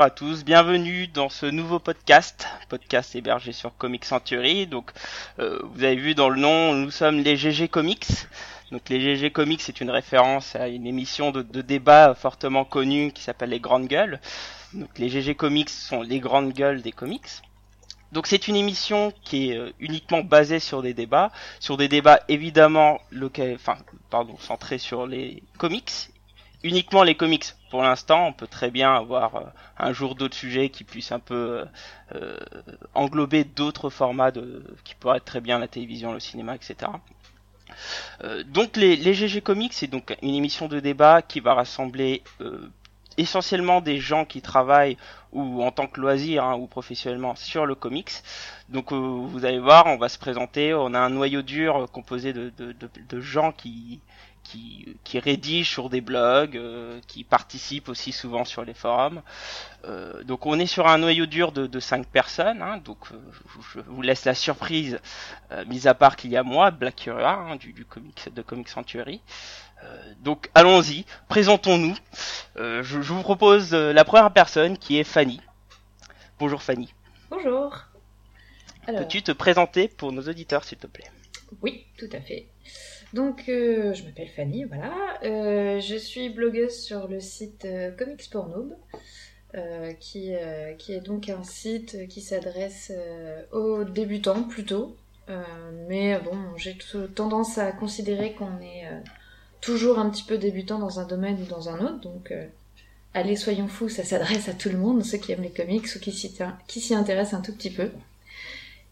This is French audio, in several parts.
bonjour à tous, bienvenue dans ce nouveau podcast, podcast hébergé sur Comic Century. Donc, euh, vous avez vu dans le nom, nous sommes les GG Comics. Donc, les GG Comics, c'est une référence à une émission de, de débat fortement connue qui s'appelle Les Grandes Gueules. Donc, les GG Comics sont les grandes gueules des comics. Donc c'est une émission qui est euh, uniquement basée sur des débats, sur des débats évidemment enfin pardon, centrés sur les comics uniquement les comics pour l'instant. On peut très bien avoir euh, un jour d'autres sujets qui puissent un peu euh, euh, englober d'autres formats qui pourraient être très bien la télévision, le cinéma, etc. donc les, GG Comics, c'est donc une émission de débat qui va rassembler essentiellement des gens qui travaillent ou en tant que loisir hein, ou professionnellement sur le comics. Donc vous allez voir, on va se présenter, on a un noyau dur composé de gens qui, qui, qui rédige sur des blogs, euh, qui participe aussi souvent sur les forums. Euh, donc on est sur un noyau dur de, de 5 personnes, hein, donc euh, je, vous laisse la surprise, mis à part qu'il y a moi, Black Curia, hein, du, du comics, de Comic Sanctuary. donc allons-y, présentons-nous. Je, je, vous propose la première personne qui est Fanny. Bonjour Fanny. Bonjour. Peux-tu te présenter pour nos auditeurs s'il te plaît? Oui, tout à fait. Donc, euh, je m'appelle Fanny, voilà. Euh, je suis blogueuse sur le site euh, Comics pour Noob, euh, qui, qui est donc un site qui s'adresse aux débutants plutôt. mais bon, j'ai tendance à considérer qu'on est toujours un petit peu débutant dans un domaine ou dans un autre. Donc, allez, soyons fous, ça s'adresse à tout le monde, ceux qui aiment les comics ou qui s'y intéressent un tout petit peu.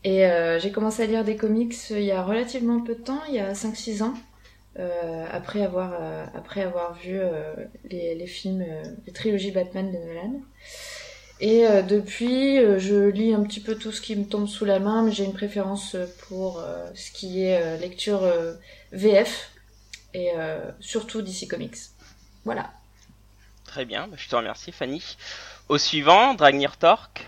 Et euh, j'ai commencé à lire des comics il y a relativement peu de temps, il y a 5-6 ans, euh, après, avoir, euh, après avoir vu euh, les, les, films, euh, les trilogies Batman de Nolan. Et euh, depuis, je lis un petit peu tout ce qui me tombe sous la main, mais j'ai une préférence pour ce qui est lecture VF et surtout DC Comics. Voilà. Très bien, bah, je te remercie Fanny. Au suivant, Dragnir Torque.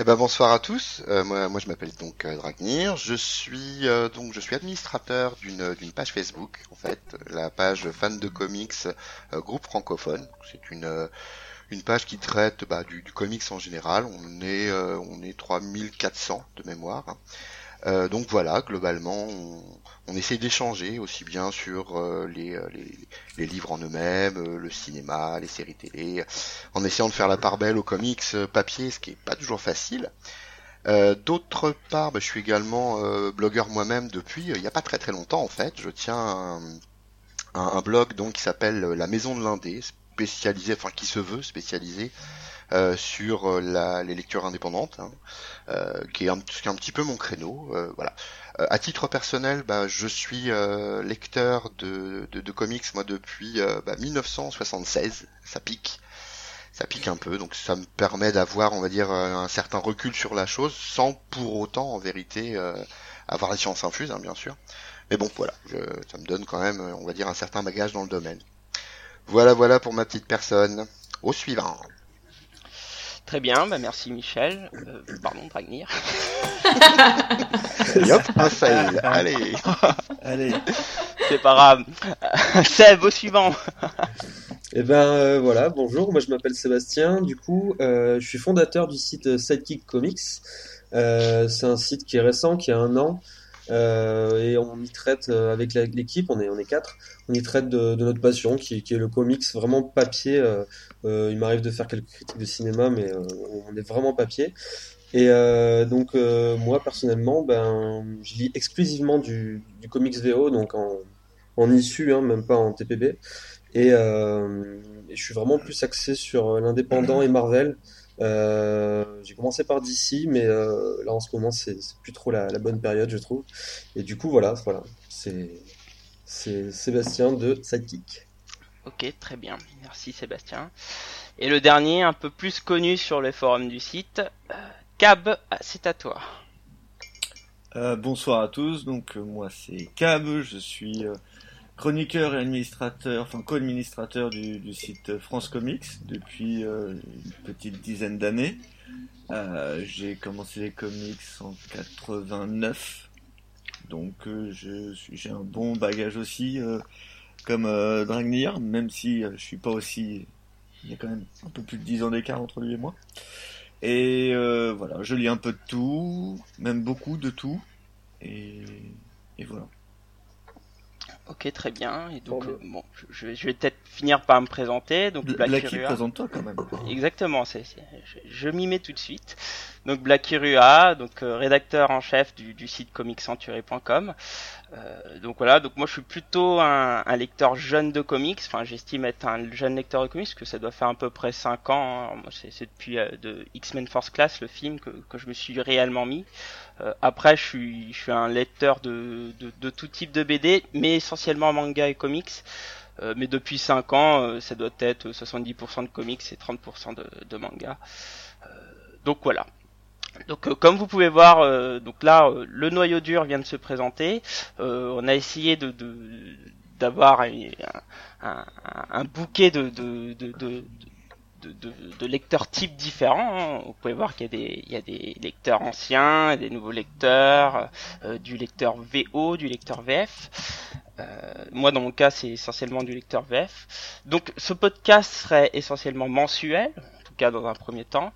Eh ben bonsoir à tous. Euh, moi, moi je m'appelle donc euh, Dragnir. Je suis euh, donc je suis administrateur d'une d'une page Facebook en fait, la page fan de comics euh, groupe francophone. C'est une une page qui traite bah, du, du, comics en général. On est on est 3400 de mémoire. Euh, donc voilà, globalement, on, on essaie d'échanger aussi bien sur euh, les, euh, les, livres en eux-mêmes, le cinéma, les séries télé, en essayant de faire la part belle aux comics papier, ce qui est pas toujours facile. D'autre part, bah, je suis également blogueur moi-même depuis il n'y a pas très très longtemps en fait. Je tiens un blog donc qui s'appelle La Maison de l'Indé, spécialisé, enfin qui se veut spécialisé euh, sur euh, la, les lectures indépendantes, hein, euh, qui, est un, petit peu mon créneau. voilà. à titre personnel, bah, je suis lecteur de, de, de, comics moi depuis bah, 1976. Ça pique ça pique un peu, donc ça me permet d'avoir, on va dire, un certain recul sur la chose, sans pour autant, en vérité, euh, avoir la science infuse, hein, bien sûr. Mais bon, voilà, ça me donne quand même, on va dire, un certain bagage dans le domaine. Voilà, voilà pour ma petite personne. Au suivant. Très bien, bah merci Michel. Euh, pardon, Dragnir. hop, un fail. Allez. Allez. C'est pas grave. Seb, au suivant. Eh ben euh, voilà, bonjour, moi je m'appelle Sébastien, du coup euh, je suis fondateur du site Sidekick Comics. Euh, c'est un site qui est récent, qui a un an, euh, et on y traite euh, avec l'équipe, on est on est quatre, on y traite de, de notre passion qui, qui, est le comics vraiment papier. Euh, euh, il m'arrive de faire quelques critiques de cinéma, mais on est vraiment papier. Et donc moi personnellement, ben je lis exclusivement du, du comics VO, donc en en issue, hein, même pas en TPB. Et, et je suis vraiment plus axé sur l'indépendant et Marvel. Euh, j'ai commencé par DC, mais euh, là en ce moment c'est plus trop la, la, bonne période, je trouve. Et du coup, voilà, voilà, c'est Sébastien de Sidekick. Ok, très bien, merci Sébastien. Et le dernier, un peu plus connu sur les forums du site, euh, Cab, c'est à toi. Euh, bonsoir à tous, donc moi c'est Cab, je suis chroniqueur et administrateur, enfin co-administrateur du, du, site France Comics depuis euh, une petite dizaine d'années. Euh, j'ai commencé les comics en 89, donc euh, j'ai un bon bagage aussi, euh, comme euh, Dragnir, même si euh, je suis pas aussi il y a quand même un peu plus de 10 ans d'écart entre lui et moi. Et euh, voilà, je lis un peu de tout, même beaucoup de tout, et, et voilà. Ok, très bien. Et donc, euh, bon, je, vais, je vais peut-être finir par me présenter. Donc, Blacky, présente-toi quand même. Exactement, c'est, je, je m'y mets tout de suite. Donc, Blacky Rua, donc euh, rédacteur en chef du, du site comiccenturé.com. Euh, donc voilà, donc moi je suis plutôt un, un, lecteur jeune de comics, enfin j'estime être un jeune lecteur de comics, parce que ça doit faire à peu près 5 ans, hein. c'est depuis euh, de X-Men Force Class, le film, que, que je me suis réellement mis. Euh, après je suis, je suis un lecteur de, de, de, tout type de BD, mais essentiellement manga et comics. Euh, mais depuis 5 ans, euh, ça doit être 70% de comics et 30% de, de manga. donc voilà. Donc euh, comme vous pouvez voir, euh, donc là euh, le noyau dur vient de se présenter. on a essayé de d'avoir un, un, un, bouquet de, de, de, de de, de, lecteurs types différents. Hein. Vous pouvez voir qu'il y, a des, il y a des lecteurs anciens, des nouveaux lecteurs, euh, du lecteur VO, du lecteur VF. Euh, moi, dans mon cas, c'est essentiellement du lecteur VF. Donc, ce podcast serait essentiellement mensuel, en tout cas dans un premier temps.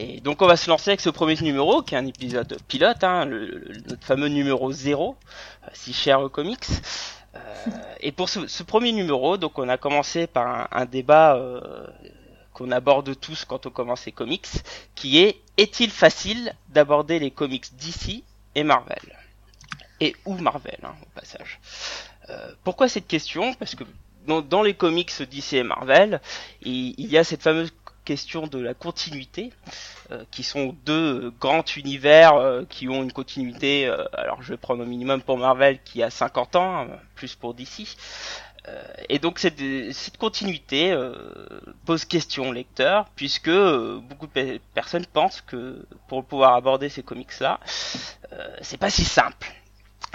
Et donc on va se lancer avec ce premier numéro, qui est un épisode pilote, hein, le, notre fameux numéro 0, euh, si cher aux comics. Euh, et pour ce, ce, premier numéro, donc on a commencé par un, un débat euh, qu'on aborde tous quand on commence les comics, qui est est-il facile d'aborder les comics d'ici et Marvel? Et où Marvel, hein, au passage. Euh, pourquoi cette question? Parce que dans, les comics DC et Marvel, il, il y a cette fameuse question de la continuité, euh, qui sont deux grands univers euh, qui ont une continuité, euh, alors je vais prendre au minimum pour Marvel qui a 50 ans, hein, plus pour DC. Euh, et donc cette, continuité euh, pose question au lecteur, puisque beaucoup de personnes pensent que pour pouvoir aborder ces comics-là, c'est pas si simple.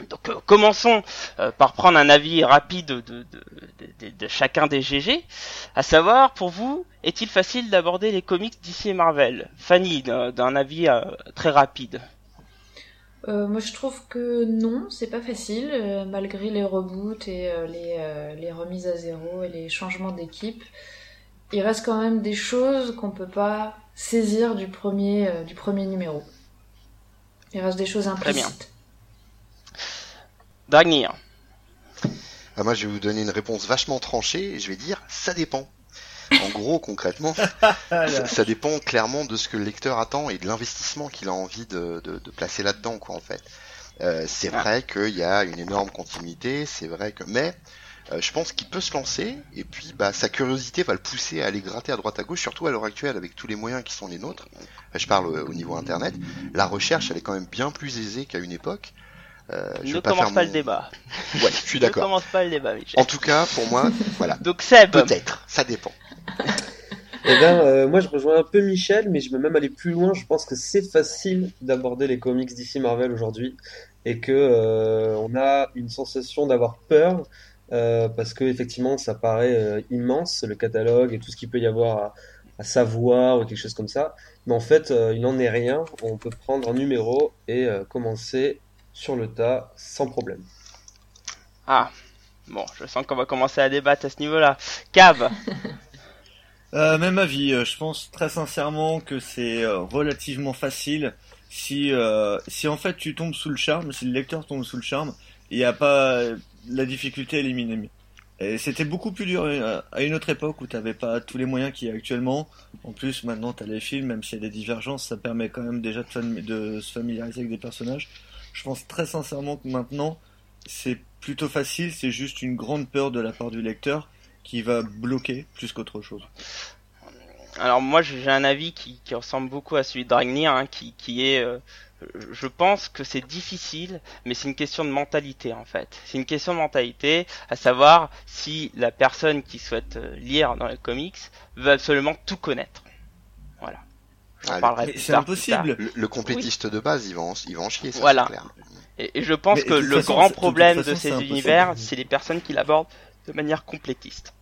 Donc euh, commençons euh, par prendre un avis rapide de, chacun des GG, à savoir pour vous, est-il facile d'aborder les comics d'ici et Marvel? Fanny, d'un avis euh, très rapide. Euh, moi je trouve que non, c'est pas facile, euh, malgré les reboots et les, les, remises à zéro et les changements d'équipe. Il reste quand même des choses qu'on peut pas saisir du premier, du premier numéro. Il reste des choses implicites. Dragnir. Ah, moi, je vais vous donner une réponse vachement tranchée. Je vais dire, ça dépend. En gros, concrètement, ça, ça, dépend clairement de ce que le lecteur attend et de l'investissement qu'il a envie de, de, de placer là-dedans, quoi, en fait. Euh, c'est ah. vrai qu'il y a une énorme continuité, c'est vrai que, mais euh, je pense qu'il peut se lancer et puis bah, sa curiosité va le pousser à aller gratter à droite à gauche, surtout à l'heure actuelle avec tous les moyens qui sont les nôtres. Je parle au, au niveau internet. La recherche, elle est quand même bien plus aisée qu'à une époque. Euh, je ne commence pas, pas mon... le débat. Ouais, je suis d'accord. ne commence pas le débat, Michel. En tout cas, pour moi, voilà. Donc Seb. Peut-être, ça dépend. Eh ben, euh, moi je rejoins un peu Michel, mais je vais même aller plus loin. Je pense que c'est facile d'aborder les comics d'ici Marvel aujourd'hui et que euh, on a une sensation d'avoir peur euh, parce que effectivement ça paraît euh, immense le catalogue et tout ce qu'il peut y avoir à, à, savoir ou quelque chose comme ça. Mais en fait, euh, il n'en est rien. On peut prendre un numéro et commencer sur le tas sans problème. Ah, bon, je sens qu'on va commencer à débattre à ce niveau-là. Cave euh, Même avis, euh, je pense très sincèrement que c'est euh, relativement facile si, si en fait tu tombes sous le charme, si le lecteur tombe sous le charme, il n'y a pas la difficulté éliminée. Et c'était beaucoup plus dur à une autre époque où tu n'avais pas tous les moyens qu'il y a actuellement. En plus, maintenant, tu as les films, même s'il y a des divergences, ça permet quand même déjà de se familiariser avec des personnages. Je pense très sincèrement que maintenant, c'est plutôt facile, c'est juste une grande peur de la part du lecteur qui va bloquer plus qu'autre chose. Alors moi j'ai un avis qui, qui, ressemble beaucoup à celui de Dragnir, hein, qui, qui est, euh, je pense que c'est difficile, mais c'est une question de mentalité en fait. C'est une question de mentalité, à savoir si la personne qui souhaite euh, lire dans les comics veut absolument tout connaître. Voilà. Ah, c'est impossible. Le, le complétiste oui. de base, il va en, il va en chier, ça voilà. clair. Et, et, je pense mais que le façon, grand problème de, de ces univers, c'est les personnes qui l'abordent de manière complétiste.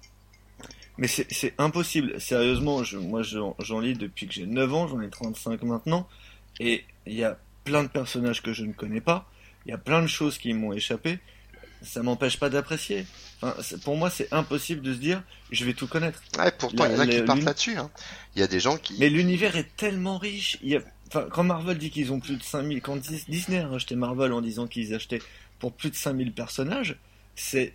Mais c'est impossible, sérieusement, je, moi j'en lis depuis que j'ai 9 ans, j'en ai 35 maintenant, et il y a plein de personnages que je ne connais pas, il y a plein de choses qui m'ont échappé, ça m'empêche pas d'apprécier. pour moi, c'est impossible de se dire, je vais tout connaître. Ouais, pourtant, il y en a qui partent là-dessus. Hein. Il y a des gens qui. Mais l'univers est tellement riche. Il y a... enfin, quand Marvel dit qu'ils ont plus de 5000, quand Disney a acheté Marvel en disant qu'ils achetaient pour plus de 5000 personnages, c'est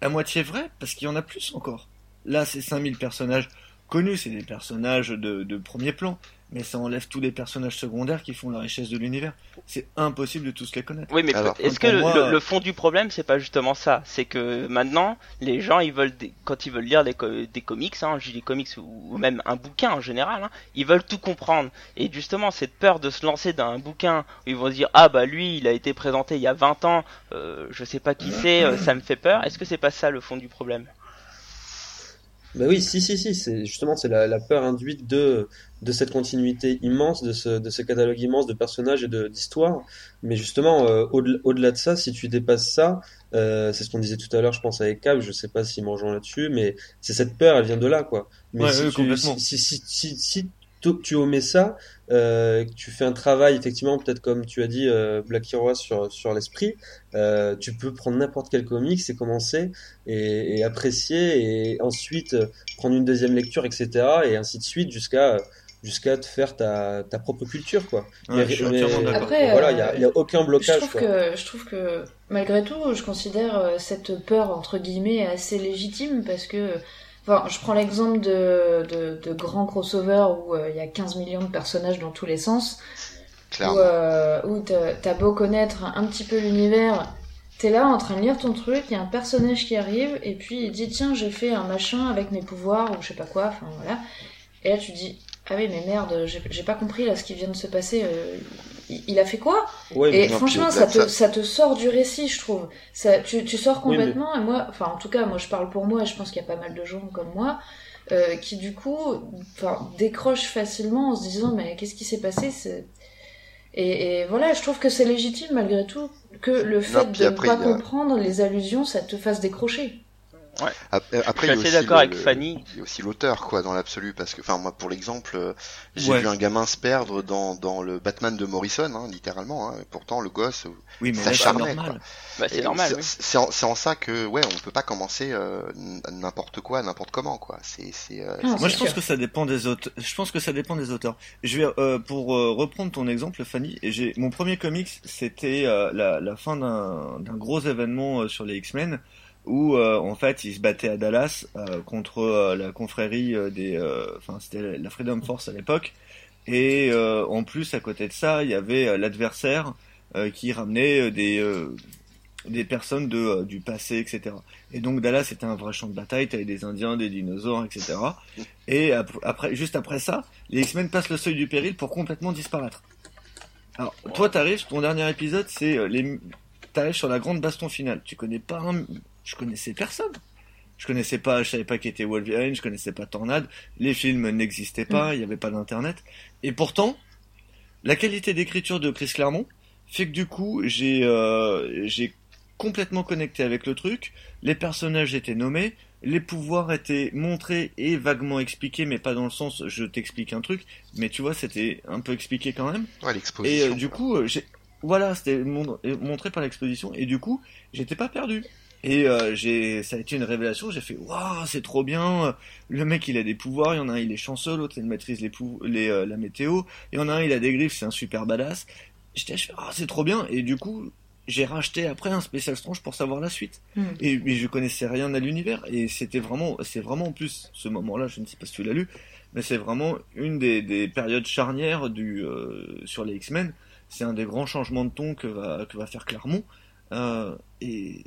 à moitié vrai parce qu'il y en a plus encore. Là, c'est 5000 personnages connus, c'est des personnages de, de premier plan mais ça enlève tous les personnages secondaires qui font la richesse de l'univers. C'est impossible de tous les connaître. Oui, mais est-ce que le, fond du problème, c'est pas justement ça? C'est que maintenant, les gens, ils veulent quand ils veulent lire des, des comics, hein, je dis des comics ou, même un bouquin en général, hein, ils veulent tout comprendre. Et justement, cette peur de se lancer dans un bouquin où ils vont se dire ah bah lui, il a été présenté il y a 20 ans, euh, je sais pas qui c'est, euh, ça me fait peur. Est-ce que c'est pas ça le fond du problème? Bah oui, si, si, si, c'est justement c'est la, la, peur induite de, de cette continuité immense, de ce, de ce catalogue immense de personnages et d'histoires. Mais justement, euh, au-delà de ça, si tu dépasses ça, euh, c'est ce qu'on disait tout à l'heure, je pense avec Cab, je sais pas s'ils mangeons là-dessus, mais c'est cette peur, elle vient de là, quoi. Mais si, tu, si, si, si, si, tu omets ça, euh, tu fais un travail effectivement peut-être comme tu as dit euh, Black Hero sur sur l'esprit, euh, tu peux prendre n'importe quel comics et commencer et, et, apprécier et ensuite prendre une deuxième lecture etc et ainsi de suite jusqu'à jusqu'à te faire ta, ta propre culture quoi. mais, Après, voilà, il y, a, aucun blocage. Je trouve que je trouve que malgré tout, je considère cette peur entre guillemets assez légitime parce que je prends l'exemple de, de, de, grands crossovers où euh, il y a 15 millions de personnages dans tous les sens. Clairement. Où, euh, où t'as beau connaître un petit peu l'univers, t'es là en train de lire ton truc, il y a un personnage qui arrive, et puis il dit tiens, j'ai fait un machin avec mes pouvoirs, ou je sais pas quoi, enfin voilà. Et là tu dis ah oui, mais merde, j'ai pas compris là ce qui vient de se passer. Euh, il, a fait quoi Et franchement, ça te, ça... te sort du récit, je trouve. Ça, tu, tu sors complètement, et moi, enfin, en tout cas, moi je parle pour moi, et je pense qu'il y a pas mal de gens comme moi. Euh, qui du coup décrochent facilement en se disant mais qu'est-ce qui s'est passé et, et, voilà, je trouve que c'est légitime malgré tout que le fait de ne pas comprendre les allusions, ça te fasse décrocher. Ouais. Après, je suis assez d'accord avec Fanny. Il y a aussi l'auteur, quoi, dans l'absolu, parce que, enfin, moi, pour l'exemple, euh, j'ai vu un gamin se perdre dans, dans le Batman de Morrison, hein, littéralement. Hein, pourtant, le gosse, oui, mais ça charmait. Bah, c'est normal. C'est en, en, ça que, ouais, on peut pas commencer euh, n'importe quoi, n'importe comment, quoi. C'est, c'est. Euh, ah, moi, je pense que ça dépend des auteurs. Je pense que ça dépend des auteurs. Je vais, euh, pour reprendre ton exemple, Fanny, j'ai mon premier comics, c'était la, la fin d'un gros événement sur les X-Men où euh, en fait il se battait à Dallas euh, contre euh, la confrérie des, enfin c'était la Freedom Force à l'époque, et en plus à côté de ça il y avait l'adversaire qui ramenait des des personnes de du passé etc. Et donc Dallas c'était un vrai champ de bataille, t'avais des Indiens, des dinosaures etc. Et après juste après ça, les X-Men passent le seuil du péril pour complètement disparaître. Alors toi t'arrives, ton dernier épisode c'est les t'arrives sur la grande baston finale. Tu connais pas un, je connaissais personne. Je connaissais pas, je savais pas qui était Wolverine, je connaissais pas Tornade, les films n'existaient pas, mm. il n'y avait pas d'internet. Et pourtant, la qualité d'écriture de Chris Claremont fait que du coup, j'ai euh, j'ai complètement connecté avec le truc, les personnages étaient nommés, les pouvoirs étaient montrés et vaguement expliqués, mais pas dans le sens je t'explique un truc, mais tu vois, c'était un peu expliqué quand même. Ouais, l'exposition. Et euh, du coup, j'ai voilà, c'était montré par l'exposition, et du coup, j'étais pas perdu. Et euh, j'ai, ça a été une révélation. J'ai fait, waouh, c'est trop bien. Le mec, il a des pouvoirs. Il y en a un, il est chanceux. L'autre, il maîtrise les, les euh, la météo. Il y en a un, il a des griffes. C'est un super badass. J'étais, je fais, ah, c'est trop bien. Et du coup, j'ai racheté après un spécial Strange pour savoir la suite. Hmm. Et, mais je connaissais rien à l'univers. Et c'était vraiment, c'est vraiment en plus ce moment-là. Je ne sais pas si tu l'as lu, mais c'est vraiment une des, des périodes charnières du euh, sur les X-Men. C'est un des grands changements de ton que va que va faire Clermont. Euh, et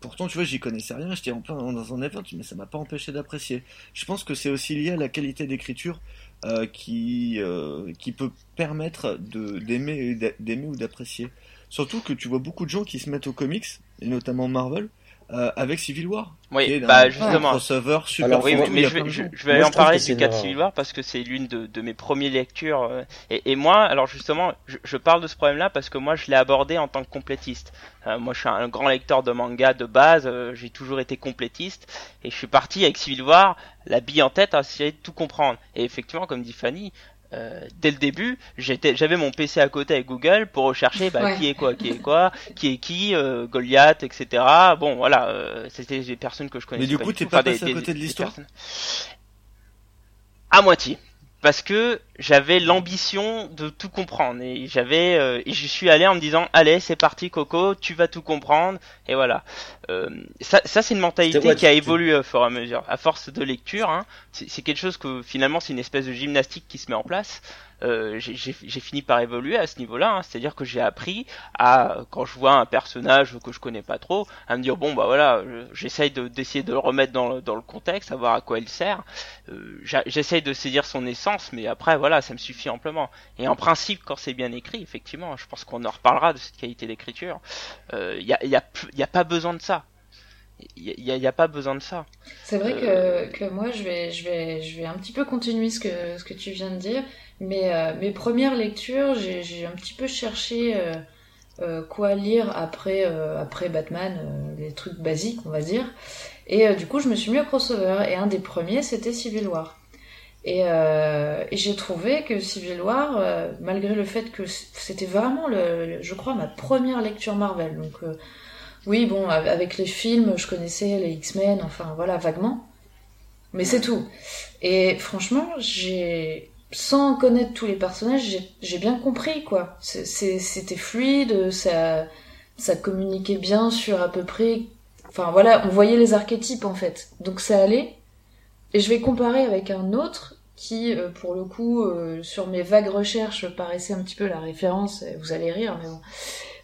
pourtant, tu vois, j'y connaissais rien, j'étais en plein dans un event, mais ça m'a pas empêché d'apprécier. Je pense que c'est aussi lié à la qualité d'écriture euh, qui, euh, qui peut permettre d'aimer ou d'apprécier. Surtout que tu vois beaucoup de gens qui se mettent aux comics, et notamment Marvel, euh, avec Civil War. Oui, bah justement. crossover super oui, mais, je, vais, je, vais en parler du cas de Civil War parce que c'est l'une de, de, mes premières lectures. Euh, et, et, moi, alors justement, je, je parle de ce problème-là parce que moi, je l'ai abordé en tant que complétiste. Euh, moi, je suis un grand lecteur de manga de base. J'ai toujours été complétiste et je suis parti avec Civil War, la bille en tête, à essayer de tout comprendre. Et effectivement, comme dit Fanny, euh, dès le début, j'étais, j'avais mon PC à côté avec Google pour rechercher bah, qui est quoi, qui est quoi, qui est qui, euh, Goliath, etc. Bon, voilà, euh, c'était des personnes que je connaissais. Mais du coup, t'es pas passé à côté de l'histoire? À moitié parce que j'avais l'ambition de tout comprendre et j'avais euh, et je suis allé en me disant allez c'est parti Coco tu vas tout comprendre et voilà euh, ça, ça c'est une mentalité qui a évolué au fur et à mesure à force de lecture hein, c'est quelque chose que finalement c'est une espèce de gymnastique qui se met en place euh, j'ai fini par évoluer à ce niveau-là. Hein. C'est-à-dire que j'ai appris à, quand je vois un personnage que je connais pas trop, à me dire bon bah voilà, j'essaye d'essayer de, le remettre dans le, dans le contexte, savoir à quoi il sert. Euh, j'essaye de saisir son essence, mais après voilà, ça me suffit amplement. Et en principe, quand c'est bien écrit, effectivement, je pense qu'on en reparlera de cette qualité d'écriture. Il euh, y, a, y, a, y a pas besoin de ça. Il n'y a, a, pas besoin de ça. C'est vrai que, que moi, je vais, je, vais, je vais un petit peu continuer ce que, ce que tu viens de dire. Mais euh, mes premières lectures, j'ai un petit peu cherché euh, euh, quoi lire après, après Batman, les trucs basiques, on va dire. Et du coup, je me suis mis au crossover. Et un des premiers, c'était Civil War. Et, et j'ai trouvé que Civil War, malgré le fait que c'était vraiment, le, je crois, ma première lecture Marvel. Donc, oui, bon, avec les films, je connaissais les X-Men, enfin voilà, vaguement. Mais c'est tout. Et franchement, j'ai sans connaître tous les personnages, j'ai bien compris quoi. C'était fluide, ça, ça communiquait bien sur à peu près. Enfin voilà, on voyait les archétypes en fait. Donc ça allait. Et je vais comparer avec un autre qui, euh, pour le coup, euh, sur mes vagues recherches, paraissait un petit peu la référence. Vous allez rire, mais bon.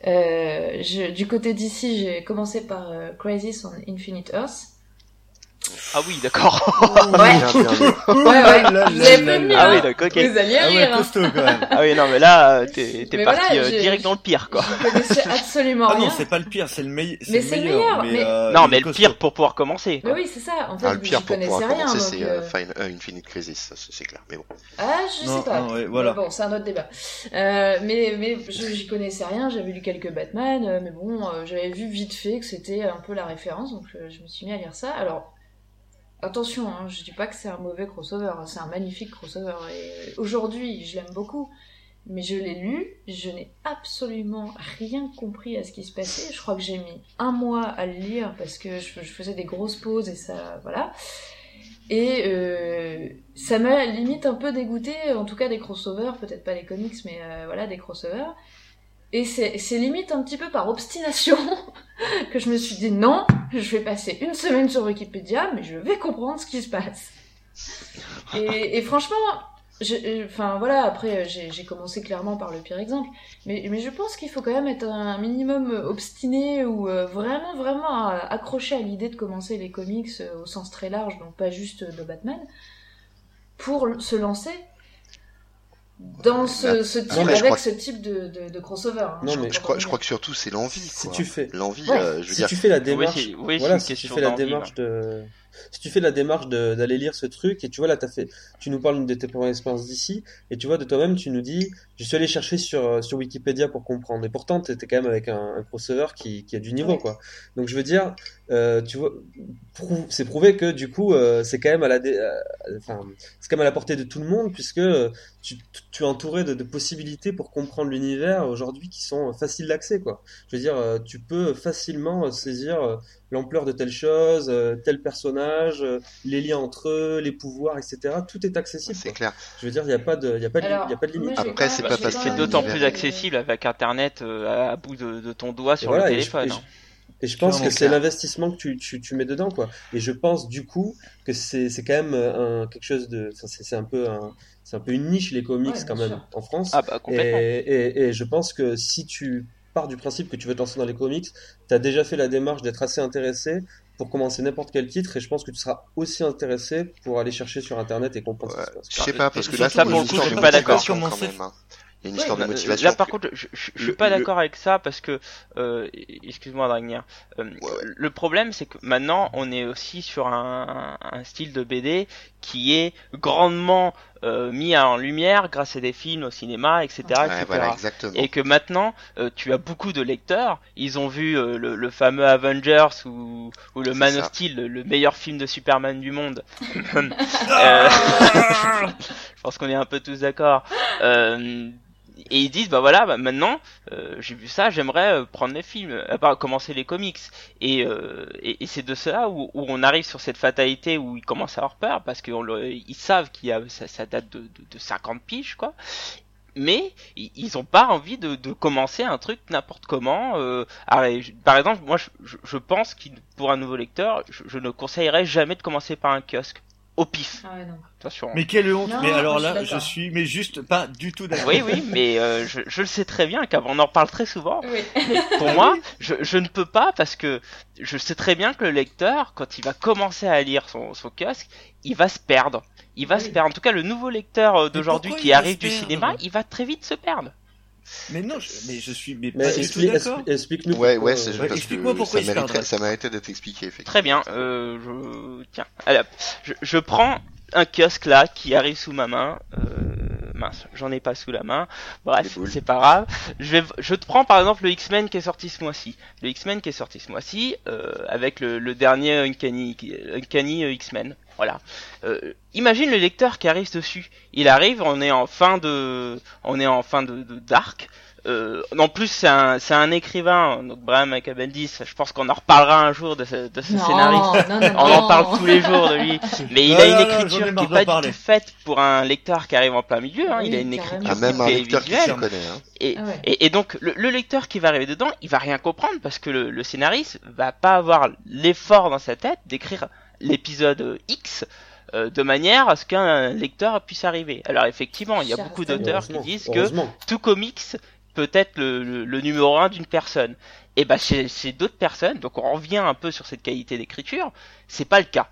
Euh, je, du côté d'ici, j'ai commencé par Crisis on Infinite Earth ah oui, d'accord. ouais. ouais, ouais. Vous avez prévenu. Ah oui, d'accord, ok. Vous alliez ah rire. Ouais, costaud, quand même. ah oui, non, mais là, t'es, t'es parti voilà, euh, direct dans le pire, quoi. Je connaissais absolument rien. Ah non, c'est pas le pire, c'est le, meille... mais c'est le meilleur. Mais mais... euh, non, mais le pire pour pouvoir commencer. Quoi. Mais oui, c'est ça. En fait, ah, le pire pour pouvoir rien, commencer, c'est euh... Fine, euh, Infinite Crisis, c'est clair. Mais bon. Ah, je non, sais pas. Non, ouais, voilà. Bon, c'est un autre débat. Euh, mais mais j'y connaissais rien. J'avais lu quelques Batman, euh, mais bon, j'avais vu vite fait que c'était un peu la référence, donc je me suis mis à lire ça. Alors attention, hein, je dis pas que c'est un mauvais crossover, hein, c'est un magnifique crossover. Et aujourd'hui, je l'aime beaucoup, mais je l'ai lu, je n'ai absolument rien compris à ce qui se passait. Je crois que j'ai mis un mois à le lire parce que je, faisais des grosses pauses et ça, voilà. Et euh, ça m'a limite un peu dégoûté, en tout cas des crossovers, peut-être pas des comics, mais euh, voilà, des crossovers. Et c'est limite un petit peu par obstination que je me suis dit non, je vais passer une semaine sur Wikipédia, mais je vais comprendre ce qui se passe. Et, franchement, enfin voilà, après j'ai commencé clairement par le pire exemple, mais, mais je pense qu'il faut quand même être un minimum obstiné ou euh, vraiment vraiment accroché à l'idée de commencer les comics euh, au sens très large, donc pas juste de Batman, pour se lancer dans ce, ce type, avec ce type de, de, de crossover. Hein, non, mais je crois, je crois que surtout c'est l'envie. Si tu fais l'envie, euh, je veux si dire. tu fais la démarche, oui, voilà, si tu fais la démarche de, si tu fais la démarche d'aller lire ce truc et tu vois là, as fait, tu nous parles de tes premières expériences d'ici et tu vois de toi-même, tu nous dis, je suis allé chercher sur euh, sur Wikipédia pour comprendre. Et pourtant, t'étais quand même avec un, un crossover qui, qui a du niveau, quoi. Donc je veux dire, euh, tu vois, c'est prouvé que du coup, euh, c'est quand même à la, enfin, c'est quand même à la portée de tout le monde puisque tu, tu es entouré de, de possibilités pour comprendre l'univers aujourd'hui qui sont faciles d'accès, quoi. Je veux dire, tu peux facilement saisir l'ampleur de telle chose, euh, tel personnage, euh, les liens entre eux, les pouvoirs, etc. Tout est accessible. C'est clair. Je veux dire, il n'y a pas de, il y a pas de, Alors, y a pas de limite. Après, c'est pas parce que c'est d'autant plus accessible avec Internet euh, à bout de, de, ton doigt sur voilà, le téléphone. Et je, et je, et je pense que c'est l'investissement que tu, tu, tu, mets dedans, quoi. Et je pense du coup que c'est, quand même un, quelque chose de, c'est, c'est un peu un, c'est un peu une niche les comics ouais, quand même sûr. en France. Ah bah complètement. Et, et, et je pense que si tu pars du principe que tu veux te lancer dans les comics, tu as déjà fait la démarche d'être assez intéressé pour commencer n'importe quel titre et je pense que tu seras aussi intéressé pour aller chercher sur internet et comprendre ouais, ce qui se passe. Je sais pas, parce que là, ça, pour le coup, je suis pas d'accord. Hein. Il y a une histoire ouais, de motivation. Là, par contre, je, je, je suis pas d'accord avec ça parce que, euh, excuse-moi, Dragnir. Euh, ouais, ouais. Le problème, c'est que maintenant, on est aussi sur un, un, style de BD qui est grandement euh, mis en lumière grâce à des films au cinéma, etc. Ouais, etc. voilà, exactement. Et que maintenant, euh, tu as beaucoup de lecteurs. Ils ont vu euh, le, le fameux Avengers ou, ou le Man ça. of Steel, le, le meilleur film de Superman du monde. Euh, je pense qu'on est un peu tous d'accord. Et ils disent bah voilà, bah maintenant euh, j'ai vu ça, j'aimerais euh, prendre les films, euh, bah, commencer les comics. Et, euh, et, c'est de cela où, où on arrive sur cette fatalité où ils commencent à avoir peur parce qu'ils savent qu'il y a ça, ça date de, de, de 50 piges quoi mais ils ont pas envie de, de commencer un truc n'importe comment. Euh, par exemple, moi, je, je- pense qu'il pour un nouveau lecteur, je, je ne conseillerais jamais de commencer par un kiosque au pif. Ah ouais, non. Attention. Mais quelle honte Non, Mais alors je là, je suis, mais juste pas du tout d'accord. Oui, oui, mais euh, je, je le sais très bien, car on en parle très souvent. Oui. Pour moi, je, je ne peux pas parce que je sais très bien que le lecteur, quand il va commencer à lire son, son kiosque, il va se perdre. Il va Oui. se perdre. En tout cas, le nouveau lecteur euh, d'aujourd'hui qui arrive du cinéma, il va très vite se perdre. Mais non, je, mais je suis mais Mais pas du tout explique, d'accord. expli- explique-nous. Ouais, pourquoi, ouais, c'est euh, Ouais, parce explique-moi que pourquoi ça il mériterait, ça méritait d'être expliqué, effectivement. Très bien. Euh, je tiens. Hop. Je, je prends un kiosque là qui arrive sous ma main. Euh, mince, j'en ai pas sous la main. Bref, c'est pas grave. Je vais, je te prends par exemple le X-Men qui est sorti ce mois-ci. Le X-Men qui est sorti ce mois-ci euh, avec le, le dernier Uncanny, Uncanny euh, X-Men. Voilà. Euh, imagine le lecteur qui arrive dessus. Il arrive, on est en fin de, on est en fin de, de d'arc. Euh, en plus, c'est un, c'est un écrivain, donc Brian Macabendis. Je pense qu'on en reparlera un jour de ce, de ce non, scénariste. non, non, On non. en parle tous les jours de lui, mais il Non, a une écriture qui marre est d'en pas du tout faite pour un lecteur qui arrive en plein milieu. Hein. il a une écriture Ah, même un qui lecteur visuelle. connaît, hein. Et, Ah ouais. et, et donc le, le lecteur qui va arriver dedans, il va rien comprendre parce que le, le scénariste va pas avoir l'effort dans sa tête d'écrire l'épisode X euh, de manière à ce qu'un lecteur puisse arriver. Alors effectivement, il y a beaucoup d'auteurs qui disent que tout comics peut être le, le, le numéro un d'une personne. Et bah chez, chez d'autres personnes, donc on revient un peu sur cette qualité d'écriture, c'est pas le cas.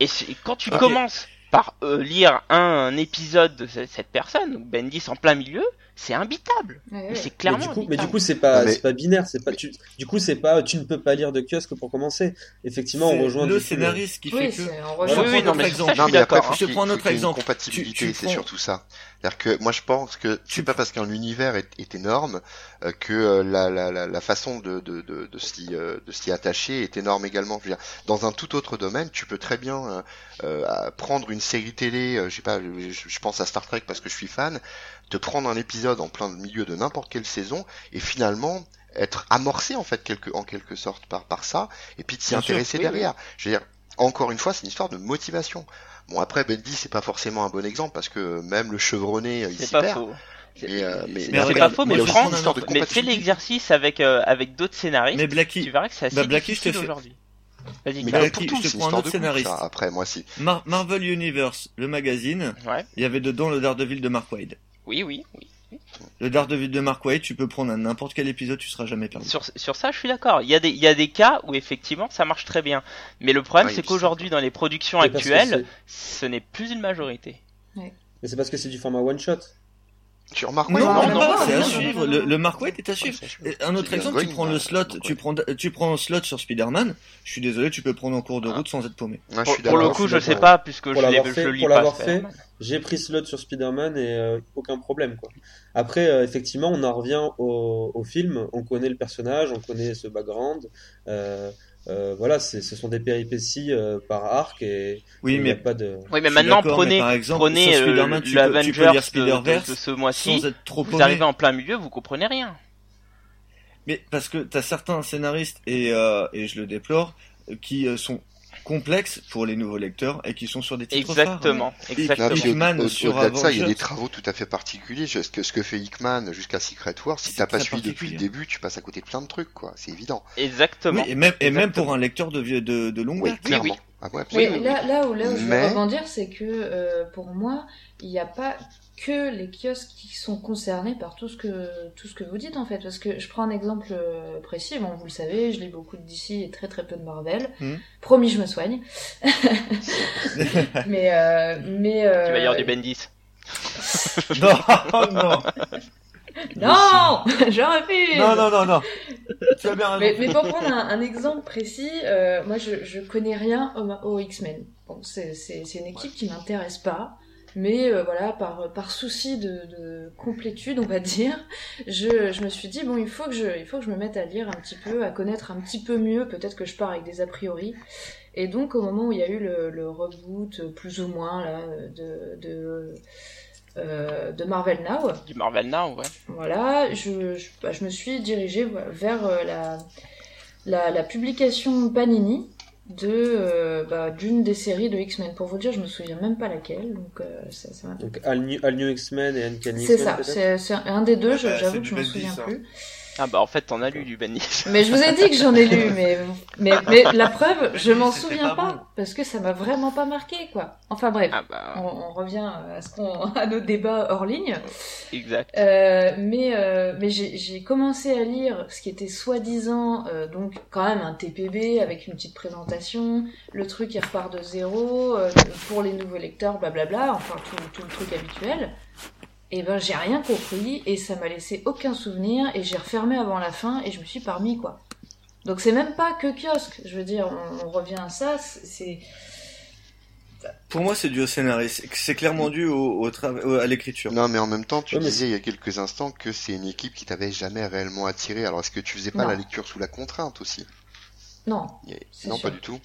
Et c'est- quand tu commences par euh, lire un, un épisode de ce- cette personne, donc Bendis en plein milieu, c'est imbitable. Ouais, ouais. Mais c'est Mais clairement du coup, mais du coup, c'est pas, mais- c'est pas binaire, c'est pas, tu, du coup, c'est pas, tu ne peux pas lire de kiosque pour commencer. Effectivement, on rejoint le coup scénariste qui fait Oui, que. Je rejoint. Oui, non, notre mais exemple. ça, je Non, suis mais après, hein. Je prends notre une exemple. compatibilité, Tu- tu c'est prends- surtout ça. C'est-à-dire que moi, je pense que c'est pas parce qu'un univers est, est énorme euh, que euh, la, la, la, la façon de, de, de, de s'y euh, de s'y attacher est énorme également. Je veux dire, dans un tout autre domaine, tu peux très bien euh, euh, prendre une série télé, euh, je sais pas, je, je pense à Star Trek parce que je suis fan, te prendre un épisode en plein milieu de n'importe quelle saison et finalement être amorcé en fait quelque, en quelque sorte par, par ça et puis de s'y sûr, intéresser oui, derrière. Je veux dire, encore une fois, c'est une histoire de motivation. Bon après Bendy c'est pas forcément un bon exemple parce que même le chevronné euh, il C'est s'y pas perd. faux. C'est Mais, euh, mais- c'est- mais c'est regarde, pas faux, mais Franck, de mais fais l'exercice avec euh, avec d'autres scénaristes. Mais Blacky, Tu verras que c'est assez Bah, Blacky, je te difficile fais- aujourd'hui. Vas-y, Mais pour tout, je te prends un autre de scénariste. ça. Après moi si. Mar- Marvel Universe, le magazine, Ouais. il y avait dedans le Daredevil de Mark Wade. Oui, oui, oui. Le Daredevil de Mark Wade, tu peux prendre à n'importe quel épisode, tu seras jamais perdu. Sur, sur ça, je suis d'accord. Il y a des, il y a des cas où effectivement ça marche très bien. Mais le problème, Ouais, c'est qu'aujourd'hui, dans les productions actuelles, ce n'est plus une majorité. Mais c'est parce que c'est du format one shot. Tu remarques Non, non, non, non, non, c'est à non, suivre. Le, le Mark Wade est à suivre. Et Un autre exemple, tu prends le slot, tu prends, tu prends un slot sur Spider-Man. Je suis désolé, tu peux prendre en cours de Ah. route sans être paumé. Je Pour, suis pour le coup, je je sais pas, puisque Pour je, je fait- le lis pour pas. l'avoir Spider-Man. J'ai pris slot sur Spider-Man et euh, aucun problème quoi. Après euh, effectivement on en revient au, au film, on connaît le personnage, on connaît ce background, euh, euh, voilà c'est ce sont des péripéties euh, par arc et Oui, il n'y mais a pas de. Oui, mais maintenant, prenez, mais par exemple, prenez euh, l'Avengers de, Spider-Verse de ce mois-ci. sans être trop Vous paumé. arrivez en plein milieu, vous comprenez rien. Mais parce que t'as certains scénaristes et euh, et je le déplore qui euh, sont complexes pour les nouveaux lecteurs et qui sont sur des titres phares. Exactement, Et- Non, exactement. au- Hickman au- sur Au-delà de ça, il y a des travaux tout à fait particuliers. Ce que, ce que fait Hickman jusqu'à Secret War, si t'as pas suivi depuis le début, tu passes à côté de plein de trucs, quoi. C'est évident. Exactement. Oui, et même et même Exactement. pour un lecteur de vieux de, de longue Oui, date. clairement. oui. Ah ouais, Oui, absolument. là, là où, là où je Mais- veux rebondir, c'est que euh, pour moi, il n'y a pas que les kiosques qui sont concernés par tout ce que tout ce que vous dites en fait. Parce que je prends un exemple euh, précis. Bon, vous le savez, je lis beaucoup de DC et très très peu de Marvel. Mhm. Promis, je me soigne. mais euh, mais euh, Tu vas lire du Bendis. non, non, Non, j'en refuse. non, non, non, non. Tu as bien. Mais, mais pour prendre un, un exemple précis, euh, moi je, je connais rien au, au X-Men. Bon, c'est c'est- c'est une équipe qui m'intéresse pas. Mais euh, voilà, par, par souci de, de, complétude, on va dire, je, je, me suis dit, bon, il faut, que je, il faut que je me mette à lire un petit peu, à connaître un petit peu mieux, peut-être que je pars avec des a priori. Et donc, au moment où il y a eu le, le reboot, plus ou moins, là, de, de, euh, de Marvel Now. Du Marvel Now, ouais. Voilà, je, je, bah, je me suis dirigée vers euh, la, la, la, publication Panini de euh, bah, d'une des séries de X-Men. Pour vous dire, je me souviens même pas laquelle, donc euh, ça, ça Donc All New, All New X-Men et Uncanny C'est ça, c'est un des deux, j'avoue que je me souviens plus. Ah bah en fait t'en as lu du Bendis. Mais je vous ai dit que j'en ai lu, mais, mais, mais la preuve, je m'en souviens pas, bon. parce que ça m'a vraiment pas marqué, quoi. Enfin bref, Ah bah on, on revient à, ce qu'on, à nos débats hors ligne. exact. Euh, mais euh, mais j'ai, j'ai commencé à lire ce qui était soi-disant euh, donc quand même un TPB avec une petite présentation, le truc qui repart de zéro euh, pour les nouveaux lecteurs, blablabla, enfin tout, tout le truc habituel. Et ben j'ai rien compris et ça m'a laissé aucun souvenir et j'ai refermé avant la fin et je me suis parmi quoi. Donc c'est même pas que kiosque, je veux dire, on, on revient à ça, c'est Pour moi, c'est dû au scénario. C'est clairement dû au, au à l'écriture. Non, mais en même temps, tu mais disais il y a quelques instants que c'est une équipe qui t'avait jamais réellement attiré. Alors, est-ce que tu faisais pas Non. la lecture sous la contrainte aussi? Non, a- Non, sûr. pas du tout.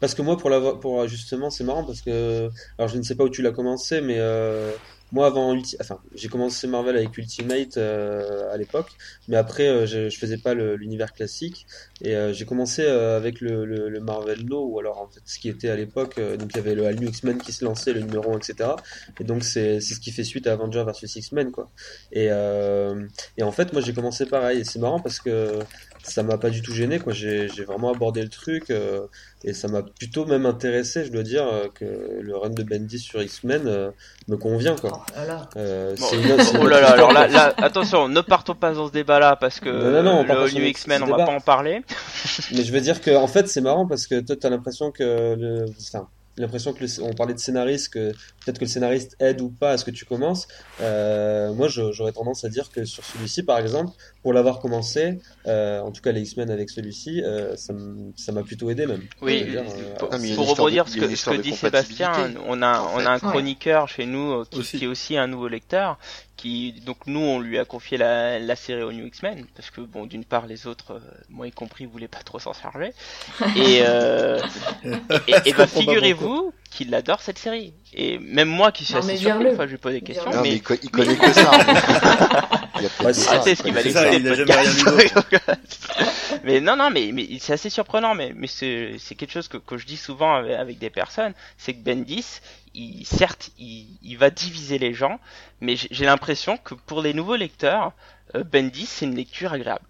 Parce que moi, pour l'avoir, pour justement, c'est marrant parce que, alors je ne sais pas où tu l'as commencé, mais euh, moi avant, Ulti- enfin, j'ai commencé Marvel avec Ultimate euh, à l'époque, mais après, euh, je, je faisais pas l'univers classique et euh, j'ai commencé euh, avec le, le, le Marvel No ou alors en fait ce qui était à l'époque, euh, donc il y avait le All New X-Men qui se lançait, le numéro 1, etc. Et donc c'est ce qui fait suite à Avenger versus X-Men quoi. Et euh, et en fait, moi j'ai commencé pareil et c'est marrant parce que ça m'a pas du tout gêné quoi. J'ai j'ai vraiment abordé le truc. euh, et ça m'a plutôt même intéressé, je dois dire, euh, que le run de Bendis sur X-Men euh, me convient, quoi. oh là là. Euh, Bon, une- oh là là, alors là, là, attention, ne partons pas dans ce débat-là parce que Non, non, le New X-Men, on va débat. pas en parler. Mais je veux dire que, en fait, c'est marrant parce que toi, t'as l'impression que le, enfin, l'impression que le- on parlait de scénariste, que peut-être que le scénariste aide ou pas à ce que tu commences. Euh, moi, j'aurais tendance à dire que sur celui-ci, par exemple, pour l'avoir commencé, euh, en tout cas les X-Men avec celui-ci, euh, ça m'a plutôt aidé même. Oui, dire, euh, pour, Ah, pour rebondir ce que, ce que dit Sébastien, on a, en on a un Ouais. chroniqueur chez nous euh, qui, Aussi. qui est aussi un nouveau lecteur, qui donc nous on lui a confié la, la série au New X-Men parce que bon d'une part les autres, euh, moi y compris, voulaient pas trop s'en charger. Et euh, et, bah, figurez-vous qu'il adore cette série et même moi qui suis Non, assez surpris, enfin je lui pose des questions. Non, mais, mais il, co- il connaît que ça. Ouais, c'est- ça, ah, c'est il ce qu'il connaît va mais non, non, mais, mais c'est assez surprenant, mais, mais c'est quelque chose que, que je dis souvent avec, avec des personnes, c'est que Bendis, il, certes, il, il va diviser les gens, mais j'ai j'ai l'impression que pour les nouveaux lecteurs, euh, Bendis, c'est une lecture agréable.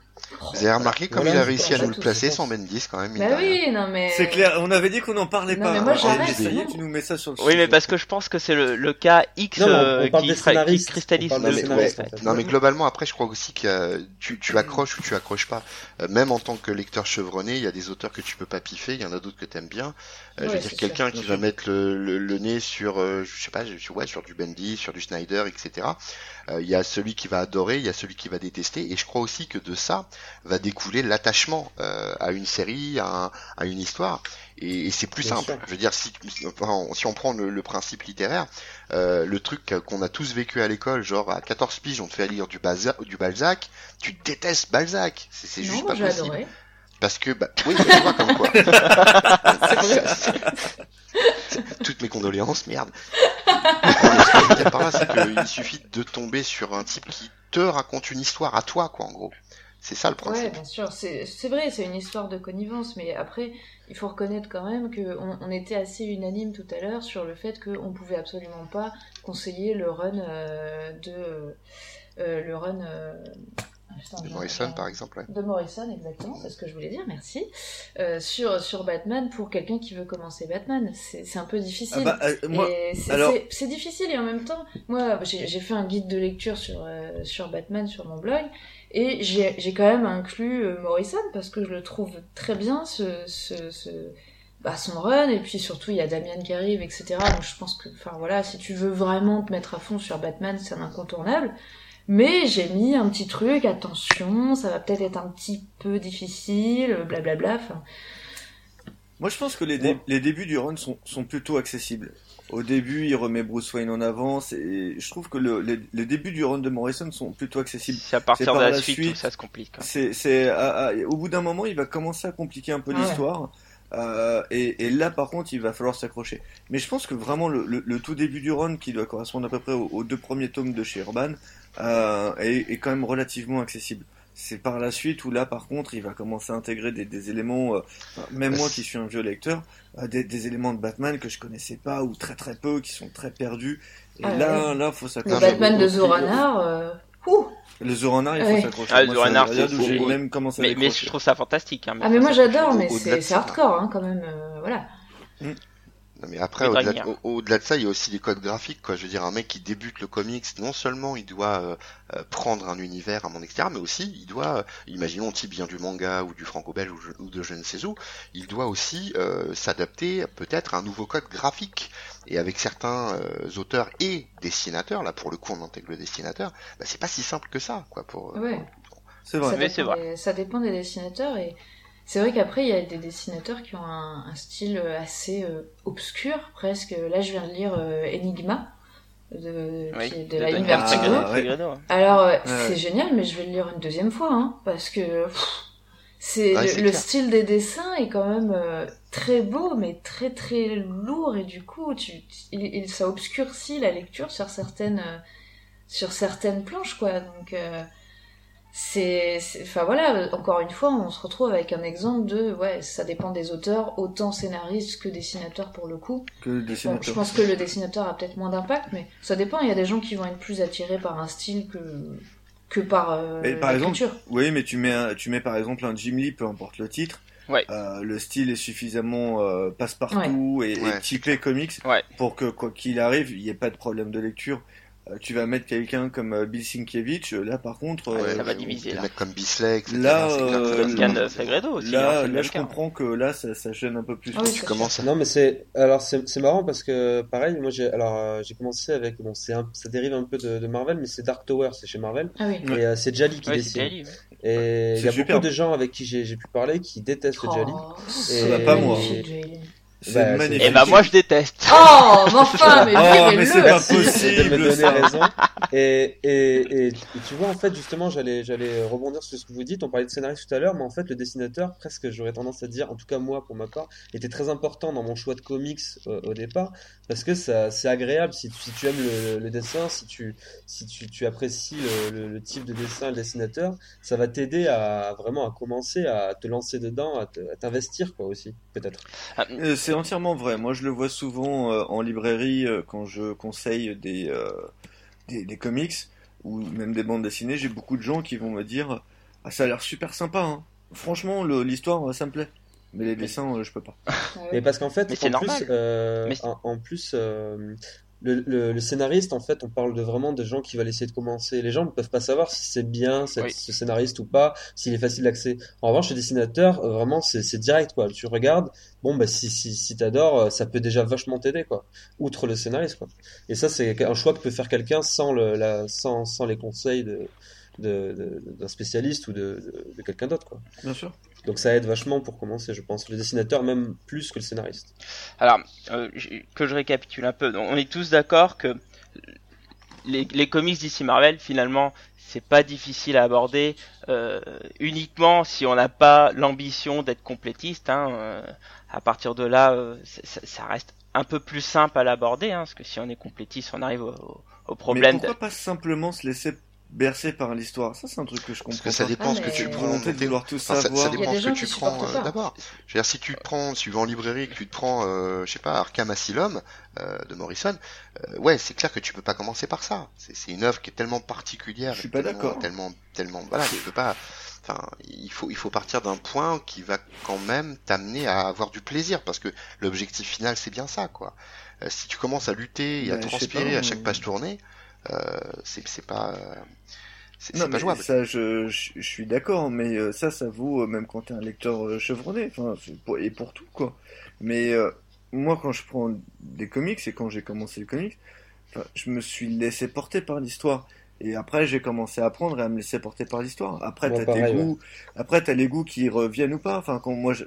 Vous avez remarqué comme Voilà, il a réussi à nous le placer sans. Bendis quand même. Bah oui, non mais. C'est clair, on avait dit qu'on n'en parlait Non, pas. mais moi, j'arrête, ça y est, tu nous mets ça sur le Oui, mais parce que je pense que c'est le, le cas X Non, euh, qui, qui cristallise le en fait. Non mais globalement après je crois aussi que euh, tu, tu accroches ou tu accroches pas. Euh, même en tant que lecteur chevronné, il y a des auteurs que tu peux pas piffer, il y en a d'autres que t'aimes bien. Euh, je veux dire quelqu'un qui va mettre le, le, le nez sur euh, je sais pas sur, ouais, sur du Bendy, sur du Snyder, etc. Euh, Il y a celui qui va adorer, il y a celui qui va détester et je crois aussi que de ça va découler l'attachement euh, à une série, à, un- à une histoire. Et, et c'est plus Bien simple. sûr. Je veux dire, si, si on prend le, le principe littéraire, euh, le truc qu'on a tous vécu à l'école, genre à 14 piges, on te fait lire du, Balzac, du Balzac, tu détestes Balzac. C'est juste moi pas possible. adoré. Parce que, bah, oui, tu vois comme quoi. Toutes mes condoléances, merde. Ce que je veux dire par là, c'est qu'il suffit de tomber sur un type qui te raconte une histoire à toi, quoi, en gros. C'est ça le Ouais, principe. bien sûr, c'est c'est vrai, c'est une histoire de connivence, mais après, il faut reconnaître quand même qu'on on était assez unanime tout à l'heure sur le fait qu'on pouvait absolument pas conseiller le run euh, de. euh, le run. euh, De Morrison, par exemple, ouais. De Morrison, exactement, c'est ce que je voulais dire, merci. Euh, sur, sur Batman, pour quelqu'un qui veut commencer Batman, c'est un peu difficile. Ah bah, euh, c'est alors- difficile et en même temps, moi j'ai fait un guide de lecture sur, euh, sur Batman sur mon blog et j'ai j'ai quand même inclus euh, Morrison parce que je le trouve très bien ce, ce, ce bah, son run et puis surtout il y a Damian qui arrive etc. Donc je pense que enfin voilà si tu veux vraiment te mettre à fond sur Batman c'est un incontournable. Mais j'ai mis un petit truc, attention, ça va peut-être être un petit peu difficile, blablabla. Enfin, moi, je pense que les, dé- les débuts du run sont, sont plutôt accessibles. au début, il remet Bruce Wayne en avance et je trouve que le, les, les, débuts du run de Morrison sont plutôt accessibles. C'est à partir de la, la, suite, où ça se complique. C'est, c'est, au bout d'un moment, il va commencer à compliquer un peu l'histoire. Euh, et, et, là, par contre, il va falloir s'accrocher. Mais je pense que vraiment le, le, le, tout début du run, qui doit correspondre à peu près aux, aux deux premiers tomes de chez Urban, euh, est, est, quand même relativement accessible. C'est par la suite où là, par contre, il va commencer à intégrer des, des éléments, euh, même moi qui suis un vieux lecteur, euh, des, des, éléments de Batman que je connaissais pas ou très très peu, qui sont très perdus. Et ah, là, là, faut s'accrocher. Le Batman de Zoranar, euh... Ouh le Zoranar, il faut s'accrocher. Ah, le Zoranar, c'est j'ai même commencé à mais, mais je trouve ça fantastique. Hein, mais ah, mais moi j'adore, mais c'est hardcore, hein, quand même. Euh, voilà. Mm. Non mais après, au-delà de, au, de, ça, il y a aussi les codes graphiques, quoi. Je veux dire, un mec qui débute le comics, non seulement il doit euh, euh, prendre un univers, un monde etc., mais aussi il doit, euh, imaginons type bien du manga ou du franco-belge ou, ou, de je ne sais où, il doit aussi euh, s'adapter peut-être à un nouveau code graphique. Et avec certains euh, auteurs et dessinateurs, là pour le coup on intègre le dessinateur, bah, c'est pas si simple que ça, quoi. Pour, ouais. pour... C'est vrai. Ça, vrai. Des, ça dépend des dessinateurs et c'est vrai qu'après, il y a des dessinateurs qui ont un, un style assez euh, obscur, presque. Là, je viens de lire euh, Enigma, de, oui, qui est de, de la ligne Vertigo. Ouais. Alors, ouais. c'est génial, mais je vais le lire une deuxième fois, hein, parce que c'est le, le style des dessins est quand même euh, très beau, mais très très lourd, et du coup, tu, il, il, ça obscurcit la lecture sur certaines, euh, sur certaines planches, quoi. Donc, euh, c'est enfin voilà encore une fois on se retrouve avec un exemple de ouais ça dépend des auteurs autant scénaristes que dessinateurs pour le coup que le dessinateur. Bon, je pense que le dessinateur a peut-être moins d'impact mais ça dépend il y a des gens qui vont être plus attirés par un style que que par, euh, mais par la exemple culture. oui mais tu mets un, tu mets par exemple un Jim Lee peu importe le titre Ouais. Euh, le style est suffisamment euh, passe-partout ouais. et, ouais. et, typé comics ouais. pour que quoi qu'il arrive, il n'y ait pas de problème de lecture tu vas mettre quelqu'un comme euh, Bill Sienkiewicz, là par contre, ouais, ça va diviser. Là. comme Bisley, etc. Là, euh, Sagredo aussi. Là, là je comprends que là, ça, ça gêne un peu plus. Ah oui, tu commences. À... Non, mais c'est alors c'est marrant parce que pareil, moi j'ai alors euh, j'ai commencé avec bon c'est ça dérive un peu de, de Marvel, mais c'est Dark Tower, c'est chez Marvel. Ah oui. Et euh, c'est Jali qui ouais, dessine. Jali, et il y a super. beaucoup de gens avec qui j'ai pu parler qui détestent oh, Jali. Et... Ça pas moi. Bah, magnifique. Et bah moi je déteste. Oh, mais enfin, mais, oh, mais c'est pas possible. de me donner raison. Et, et, et, et, tu vois, en fait, justement, j'allais, j'allais rebondir sur ce que vous dites. On parlait de scénario tout à l'heure, mais en fait, le dessinateur, presque, j'aurais tendance à dire, en tout cas moi, pour ma part, était très important dans mon choix de comics euh, au départ, parce que ça, c'est agréable si tu, si tu aimes le, le, dessin, si tu, si tu, tu apprécies le, le, le, type de dessin, le dessinateur, ça va t'aider à vraiment à commencer à te lancer dedans, à, t'investir, quoi, aussi, peut-être. Euh, c'est entièrement vrai. Moi, je le vois souvent euh, en librairie euh, quand je conseille des, euh, des, des comics ou même des bandes dessinées. J'ai beaucoup de gens qui vont me dire ah, ça a l'air super sympa. Hein. Franchement, l'histoire, ça me plaît. Mais les dessins, je peux pas. Et parce qu'en fait, Mais normal. Plus, Mais en, en, plus, le, le, le, scénariste, en fait, on parle de vraiment de gens qui veulent essayer de commencer. Les gens ne peuvent pas savoir si c'est bien cette, oui. ce scénariste ou pas, s'il est facile d'accès. En revanche, le dessinateur, euh, vraiment, c'est direct, quoi. Tu regardes, bon, bah, si, si, si t'adores, euh, ça peut déjà vachement t'aider, quoi. Outre le scénariste, quoi. Et ça, c'est un choix que peut faire quelqu'un sans, le, la, sans, sans les conseils de, d'un spécialiste ou de, de, de quelqu'un d'autre, quoi. Bien sûr. Donc ça aide vachement pour commencer, je pense. Le dessinateur même plus que le scénariste. Alors, euh, que je récapitule un peu. On est tous d'accord que les, les comics d'ici Marvel, finalement, c'est pas difficile à aborder euh, uniquement si on n'a pas l'ambition d'être complétiste. Hein, euh, à partir de là, euh, ça, ça, reste un peu plus simple à l'aborder, hein, parce que si on est complétiste, on arrive au, au problème. Mais pourquoi pas simplement se laisser bercé par l'histoire. Ça, c'est un truc que je comprends. Parce que ça dépend ah, ce que tu prends. Volonté de vouloir tout enfin. Ça, ça dépend ce que tu prends euh, d'abord. Je veux dire, si tu prends, si tu vas en librairie, que tu te prends, euh, je sais pas, Arkham Asylum euh, de Morrison, euh, ouais, c'est clair que tu peux pas commencer par ça. C'est une œuvre qui est tellement particulière. Je suis pas d'accord. Tellement, tellement, voilà, tu peux pas. Enfin, il faut, il faut partir d'un point qui va quand même t'amener à avoir du plaisir, parce que l'objectif final, c'est bien ça, quoi. Euh, si tu commences à lutter et à transpirer pas, à chaque page tournée, euh, c'est pas. C'est non, pas jouable. Ça, je, je, je suis d'accord, mais euh, ça, ça vaut euh, même quand t'es un lecteur euh, chevronné, enfin, pour, et pour tout, quoi. Mais euh, moi, quand je prends des comics et quand j'ai commencé le comics, je me suis laissé porter par l'histoire. Et après, j'ai commencé à apprendre et à me laisser porter par l'histoire. Après, Ouais, t'as tes goûts. Après, t'as les goûts qui reviennent ou pas. Enfin, quand moi, je-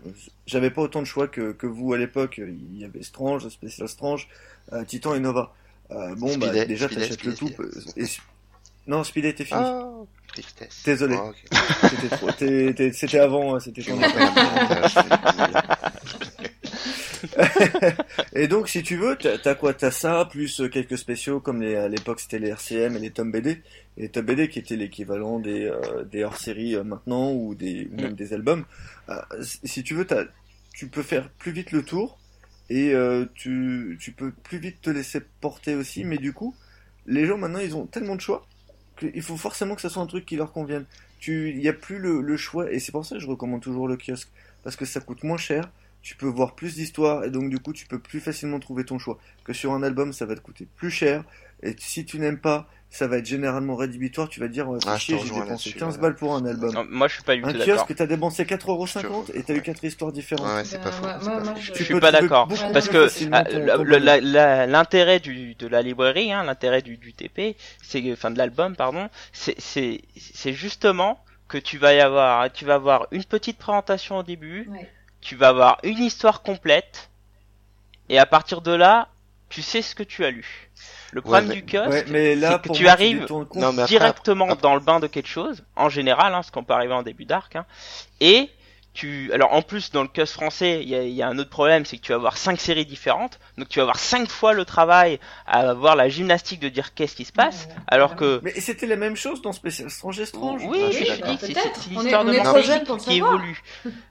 j'avais pas autant de choix que, que vous à l'époque. Il y avait Strange, Special Strange, euh, Titan et Nova. Euh, bon, bah, déjà, t'achètes le tout. Et- Non, Speed était fini. Oh. Désolé. Ok. C'était avant, c'était ton Et donc, si tu veux, t'as quoi? T'as ça, plus euh, quelques spéciaux, comme les, à l'époque c'était les RCM et les Tom BD. Et les Tom BD qui étaient l'équivalent des, euh, des hors-séries euh, maintenant, ou, des, ou même des albums. Euh, si tu veux, tu peux faire plus vite le tour, et euh, tu, tu peux plus vite te laisser porter aussi, mais du coup, les gens maintenant, ils ont tellement de choix, qu'il faut forcément que ça soit un truc qui leur convienne. Il n'y a plus le, le choix, et c'est pour ça que je recommande toujours le kiosque, parce que ça coûte moins cher, tu peux voir plus d'histoires et donc du coup tu peux plus facilement trouver ton choix. Que sur un album ça va te coûter plus cher et si tu n'aimes pas ça va être généralement rédhibitoire, tu vas te dire ouais, Ah, chier, j'ai dépensé là-dessus, 15 ouais. balles pour un album. Non, moi, je suis pas du Un tout d'accord. kiosque t'as débensé 4,50€ Je- et t'as eu quatre histoires différentes. Ouais, c'est pas faux. moi- moi, je- Je suis pas d'accord. Parce que ah, l'intérêt du, de la librairie, hein, l'intérêt du, du TP, c'est enfin de l'album, pardon, c'est c'est c'est justement que tu vas y avoir, tu vas avoir une petite présentation au début, Ouais. tu vas avoir une histoire complète, et à partir de là, tu sais ce que tu as lu. Le problème mais- du kiosque, Ouais, mais là, c'est que tu moi, arrives détournes compte- Non, mais après- directement après- dans le bain de quelque chose, en général, hein, ce qu'on peut arriver en début d'arc, hein, et tu, alors en plus dans le kiosque français, il y a, il y a un autre problème, c'est que tu vas avoir cinq séries différentes, donc tu vas avoir cinq fois le travail à avoir la gymnastique de dire qu'est-ce qui se passe, Ouais, ouais, alors que Mais c'était la même chose dans Special Strange et Strange. oui, Ah, je oui, c'est- Peut-être. c'est une On est- histoire on de le qui évolue.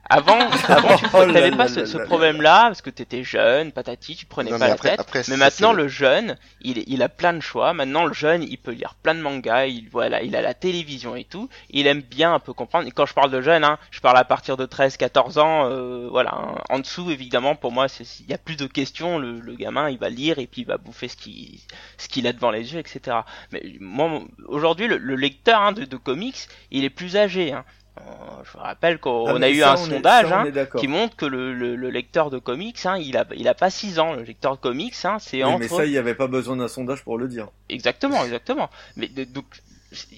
Avant, avant tu Oh n'avais pas là ce, là ce là. problème-là parce que t'étais jeune, patati, tu prenais Non, pas mais la après- tête. après, Mais maintenant, le jeune, il, il a plein de choix. Maintenant, le jeune, il peut lire plein de mangas. Il voilà, il a la télévision et tout. Il aime bien un peu comprendre. Et quand je parle de jeune, hein, je parle à partir de 13, 14 ans. euh, voilà, hein. en dessous, évidemment, pour moi, il y a plus de questions. Le, le gamin, il va lire et puis il va bouffer ce qu'il ce qu'il a devant les yeux, etc. Mais moi, aujourd'hui, le, le lecteur hein, de, de comics, il est plus âgé. Hein. Euh, je vous rappelle qu'on Ah, a eu ça, un est- sondage. ça, hein, qui montre que le, le, le lecteur de comics, hein, il a il a pas 6 ans. Le lecteur de comics, hein, c'est Oui, entre mais ça, il n'y avait pas besoin d'un sondage pour le dire. exactement, exactement. Mais donc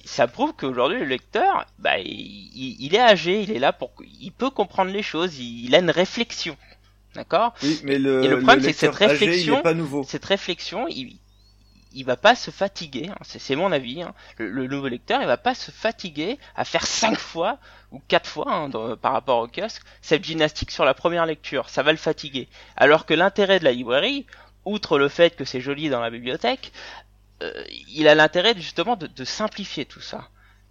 ça prouve qu'aujourd'hui le lecteur, bah, il, est âgé, il est là pour, il peut comprendre les choses, il, il a une réflexion, d'accord? Oui, mais le, Et le problème, c'est que cette réflexion- pas nouveau. Cette réflexion, il il va pas se fatiguer, hein, c'est c'est mon avis. hein. Le, le nouveau lecteur, il va pas se fatiguer à faire cinq fois ou quatre fois hein, dans- par rapport au kiosque cette gymnastique sur la première lecture. Ça va le fatiguer. Alors que l'intérêt de la librairie, outre le fait que c'est joli dans la bibliothèque, euh, il a l'intérêt justement de, de simplifier tout ça.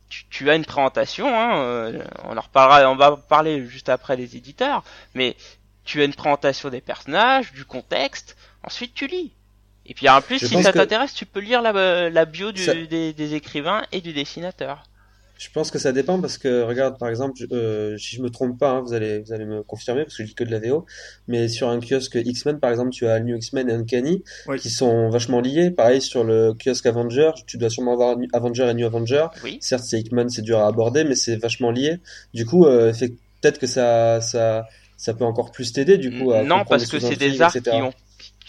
Tu, tu as une présentation, hein, euh, on en reparlera, on va parler juste après les éditeurs, mais tu as une présentation des personnages, du contexte, ensuite tu lis. Et puis en plus, Je si ça que- t'intéresse, tu peux lire la, la bio du- Ça- des, des écrivains et du dessinateur. Je pense que ça dépend parce que regarde par exemple je- euh, si je me trompe pas hein, vous allez vous allez me confirmer parce que je lis que de la VO mais sur un kiosque X-Men par exemple tu as New X-Men et Uncanny Oui. qui sont vachement liés pareil sur le kiosque Avenger tu dois sûrement avoir Avenger et New Avenger Oui. certes c'est Hickman c'est dur à aborder mais c'est vachement lié du coup euh, fait- peut-être que ça ça ça peut encore plus t'aider du coup à non, parce que c'est des arcs etc. qui ont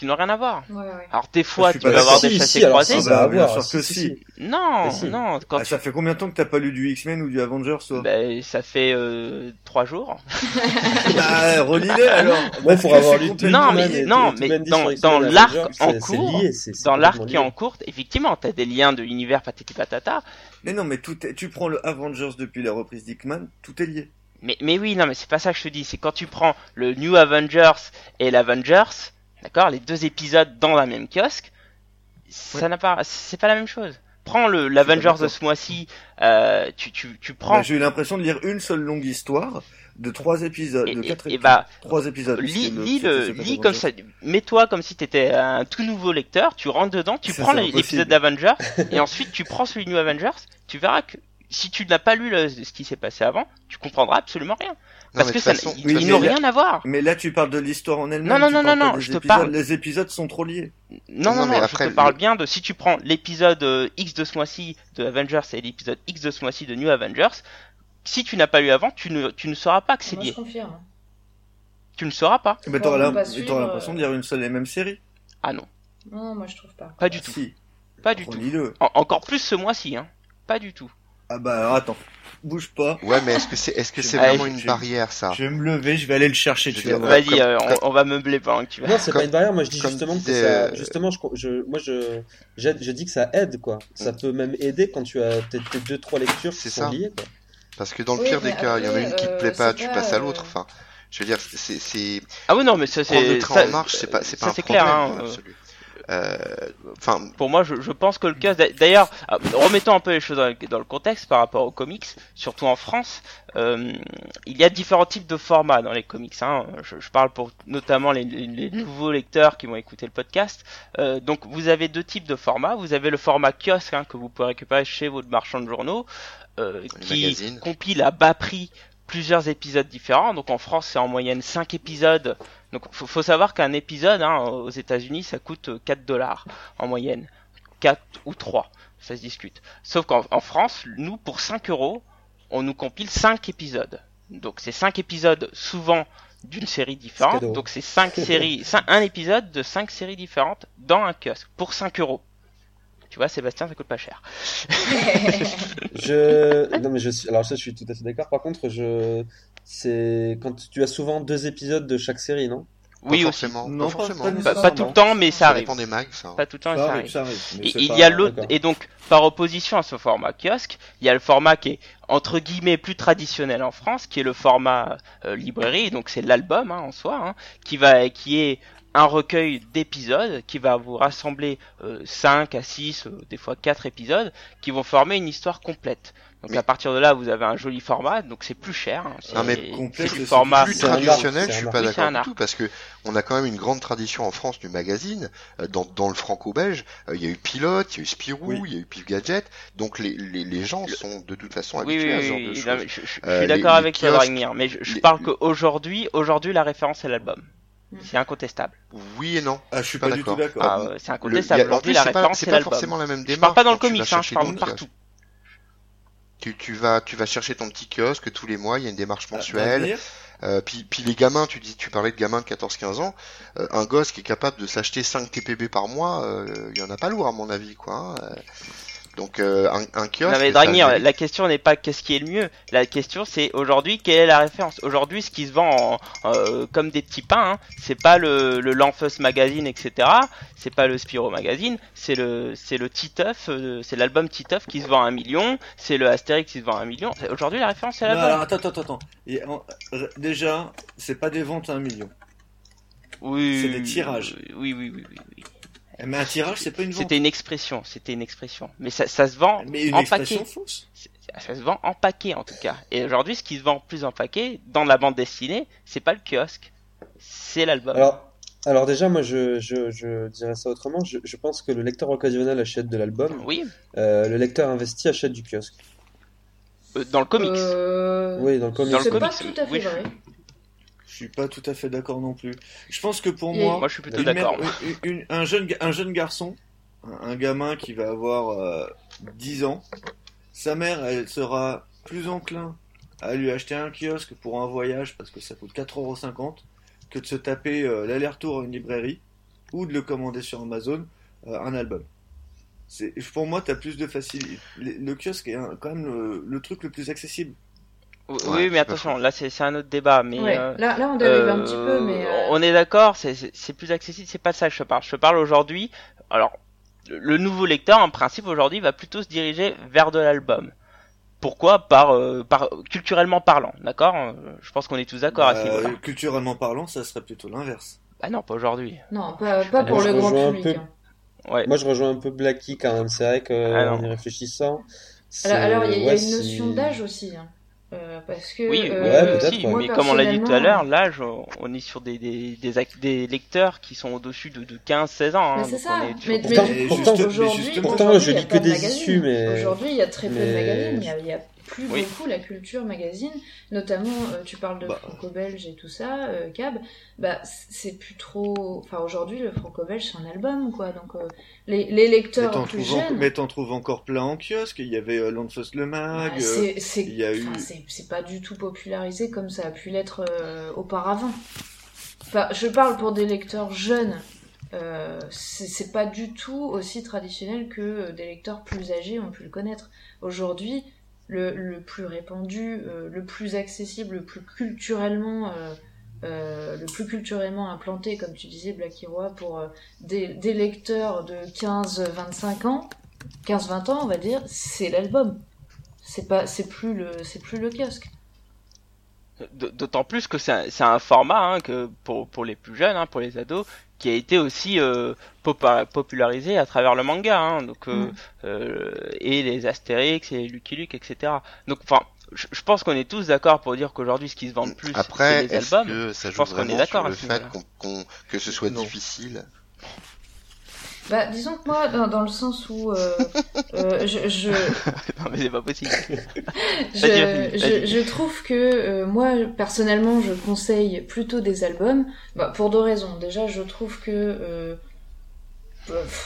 qui n'ont rien à voir. Ouais, ouais. Alors des fois, tu vas avoir des chassés si, croisés. ça bah, bien sûr que si, si. Non, Mais si. non, quand Ah, tu ça fait combien de temps que t'as pas lu du X-Men ou du Avengers, toi? Ben, ça fait euh, trois jours. Bah, relis-les alors. Pour avoir lu Non, mais non, mais dans, dans l'arc en cours, dans l'arc qui est en cours, effectivement, t'as des liens de l'univers patati patata. Mais non, mais tout est... tu prends le Avengers depuis la reprise d'Hickman, tout est lié. Mais, mais oui, non, mais c'est pas ça que je te dis. C'est quand tu prends le New Avengers et l'Avengers, d'accord, les deux épisodes dans la même kiosque, ça n'a pas, c'est pas la même chose. Prends le l'Avengers de ce mois-ci, euh, tu, tu, tu prends. Bah, J'ai eu l'impression de lire une seule longue histoire de trois épisodes, et, de et- quatre et épisodes. bah, trois épisodes. lis, lis le, lis comme ça. Mets-toi comme si t'étais un tout nouveau lecteur. Tu rentres dedans, tu prends l'épisode d'Avengers et ensuite tu prends celui de New Avengers. Tu verras que si tu n'as pas lu le- ce qui s'est passé avant, tu comprendras absolument rien. Parce que ça, façon- ils, oui, ils mais n'ont là- rien à voir. Mais là, tu parles de l'histoire en elle-même. Non, non, tu non, non, non, je te parle- Les épisodes sont trop liés. Non, non, Non, mais non, après, je te parle le- bien de si tu prends l'épisode euh, X de ce mois-ci de Avengers et l'épisode X de ce mois-ci de New Avengers, si tu n'as pas lu avant, tu ne, tu ne sauras pas que c'est Moi, je lié. confirme. Tu ne sauras pas. Mais t'auras on l'im- va mais suivre, t'auras euh, l'impression de lire une seule et même série. Ah non, Non, moi je trouve pas. pas du tout. Si. Pas du tout. Encore plus ce mois-ci. Hein. Pas du tout. Ah bah alors attends, bouge pas. Ouais, mais est-ce que c'est est-ce que c'est Allez, vraiment une je- barrière ça Je vais me lever, je vais aller le chercher. Je Tu veux vas dire, Vas-y, comme- euh, on, comme- on va meubler pendant que tu vas. Non, c'est Comme- pas une barrière. Moi, je dis comme justement que disait, ça, euh, justement, je, je, moi, je, j'aide- je dis que ça aide, quoi. Ça peut même aider quand tu as tes, tes deux, trois lectures qui C'est sont ça. liées, quoi. Parce que dans le Oui, pire des cas, il y en a après, une qui te euh, plaît pas, c'est tu pas, passes à euh, l'autre. Enfin, je veux dire, c'est c'est Ah oui, non, mais ça prendre le c'est. train ça- en marche, c'est pas c'est pas ça, un c'est problème clair, hein, dans euh, l'absolu. Euh, Pour moi, je, je pense que le kiosque. D'ailleurs, ah, remettons un peu les choses dans le, dans le contexte par rapport aux comics, surtout en France. euh, il y a différents types de formats dans les comics. Hein. Je, je parle pour notamment les, les- les nouveaux lecteurs qui vont écouter le podcast. Euh, donc, vous avez deux types de formats. Vous avez le format kiosque hein, que vous pouvez récupérer chez votre marchand de journaux, euh, qui magazines. compile à bas prix plusieurs épisodes différents. Donc en France, c'est en moyenne 5 épisodes. Donc faut, faut savoir qu'un épisode hein, aux États-Unis, ça coûte euh, 4 dollars en moyenne. 4 ou 3, ça se discute. Sauf qu'en en France, nous, pour 5 euros, on nous compile 5 épisodes. Donc c'est 5 épisodes souvent d'une série différente. Donc c'est 5 séries, un épisode de 5 séries différentes dans un kiosque pour 5 euros. Tu vois, Sébastien, ça coûte pas cher. Je, non, mais je suis, alors ça, je suis tout à fait d'accord. Par contre, je, c'est quand tu as souvent deux épisodes de chaque série, non? Oui pas aussi. forcément. Non, pas pas- forcément. pas Pas, nécessairement. pas tout le temps, mais ça Ça arrive. dépend des mags, ça. hein. Pas tout le temps, mais Ça ça arrive, arrive. ça arrive. mais Et il pas- y a l'autre, et donc par opposition à ce format kiosque, il y a le format qui est entre guillemets plus traditionnel en France, qui est le format euh, librairie, donc c'est l'album hein, en soi, hein, qui va, qui est un recueil d'épisodes qui va vous rassembler euh, 5 à 6, euh, des fois 4 épisodes, qui vont former une histoire complète. Donc Mais- à partir de là, vous avez un joli format, donc c'est plus cher. hein, c'est Non, mais complet, c'est c'est du format. plus traditionnel, c'est je suis pas d'accord un du tout parce que on a quand même une grande tradition en France du magazine. Euh, Dans, dans le franco-belge, euh, il y a eu Pilote, il y a eu Spirou, Oui. il y a eu Pif Gadget. Donc les, les, les gens sont de toute façon Oui, oui, habitués à ce genre oui, de oui, choses. non, mais je, je- je Euh, suis d'accord les avec Dragnir, mais je, je les- parle qu'aujourd'hui, aujourd'hui, la référence c'est l'album. Mm. C'est incontestable. Oui et non. Ah, je suis Pas pas du tout d'accord. Ah, ouais, c'est Le- incontestable. Aujourd'hui, plus, la c'est pas, référence c'est c'est pas forcément la même Je démarche. parle pas dans le quand tu vas comics, hein, je chercher parle ton partout. Tu, tu vas, tu vas chercher ton petit kiosque tous les mois, il y a une démarche Ah, mensuelle. Euh, puis, puis les gamins, tu dis, tu parlais de gamins de 14-15 ans, euh, un gosse qui est capable de s'acheter 5 TPB par mois, euh, il y en a pas lourd à mon avis, quoi. hein. Donc euh, un, un kiosque. Non mais Dragnir, la question n'est pas qu'est-ce qui est le mieux. La question c'est aujourd'hui quelle est la référence? Aujourd'hui, ce qui se vend en, euh, comme des petits pains, hein, c'est pas le, le Magazine, etc. C'est pas le Spiro Magazine, c'est le c'est le Titeuf, euh, c'est l'album Titeuf qui se vend à un million, c'est le Astérix qui se vend à un million. Aujourd'hui, la référence c'est l'album. alors, attends, attends, attends. Et déjà, c'est pas des ventes à un million. Oui. c'est des tirages. Oui, oui, oui, oui. oui. Mais un tirage, c'est pas une vente. C'était une expression, c'était une expression. Mais ça, ça se vend Mais une en expression paquet. fausse. Ça se vend en paquet en tout cas. Et aujourd'hui, ce qui se vend plus en paquet dans la bande dessinée, c'est pas le kiosque, c'est l'album. Alors, alors déjà, moi, je, je, je dirais ça autrement. Je, je pense que le lecteur occasionnel achète de l'album. Oui, Euh, le lecteur investi achète du kiosque. euh, dans le comics. Euh, Oui, dans le comics. Dans le c'est comics, pas tout à fait oui. vrai. Je suis pas tout à fait d'accord non plus. Je pense que pour moi, Moi, je suis plutôt une d'accord. mère- une- une- un, jeune, ga- un jeune garçon, un, un gamin qui va avoir euh, 10 ans, sa mère, elle sera plus enclin à lui acheter un kiosque pour un voyage parce que ça coûte 4,50€ que de se taper euh, l'aller-retour à une librairie ou de le commander sur Amazon euh, un album. C'est, pour moi, tu as plus de facilité. Le, le kiosque est un- quand même le, le truc le plus accessible. Oui, Ouais, mais attention, là, c'est un autre débat. Mais Ouais. euh, Là, là, on dérive un euh, petit peu, mais. euh, on est d'accord, c'est- plus accessible. C'est pas de ça que je te parle. Je te parle aujourd'hui. Alors, le- nouveau lecteur, en principe, aujourd'hui, va plutôt se diriger vers de l'album. Pourquoi? Par, euh, par culturellement parlant, d'accord? Euh, Je pense qu'on est tous d'accord à ce Euh, niveau-là. culturellement parlant, ça serait plutôt l'inverse. Bah non, pas aujourd'hui. Non, pas, pas pour le grand public. peu. hein. Ouais. Euh, Moi, je rejoins un peu Blacky quand même. C'est vrai qu'en Ah y réfléchissant. c'est- Alors, il y a, y une notion d'âge aussi. hein. Euh, parce que. Oui, euh, ouais, moi, mais comme on l'a dit tout à l'heure, l'âge, on est sur des, des, des, des lecteurs qui sont au-dessus de, de 15-16 ans. hein, Mais c'est ça. on est Mais, mais Pourtant- du coup, pourtant- mais aujourd'hui, justement- Pourtant, aujourd'hui, je il y a lis que de des issues, mais- Aujourd'hui, il y a très peu de mais- magazines. Il y a, il y a plus Oui. beaucoup la culture magazine. Notamment, euh, tu parles de Bah. franco-belge et tout ça, euh, Cab. Bah, c'est plus trop. Enfin, aujourd'hui, le franco-belge, c'est un album, quoi. Donc, euh, les, les Mais lecteurs t'en plus trouves, en- jeunes. mais t'en trouves encore plein en kiosque. Il y avait Landfuss le bah, Mag. euh, c'est- eu- enfin, pas du tout popularisé comme ça a pu l'être auparavant. Enfin, je parle pour des lecteurs jeunes euh, c'est pas du tout aussi traditionnel que des lecteurs plus âgés ont pu le connaître. Aujourd'hui, le, plus répandu, euh, le plus accessible, le plus culturellement, euh, euh, le plus culturellement implanté, comme tu disais, Black Hero, pour des, lecteurs de 15-25 ans, 15-20 ans, on va dire, c'est l'album. C'est pas, c'est plus le, c'est plus le kiosque. D'autant plus que c'est un, format hein, que pour, pour les plus jeunes, hein, pour les ados, qui a été aussi euh, popularisé à travers le manga, hein, donc euh, mm. euh, et les Astérix et Lucky Luke, etc. Donc, enfin, je, pense qu'on est tous d'accord pour dire qu'aujourd'hui, ce qui se vend le plus, c'est les albums. Que ça joue je pense qu'on est d'accord le fait que ce soit difficile? Bah, disons que moi, dans, le sens où euh, euh, je, je... non mais c'est pas possible. je, je, trouve que euh, moi, personnellement, je conseille plutôt des albums. Bah, pour deux raisons. Déjà, je trouve que euh,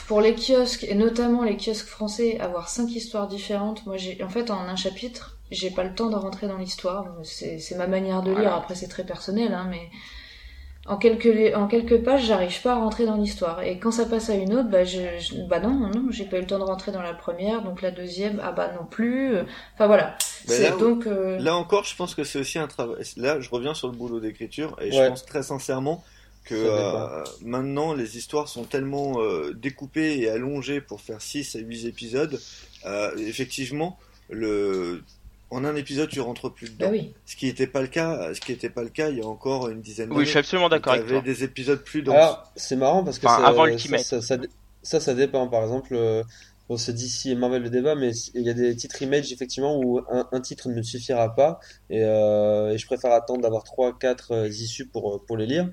pour les kiosques et notamment les kiosques français, avoir cinq histoires différentes. Moi, j'ai en fait en un chapitre, j'ai pas le temps de rentrer dans l'histoire. C'est ma manière de lire. Après, c'est très personnel, hein, mais en quelques, en quelques pages, j'arrive pas à rentrer dans l'histoire. Et quand ça passe à une autre, bah, je, bah non, non, j'ai pas eu le temps de rentrer dans la première, donc la deuxième, ah bah non plus. Enfin voilà. là, donc, euh, là encore, je pense que c'est aussi un travail. Là, je reviens sur le boulot d'écriture, et je pense très sincèrement que euh, maintenant les histoires sont tellement euh, découpées et allongées pour faire 6 à 8 épisodes. effectivement, le en un épisode tu rentres plus dedans. Bah ce qui n'était pas le cas, ce qui était pas le cas il y a encore une dizaine d'années. Oui, je suis absolument d'accord avec toi. des épisodes plus denses. Alors, c'est marrant parce que ça, ça, ça, dépend. Par exemple, euh, bon, c'est d'ici et Marvel le débat, mais il y a des titres image effectivement où un, titre ne me suffira pas et, euh, et je préfère attendre d'avoir trois, quatre euh, issues pour pour les lire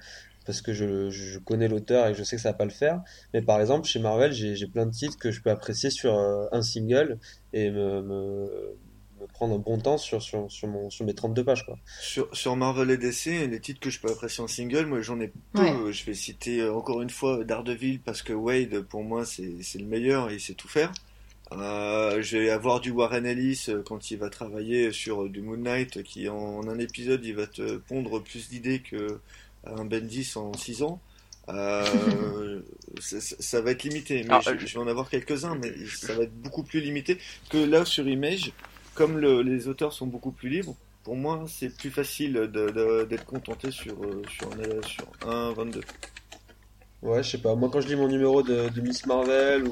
parce que je, je connais l'auteur et je sais que ça va pas le faire. Mais par exemple, chez Marvel, j'ai plein de titres que je peux apprécier sur un single et me, me prendre un bon temps sur, sur, sur, mon, sur mes 32 pages. Quoi. Sur, sur Marvel et DC, les titres que je peux apprécier en single, moi j'en ai peu. Je vais citer euh, encore une fois Daredevil parce que Wade, pour moi, c'est le meilleur et il sait tout faire. Euh, je vais avoir du Warren Ellis euh, quand il va travailler sur du Moon Knight, qui en, un épisode il va te pondre plus d'idées que un Bendis en 6 ans. Euh, ça, va être limité, mais je, je, vais en avoir quelques-uns, mais ça va être beaucoup plus limité que là sur Image comme les auteurs sont beaucoup plus libres, pour moi, c'est plus facile d'être contenté sur, euh, sur, sur 1, 22. Ouais, je sais pas. Moi, quand je lis mon numéro de, Miss Marvel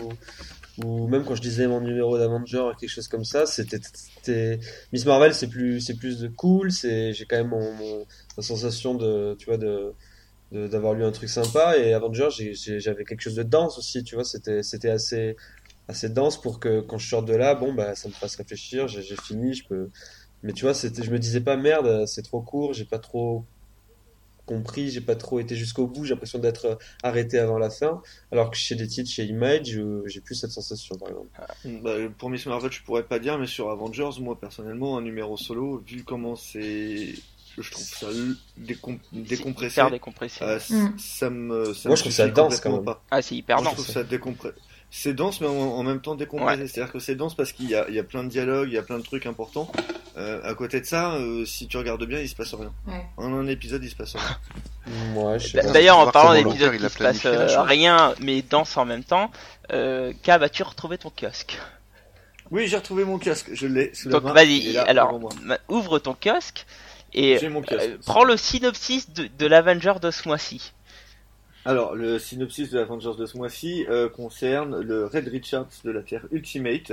ou, même quand je disais mon numéro d'Avenger quelque chose comme ça, c'était Miss Marvel, c'est plus plus de cool. J'ai quand même mon, ma sensation de tu vois de d'avoir lu un truc sympa et Avenger j'avais quelque chose de dense aussi tu vois c'était c'était assez assez dense pour que quand je sors de là, bon, bah, ça me fasse réfléchir, j'ai fini, je peux. Mais tu vois, c'était, je me disais pas merde, c'est trop court, j'ai pas trop compris, j'ai pas trop été jusqu'au bout, j'ai l'impression d'être arrêté avant la fin, alors que chez des titres, chez Image, j'ai plus cette sensation par exemple. Bah, pour Miss Marvel, je pourrais pas dire, mais sur Avengers, moi personnellement, un numéro solo, vu comment c'est je trouve ça décompressé. Hyper décompressé. Euh, mm. Ça me, ça Moi, je trouve ça dense quand même. Ah, c'est hyper dense. Je trouve ça décompressé c'est dense mais en, même temps décompressé. C'est-à-dire que c'est dense parce qu'il y a, il y a plein de dialogues, il y a plein de trucs importants. Euh, à côté de ça, euh, si tu regardes bien, il se passe rien. En un épisode, il se passe rien. D'ailleurs, en parlant d'épisodes il se passe euh, rien mais dense en même temps, euh, as-tu retrouvé ton kiosque? Oui, j'ai retrouvé mon kiosque. Je l'ai. Donc vas-y. Alors, ouvre ton kiosque et prends le synopsis de, de l'Avenger de ce mois-ci. Alors, le synopsis de Avengers de ce mois-ci euh, concerne le Red Richards de la Terre Ultimate,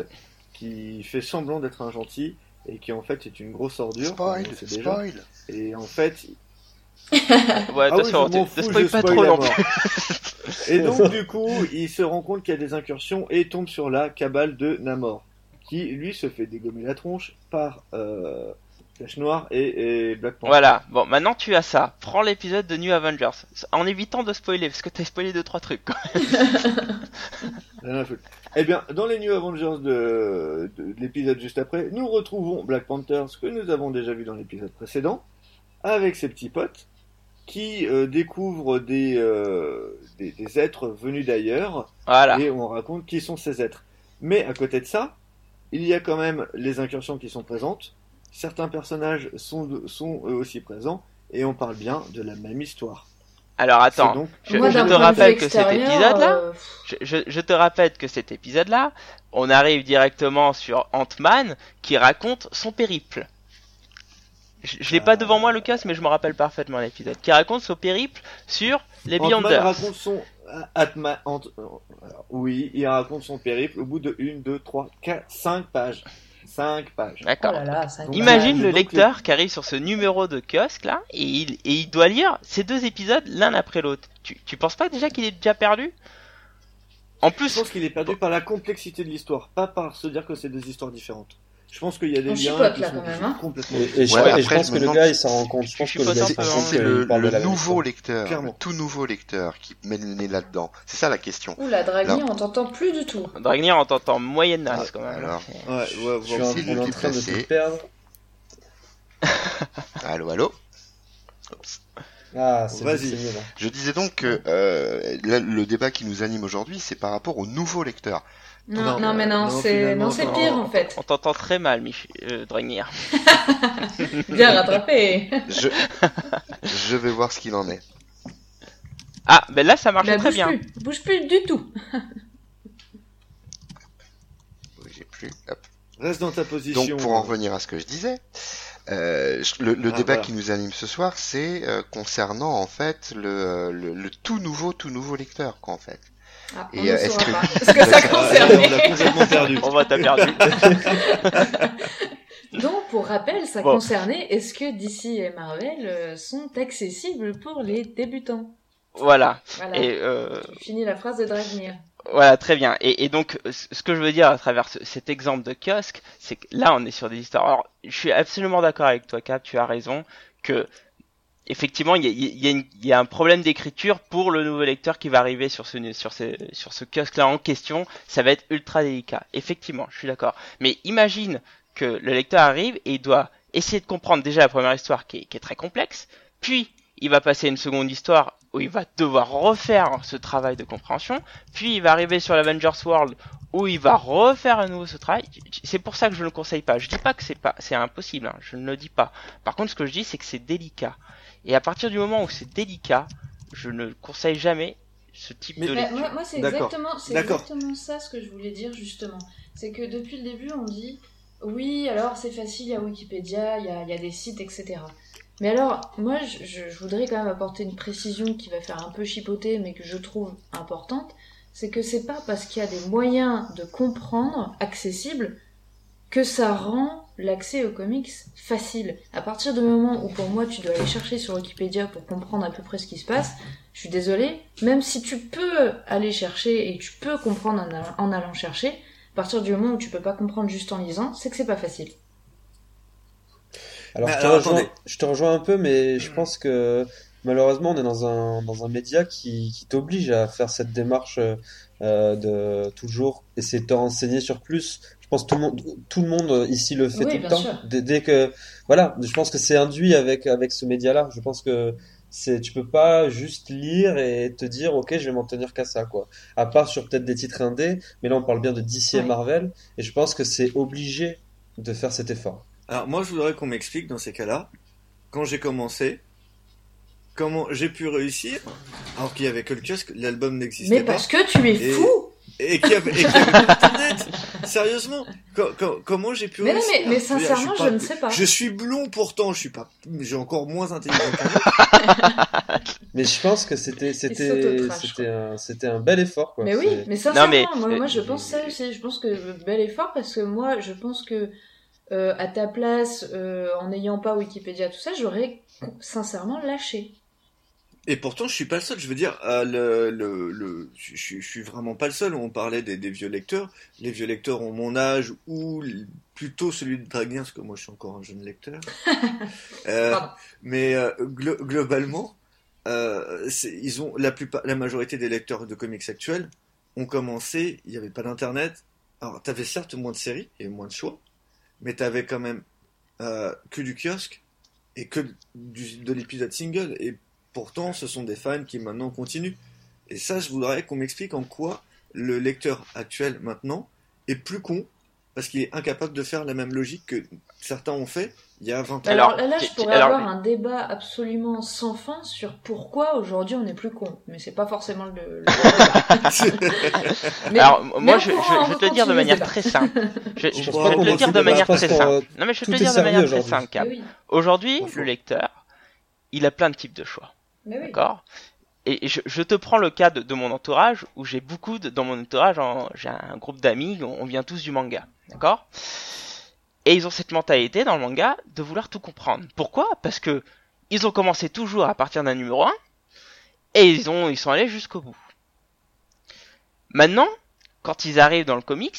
qui fait semblant d'être un gentil et qui en fait est une grosse ordure. Spoil, spoil. Et en fait. ouais, ah ne spoil pas trop non Et donc, du coup, il se rend compte qu'il y a des incursions et tombe sur la cabale de Namor, qui lui se fait dégommer la tronche par. Euh, Flèche Noire et, Black Panther. Voilà, bon, maintenant tu as ça. Prends l'épisode de New Avengers, en évitant de spoiler, parce que t'as spoilé 2-3 trucs quand même. eh bien, dans les New Avengers de, l'épisode juste après, nous retrouvons Black Panther, ce que nous avons déjà vu dans l'épisode précédent, avec ses petits potes, qui euh, découvrent des, euh, des, des, êtres venus d'ailleurs, voilà. et on raconte qui sont ces êtres. Mais à côté de ça, il y a quand même les incursions qui sont présentes, certains personnages sont, sont eux aussi présents, et on parle bien de la même histoire. Alors attends, donc- je, Moi, je d'un te rappelle que cet épisode-là, euh, je, je- je te rappelle que cet épisode-là, on arrive directement sur Ant-Man qui raconte son périple. Je, je l'ai pas Euh. devant moi, Lucas, mais je me rappelle parfaitement l'épisode. Qui raconte son périple sur les Ant-Man Beyonders. raconte son euh, Ant- oui, il raconte son périple au bout de 1, 2, 3, 4, 5 pages. 5 pages. Oh D'accord. là là, ça Donc, Imagine le donc, lecteur qui arrive sur ce numéro de kiosque là et il, et il doit lire ces deux épisodes l'un après l'autre. Tu, tu penses pas déjà qu'il est déjà perdu? En Je plus, pense qu'il est perdu par la complexité de l'histoire, pas par se dire que c'est deux histoires différentes. Je pense qu'il y a des On liens chipote, qui là, sont quand même, hein. complètement. Et, et je, Ouais, et je après, pense je que le gars, il s'en rend compte. Je pense que le gars, s'en rend compte le, nouveau lecteur, Clairement. le tout nouveau lecteur qui mène le nez là-dedans. C'est ça la question. Oula, Dragny, on t'entend plus du tout. Dragnir en t'entend moyenne naze quand même. Alors, Ouais, ouais, Je suis en, on en train de te perdre. allô, allô. Ah, c'est Vas-y. Je disais donc que euh, là, le débat qui nous anime aujourd'hui, c'est par rapport au nouveau lecteur. Non, Non, non, mais non, non, c'est pire en fait. On t'entend très mal, Mich euh, Dragnir. Bien rattrapé. Je, je vais voir ce qu'il en est. Ah, ben là ça marchait Bah, très bouge bien. plus, bouge plus du tout. Oui, J'ai plus. Hop. Reste dans ta position. Donc pour en revenir à ce que je disais, euh, le, le Ah, débat voilà. qui nous anime ce soir, c'est euh, concernant en fait le, le, le tout nouveau, tout nouveau lecteur, quoi, en fait. Ah, on euh, est-ce que- pas. Est-ce que ça Ah, on l'a concerne complètement perdu. On va t'as perdu. Donc, pour rappel, ça Bon. concernait est-ce que DC et Marvel euh, sont accessibles pour les débutants? Voilà. Voilà. Et euh, Fini la phrase de Dragnir. Voilà, très bien. Et, et donc, ce ce que je veux dire à travers ce- cet exemple de kiosque, c'est que là, on est sur des histoires. Alors, je suis absolument d'accord avec toi, Cap. Tu as raison que effectivement, il y a, y a y a un problème d'écriture pour le nouveau lecteur qui va arriver sur ce sur ce sur ce kiosque-là en question. Ça va être ultra délicat. Effectivement, je suis d'accord. Mais imagine que le lecteur arrive et il doit essayer de comprendre déjà la première histoire qui est, qui est très complexe, puis il va passer à une seconde histoire où il va devoir refaire ce travail de compréhension, puis il va arriver sur l'Avengers World où il va refaire à nouveau ce travail. C'est pour ça que je ne le conseille pas. Je dis pas que c'est pas, c'est impossible. hein, je ne le dis pas. Par contre, ce que je dis, c'est que c'est délicat. Et à partir du moment où c'est délicat, je ne conseille jamais ce type Mais- de Bah, lecture. moi, moi, c'est exactement, exactement ça ce que je voulais dire justement. C'est que depuis le début, on dit oui, alors c'est facile, il y a Wikipédia, il y a, il y a des sites, etc. Mais alors, moi, je, je- je voudrais quand même apporter une précision qui va faire un peu chipoter, mais que je trouve importante. C'est que c'est pas parce qu'il y a des moyens de comprendre accessibles que ça rend l'accès aux comics facile. À partir du moment où pour moi tu dois aller chercher sur Wikipédia pour comprendre à peu près ce qui se passe, je suis désolée, même si tu peux aller chercher et tu peux comprendre en allant, en allant chercher, à partir du moment où tu peux pas comprendre juste en lisant, c'est que c'est pas facile. Alors, je, te rejoins, attendez. je te rejoins un peu, mais je pense que malheureusement, on est dans un, dans un média qui, qui t'oblige à faire cette démarche euh, de toujours essayer de te renseigner sur plus. Je pense que tout le monde, tout le monde ici le fait Oui, tout le temps. Dès, dès que, voilà, je pense que c'est induit avec, avec ce média-là. Je pense que c'est, tu peux pas juste lire et te dire, ok, je vais m'en tenir qu'à ça, quoi. À part sur peut-être des titres indés, mais là, on parle bien de DC et. Marvel, et je pense que c'est obligé de faire cet effort. Alors moi je voudrais qu'on m'explique dans ces cas-là, quand j'ai commencé, comment j'ai pu réussir, alors qu'il y avait que le kiosque, l'album n'existait Mais pas, parce que tu es Et- fou et qu'il y avait, et qu'il y avait Internet. Sérieusement, co- co- comment j'ai pu Mais non, réussir mais, mais sincèrement, je pas- ne sais pas. Je suis blond pourtant, je suis pas, j'ai encore moins intelligent Mais je pense que c'était c'était s'auto-trash, c'était un c'était un bel effort quoi. Mais oui, mais sincèrement, mais- moi, moi je euh, pense ça aussi. Je pense que bel effort parce que moi je pense que euh, à ta place, euh, en n'ayant pas Wikipédia, tout ça, j'aurais sincèrement lâché. Et pourtant, je suis pas le seul. Je veux dire, euh, le, le, le, je, je- suis vraiment pas le seul. On parlait des, des vieux lecteurs. Les vieux lecteurs ont mon âge ou plutôt celui de Dragnien, parce que moi, je suis encore un jeune lecteur. Euh, mais euh, glo- globalement, ils ont la plupart, la majorité des lecteurs de comics actuels ont commencé. Il n'y avait pas d'internet. Alors, t'avais certes moins de séries et moins de choix, mais t'avais quand même que du kiosque et que du, de l'épisode single. Et pourtant, ce sont des fans qui maintenant continuent. Et ça, je voudrais qu'on m'explique en quoi le lecteur actuel maintenant est plus con parce qu'il est incapable de faire la même logique que certains ont fait il y a 20 ans. Alors, là, je pourrais alors- avoir un débat absolument sans fin sur pourquoi aujourd'hui on est plus con. Mais c'est pas forcément le. le- Mais- Alors, mais moi, je, je, je te dire de manière très simple. Je, je- Je te le dire de manière très simple. Non, mais je vais te le dire de manière très aujourd'hui. simple, Aujourd'hui, le lecteur, il a plein de types de choix. D'accord Et je, je te prends le cas de, de mon entourage, où j'ai beaucoup de, dans mon entourage, en- j'ai un groupe d'amis, on, on vient tous du manga. D'accord? Et ils ont cette mentalité dans le manga de vouloir tout comprendre. Pourquoi? Parce que ils ont commencé toujours à partir d'un numéro 1, et ils, ont, ils sont allés jusqu'au bout. Maintenant, quand ils arrivent dans le comics,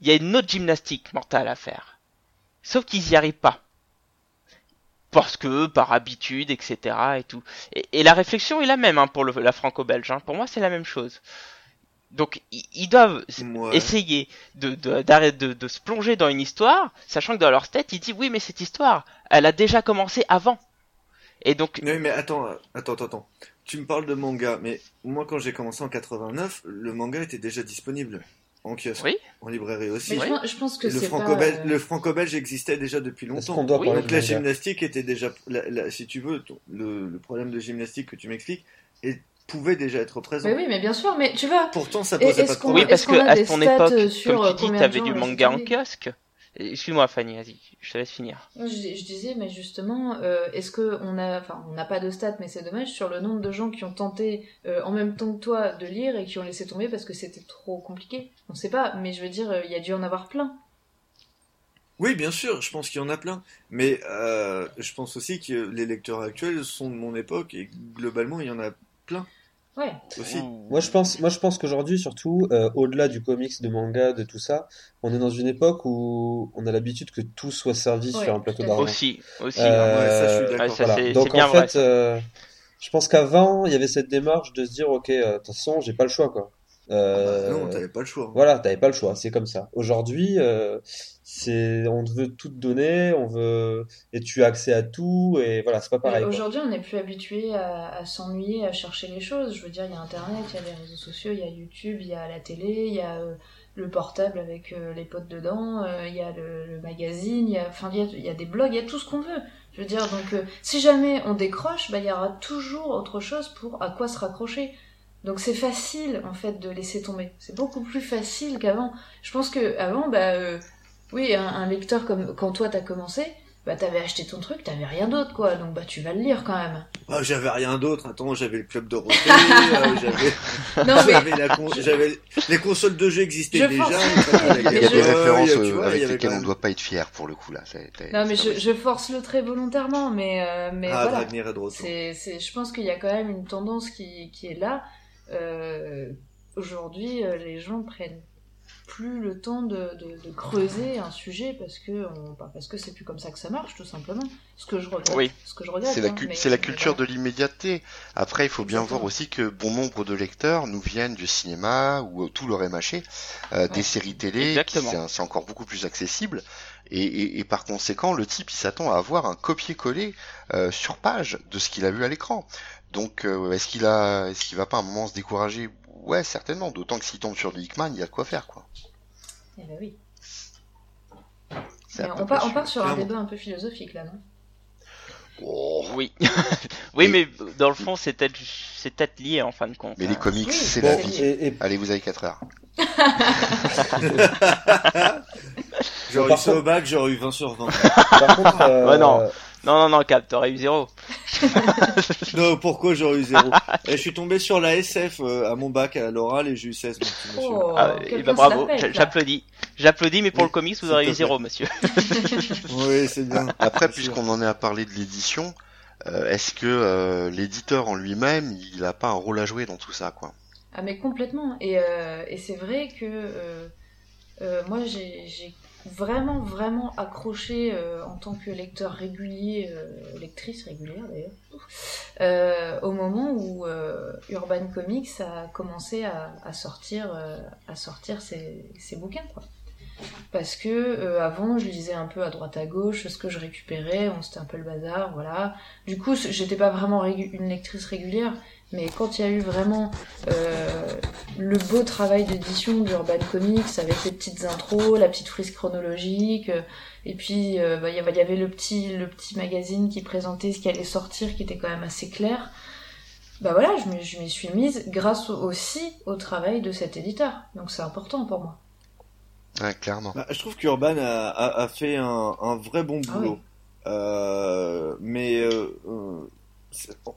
il y a une autre gymnastique mentale à faire. Sauf qu'ils y arrivent pas. Parce que, par habitude, etc. et tout. Et, et la réflexion est la même hein, pour le- la franco-belge. hein. Pour moi, c'est la même chose. Donc, ils, doivent Ouais. essayer de, de, d'arrêter de, de se plonger dans une histoire, sachant que dans leur tête, ils disent oui, mais cette histoire, elle a déjà commencé avant. Et donc, Oui, mais attends, attends, attends. Tu me parles de manga, mais moi, quand j'ai commencé en 89, le manga était déjà disponible en kiosque, Oui. en librairie aussi. Mais Oui. je, pense, je pense que Et le franco-belge, euh, le franco-belge existait déjà depuis longtemps. doit Oui. parler Donc la gymnastique était déjà, la- la- si tu veux, ton- le, le problème de gymnastique que tu m'expliques, et pouvait déjà être présent. Mais oui, mais bien sûr. Mais tu vois, Pourtant, ça posait pas de qu'on- oui, problème. parce que à des ton époque, sur, comme euh, tu dis, combien t'avais du manga en kiosque. Excuse-moi, Fanny, vas-y, je te laisse finir. Je, je disais, mais justement, euh, est-ce que on a, enfin, on n'a pas de stats, mais c'est dommage sur le nombre de gens qui ont tenté euh, en même temps que toi de lire et qui ont laissé tomber parce que c'était trop compliqué. On sait pas, mais je veux dire, euh, il y a dû en avoir plein. Oui, bien sûr, je pense qu'il y en a plein. Mais euh, je pense aussi que les lecteurs actuels sont de mon époque et globalement, il y en a Ouais. aussi. Moi je pense, moi je pense qu'aujourd'hui surtout, euh, au-delà du comics, de manga, de tout ça, on est dans une époque où on a l'habitude que tout soit servi Ouais, sur un plateau d'argent. Aussi, aussi. Euh, Ouais, ça, je suis Ouais, d'accord. ça, Voilà. c'est- Donc en vrai, fait, euh, je pense qu'avant il y avait cette démarche de se dire ok, euh, de toute façon j'ai pas le choix quoi. Euh, Bah, non, t'avais pas le choix. Voilà, t'avais pas le choix, c'est comme ça. Aujourd'hui, euh, c'est, on te veut tout te donner, on veut, et tu as accès à tout, et voilà, c'est pas pareil. Aujourd'hui, on n'est plus habitué à, à s'ennuyer, à chercher les choses. Je veux dire, il y a Internet, il y a les réseaux sociaux, il y a YouTube, il y a la télé, il y a euh, le portable avec euh, les potes dedans, euh, il y a le, le magazine, il y a, enfin, il y a, il y a des blogs, il y a tout ce qu'on veut. Je veux dire, donc, euh, si jamais on décroche, bah, il y aura toujours autre chose pour à quoi se raccrocher. Donc c'est facile en fait de laisser tomber. C'est beaucoup plus facile qu'avant. Je pense que avant, bah euh, oui, un, un lecteur comme quand toi t'as commencé, bah t'avais acheté ton truc, t'avais rien d'autre quoi, donc bah tu vas le lire quand même. Ah, j'avais rien d'autre. Attends, j'avais le club Dorothée, euh, j'avais, Non mais j'avais la con- j'avais les consoles de jeux existaient Je déjà. il y a des je- références euh, vois, avec lesquelles on même- doit pas être fier pour le coup là. C'est- c'est- non mais c'est je, je force le trait volontairement, mais euh, mais ah, voilà. De c'est, je pense qu'il y a quand même une tendance qui, qui est là. Euh, aujourd'hui, euh, les gens prennent plus le temps de, de, de creuser un sujet parce que on, bah, parce que c'est plus comme ça que ça marche, tout simplement. Ce que je regrette. Oui. Ce que je regrette. C'est la, hein, la culture voilà. de l'immédiateté. Après, il faut bien voir aussi que bon nombre de lecteurs nous viennent du cinéma ou euh, tout leur est mâché, euh, des séries télé, c'est encore beaucoup plus accessible. Et, et- et par conséquent, le type, il s'attend à avoir un copier-coller euh, sur page de ce qu'il a vu à l'écran. Donc, euh, est-ce qu'il a, est-ce qu'il va pas à un moment se décourager? Ouais, certainement. D'autant que s'il tombe sur du Hickman, il y a de quoi faire, quoi. Eh ben oui. Mais on, part, on sûr. part sur un Clairement. débat un peu philosophique là, non? Oh. Oui. oui, Et- mais dans le fond, c'est peut-être, c'est peut-être lié en fin de compte. Mais hein. les comics, Oui, c'est Bon, la vie. et, et- Allez, vous avez 4 heures. J'aurais eu ça contre- au bac, j'aurais eu 20 sur 20. par contre, euh, Ouais, non. Non, non, non, Cap, t'aurais eu zéro. non, pourquoi j'aurais eu zéro Et Je suis tombé sur la SF euh, à mon bac à l'oral et j'ai eu 16. mon petit monsieur. Oh, Ah, et quelqu'un bah, bravo, j'applaudis. J'applaudis, mais pour Oui, le comics, vous te eu zéro, monsieur. Oui, c'est bien. Après, puisqu'on en est à parler de l'édition, euh, est-ce que euh, l'éditeur en lui-même, il a pas un rôle à jouer dans tout ça, quoi? Ah mais complètement. Et, euh, et c'est vrai que euh, euh, moi j'ai vraiment vraiment accroché euh, en tant que lecteur régulier, euh, lectrice régulière d'ailleurs, euh, au moment où Urban Comics a commencé à, sortir à sortir ses, bouquins quoi. parce que avant je lisais un peu à droite à gauche ce que je récupérais, c'était un peu le bazar, voilà. Du coup, j'étais pas vraiment une lectrice régulière, mais quand il y a eu vraiment euh, le beau travail d'édition d'Urban Comics avec les petites intros, la petite frise chronologique, euh, et puis euh, bah, il y avait le petit le petit magazine qui présentait ce qui allait sortir, qui était quand même assez clair. Bah voilà, je m'y suis mise grâce aussi au travail de cet éditeur. Donc c'est important pour moi. Ouais, clairement. Bah, je trouve qu'Urban a, a, fait un, un, vrai bon ah boulot. euh, mais euh,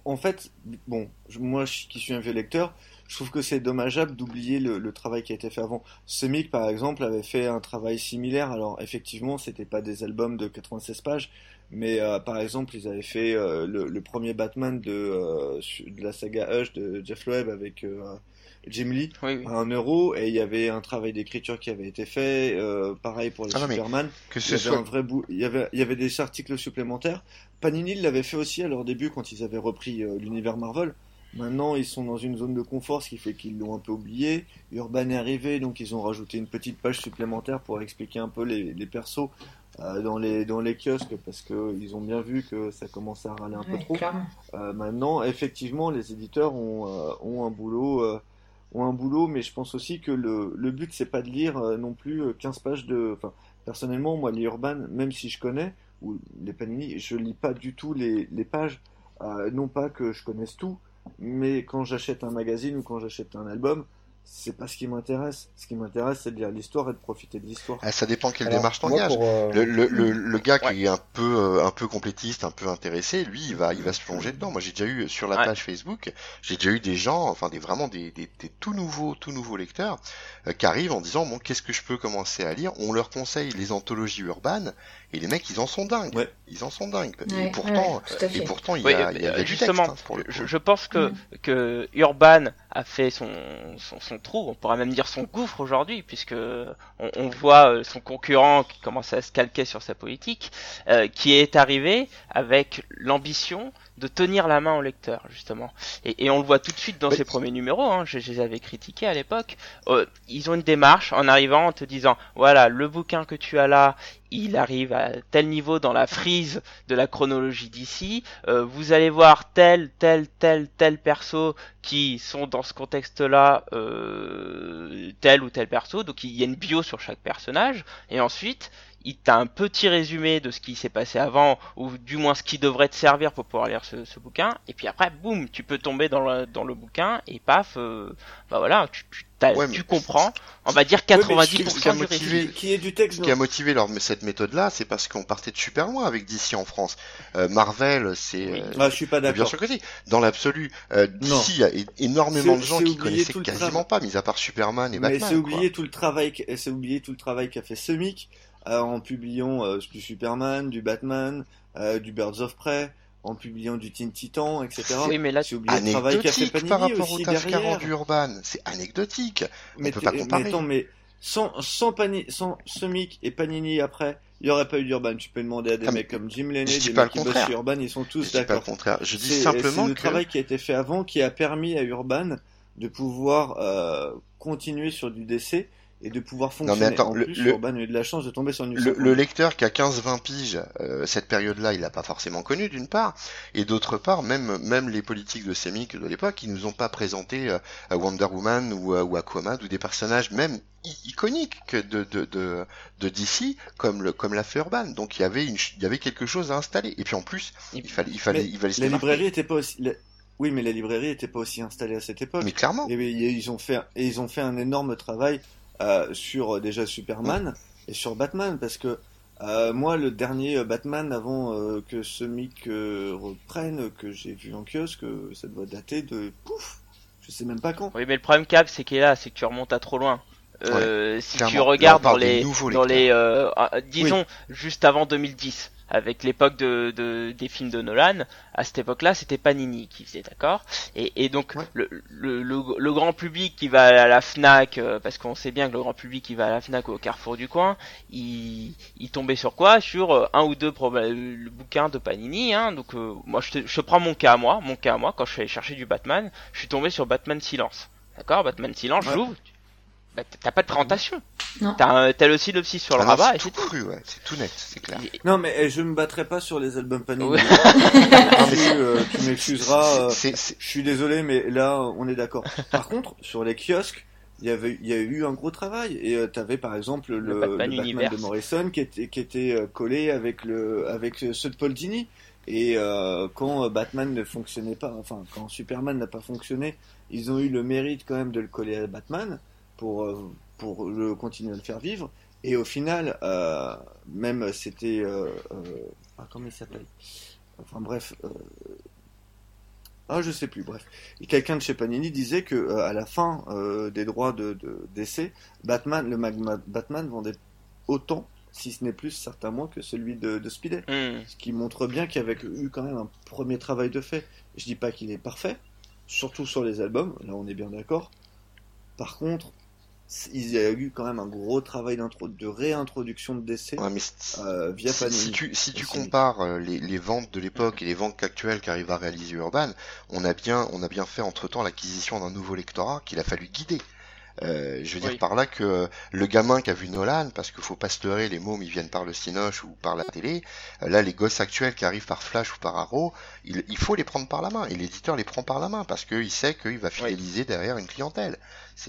en fait, bon, moi qui suis un vieux lecteur, je trouve que c'est dommageable d'oublier le, travail qui a été fait avant. Semic, par exemple, avait fait un travail similaire. Alors, effectivement, c'était pas des albums de 96 pages, mais euh, par exemple, ils avaient fait euh, le, le, premier Batman de, euh, de, la saga Hush de Jeff Loeb avec Jim Lee à un euro, et il y avait un travail d'écriture qui avait été fait. pareil pour les ah Superman. Que ce il y avait un vrai bout. Il y avait, il y avait des articles supplémentaires. Panini l'avait fait aussi à leur début quand ils avaient repris l'univers Marvel. Maintenant, ils sont dans une zone de confort, ce qui fait qu'ils l'ont un peu oublié. Urban est arrivé, donc ils ont rajouté une petite page supplémentaire pour expliquer un peu les, les persos euh, dans les dans les kiosques parce que ils ont bien vu que ça commençait à râler un peu trop. Euh, maintenant, effectivement, les éditeurs ont euh, ont un boulot euh, ont un boulot, mais je pense aussi que le le but c'est pas de lire non plus 15 pages de. Enfin, personnellement, moi, les Urban, même si je connais ou les Panini, je lis pas du tout les les pages. non pas que je connaisse tout, mais quand j'achète un magazine ou quand j'achète un album, c'est pas ce qui m'intéresse. Ce qui m'intéresse, c'est de lire l'histoire et de profiter de l'histoire. Ah, ça dépend quelle démarche t'engages. Euh, le, le, le, le, gars qui est un peu, euh, un peu complétiste, un peu intéressé, lui, il va, il va se plonger dedans. Moi, j'ai déjà eu sur la page Facebook, j'ai déjà eu des gens, enfin, des vraiment des, des, des tout nouveaux, tout nouveaux lecteurs euh, qui arrivent en disant bon, qu'est-ce que je peux commencer à lire? On leur conseille les anthologies urbaines et les mecs, ils en sont dingues. Ils en sont dingues. et pourtant, et pourtant, il y a, il y a, justement, du texte, hein, je, je, pense que, mm. que Urban a fait son, son, son, trou, on pourrait même dire son gouffre aujourd'hui, puisque on, on, voit euh, son concurrent qui commence à se calquer sur sa politique, euh, qui est arrivé avec l'ambition de tenir la main au lecteur justement. Et, et, on le voit tout de suite dans ses premiers numéros hein, je, je, les avais critiqués à l'époque. Euh, ils ont une démarche en arrivant en te disant voilà le bouquin que tu as là il arrive à tel niveau dans la frise de la chronologie d'ici. Euh, vous allez voir tel tel tel tel perso qui sont dans ce contexte là euh, tel ou tel perso. Donc il y a une bio sur chaque personnage. Et ensuite il t'a un petit résumé de ce qui s'est passé avant, ou du moins ce qui devrait te servir pour pouvoir lire ce, ce bouquin, et puis après, boum, tu peux tomber dans le, dans le bouquin, et paf, euh, bah voilà, tu, tu, tu comprends, on va dire 90% du récit. Qui est du texte. Ce qui a motivé leur, cette méthode-là, c'est parce qu'on partait de super loin avec DC en France. Euh, Marvel, c'est... Oui. Euh, ah, je suis pas d'accord. Bien sûr que si. Dans l'absolu, euh, DC, il y a énormément de gens qui connaissaient quasiment pas, mis à part Superman et Batman. Mais c'est oublié tout le travail, c'est oublié tout le travail qu'a fait Semic en publiant euh, du Superman, du Batman, euh, du Birds of Prey, en publiant du Teen Titan, etc. Oui, mais là, c'est le travail qu'a fait Panini par rapport aussi au tâches derrière. Urban. C'est anecdotique. Mais On peut pas comparer. Mais, attends, mais sans, sans, Panini, sans Semic et Panini après, il n'y aurait pas eu d'Urban. Tu peux demander à des ah, mecs comme Jim Lennon, des mecs qui bossent sur Urban, ils sont tous d'accord. pas le contraire. Je dis simplement que... le travail qui a été fait avant qui a permis à Urban de pouvoir euh, continuer sur du DC et de pouvoir fonctionner. Non, mais attends, en plus, le, Urban a eu de la chance de tomber sur une le, le lecteur qui a 15-20 piges, euh, cette période-là, il l'a pas forcément connu d'une part, et d'autre part, même même les politiques de Semic de l'époque, ils nous ont pas présenté euh, Wonder Woman ou, euh, ou Aquaman ou des personnages même iconiques de de de, de DC comme le comme l'a fait Urban. Donc il y avait une il y avait quelque chose à installer. Et puis en plus, il fallait il fallait il fallait la librairie était pas aussi Oui, mais la librairie était pas aussi installée à cette époque. Mais clairement. Et, ils ont fait et ils ont fait un énorme travail euh, sur euh, déjà Superman et sur Batman parce que euh, moi le dernier Batman avant que ce mic reprenne que j'ai vu en kiosque ça doit dater de pouf je sais même pas quand. Oui mais le problème Cap c'est qu'il est là c'est que tu remontes à trop loin. si tu regardes dans les dans les ah, disons juste avant 2010 avec l'époque de, de, des films de Nolan, à cette époque-là, c'était Panini qui faisait, d'accord? Et, et, donc le, le, le, grand public qui va à la Fnac, euh, parce qu'on sait bien que le grand public qui va à la Fnac au Carrefour du coin, il, il tombait sur quoi? Sur euh, un ou deux le bouquins de Panini. Hein, donc euh, moi, je, te, je prends mon cas à moi, mon cas à moi, quand je suis allé chercher du Batman, je suis tombé sur Batman Silence, d'accord? Batman Silence, j'ouvre, bah, t'as pas de présentation. Non. T'as t'as le synopsis sur le Ah rabat c'est tout cru, ouais, c'est tout net, c'est clair. Non, mais eh, je me battrai pas sur les albums Panini. Ouais. Tu, euh, tu m'excuseras. euh, Je suis désolé, mais là, on est d'accord. Par contre, sur les kiosques, il y avait, il y a eu un gros travail. Et euh, t'avais par exemple le, Le le Batman de Morrison qui était, qui était euh, collé avec le, avec ceux de Paul Dini. Et euh, quand Batman ne fonctionnait pas, enfin quand Superman n'a pas fonctionné, ils ont eu le mérite quand même de le coller à Batman pour euh, pour le continuer à le faire vivre. Et au final, euh, même c'était, euh, ah, comment il s'appelle? Enfin bref, ah je sais plus. Bref, quelqu'un de chez Panini disait que à la fin des droits de de- d'essai, Batman, le magma Batman vendait autant, si ce n'est plus certains mois que celui de, de Speedy. Hmm. Ce qui montre bien qu'il y avait eu quand même un premier travail de fait. Je dis pas qu'il est parfait, surtout sur les albums, là on est bien d'accord. Par contre, il y a eu quand même un gros travail d'intro- de réintroduction de décès ouais, mais c'est- euh, via si, Panini. si tu, si tu Aussi. compares euh, les, les ventes de l'époque et les ventes actuelles qu'arrive à réaliser Urban, on a bien, on a bien fait entre temps l'acquisition d'un nouveau lectorat qu'il a fallu guider. Euh, je veux dire Oui. par là que le gamin qui a vu Nolan, parce qu'il faut pas se leurrer, les mômes ils viennent par le cinoche ou par la télé. là, les gosses actuels qui arrivent par Flash ou par Arrow, il, il faut les prendre par la main et l'éditeur les prend par la main parce qu'il sait qu'il va fidéliser derrière une clientèle.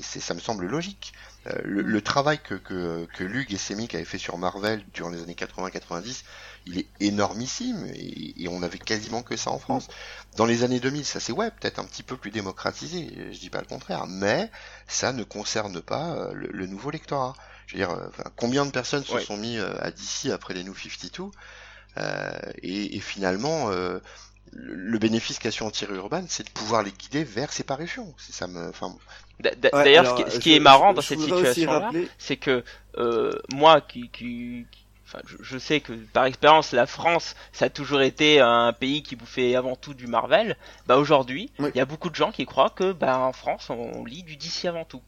C'est, ça me semble logique. Euh, le, le travail que, que, que Lug et Semic avaient fait sur Marvel durant les années 80-90, il est énormissime et, et on avait quasiment que ça en France. Dans les années 2000, ça c'est ouais, peut-être un petit peu plus démocratisé, je dis pas le contraire, mais ça ne concerne pas euh, le, le nouveau lectorat. Je veux dire, euh, enfin, combien de personnes se Ouais. sont mis à DC après les New 52 euh, et, et finalement, euh, le, bénéfice qu'a su en tirer Urban, c'est de pouvoir les guider vers ses parutions. Ça me, enfin, Ouais, D'ailleurs, ce qui, je- est marrant je- dans je cette situation-là, rappeler- c'est que euh, moi, qui, qui, qui- enfin, je, sais que par expérience, la France, ça a toujours été un pays qui bouffait avant tout du Marvel. Bah aujourd'hui, il Oui. y a beaucoup de gens qui croient que, bah, en France, on lit du DC avant tout.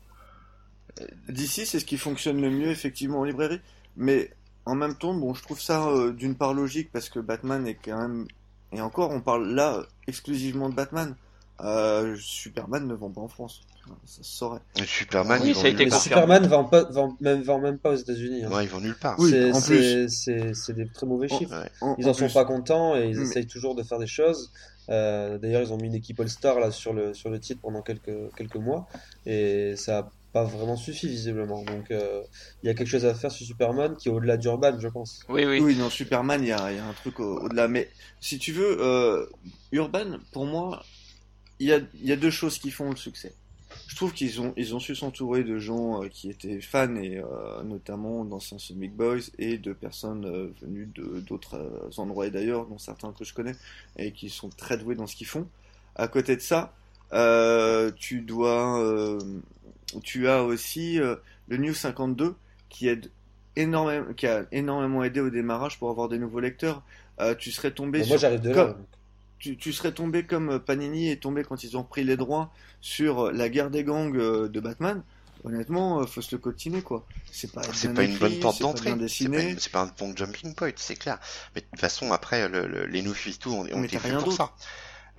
D'ici, c'est ce qui fonctionne le mieux effectivement en librairie, mais en même temps, bon, je trouve ça euh, d'une part logique parce que Batman est quand même et encore, on parle là exclusivement de Batman. Euh, Superman ne vend pas en France, ça se saurait. Superman, Oui, ils ça a été. Superman vend, pas, vend, même, vend même pas aux États-Unis. hein. Ouais, ils vont nulle part. Oui, c'est, en des très mauvais En- chiffres. Ouais. En- Ils en en sont plus- pas contents et ils Mais- essayent toujours de faire des choses. Euh, d'ailleurs, ils ont mis une équipe All-Star là sur le sur le titre pendant quelques quelques mois et ça a pas vraiment suffi visiblement. Donc euh, il y a quelque chose à faire sur Superman qui est au-delà d'Urban, je pense. Oui, oui. Oui, non, Superman, il y a, il y a un truc au- au-delà. Mais si tu veux, euh, Urban, pour moi, il y a, il y a deux choses qui font le succès. Je trouve qu'ils ont, ils ont su s'entourer de gens euh, qui étaient fans, et euh, notamment d'anciens Sonic Boys, et de personnes euh, venues de- d'autres endroits et d'ailleurs, dont certains que je connais, et qui sont très doués dans ce qu'ils font. À côté de ça, tu dois, tu as aussi le New 52 qui aide énormément, qui a énormément aidé au démarrage pour avoir des nouveaux lecteurs. Tu serais tombé Bon, sur moi j'arrive de là. comme-. Tu, tu serais tombé comme euh, Panini est tombé quand ils ont pris les droits sur euh, la guerre des gangs euh, de Batman. Honnêtement, faut se le coltiner quoi. C'est pas C'est pas une bonne porte d'entrée. C'est pas, une- pas un bon jumping point, c'est clair. Mais de toute façon, après, le, le- les New 52 ont, Mais été faits rien pour ça.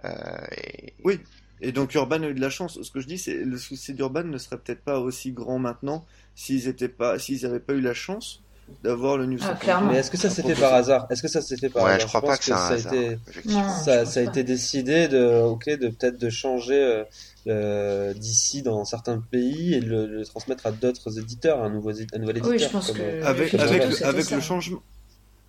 Euh, et- Oui. Et donc Urban a eu de la chance. Ce que je dis, c'est le succès d'Urban ne serait peut-être pas aussi grand maintenant s'ils étaient pas, s'ils avaient pas eu la chance d'avoir le New Ah, 52. clairement. Mais est-ce que ça à s'est fait par hasard? Est-ce que ça s'est fait par Ouais, hasard? je crois pense pas que ça a hasard. été. Non. ça, a pas. été décidé de ok de peut-être de changer euh, d'ici dans certains pays et de le, le transmettre à d'autres éditeurs, un nouveau un nouvel éditeur. Oui, je pense comme, que- euh, avec, le, avec changement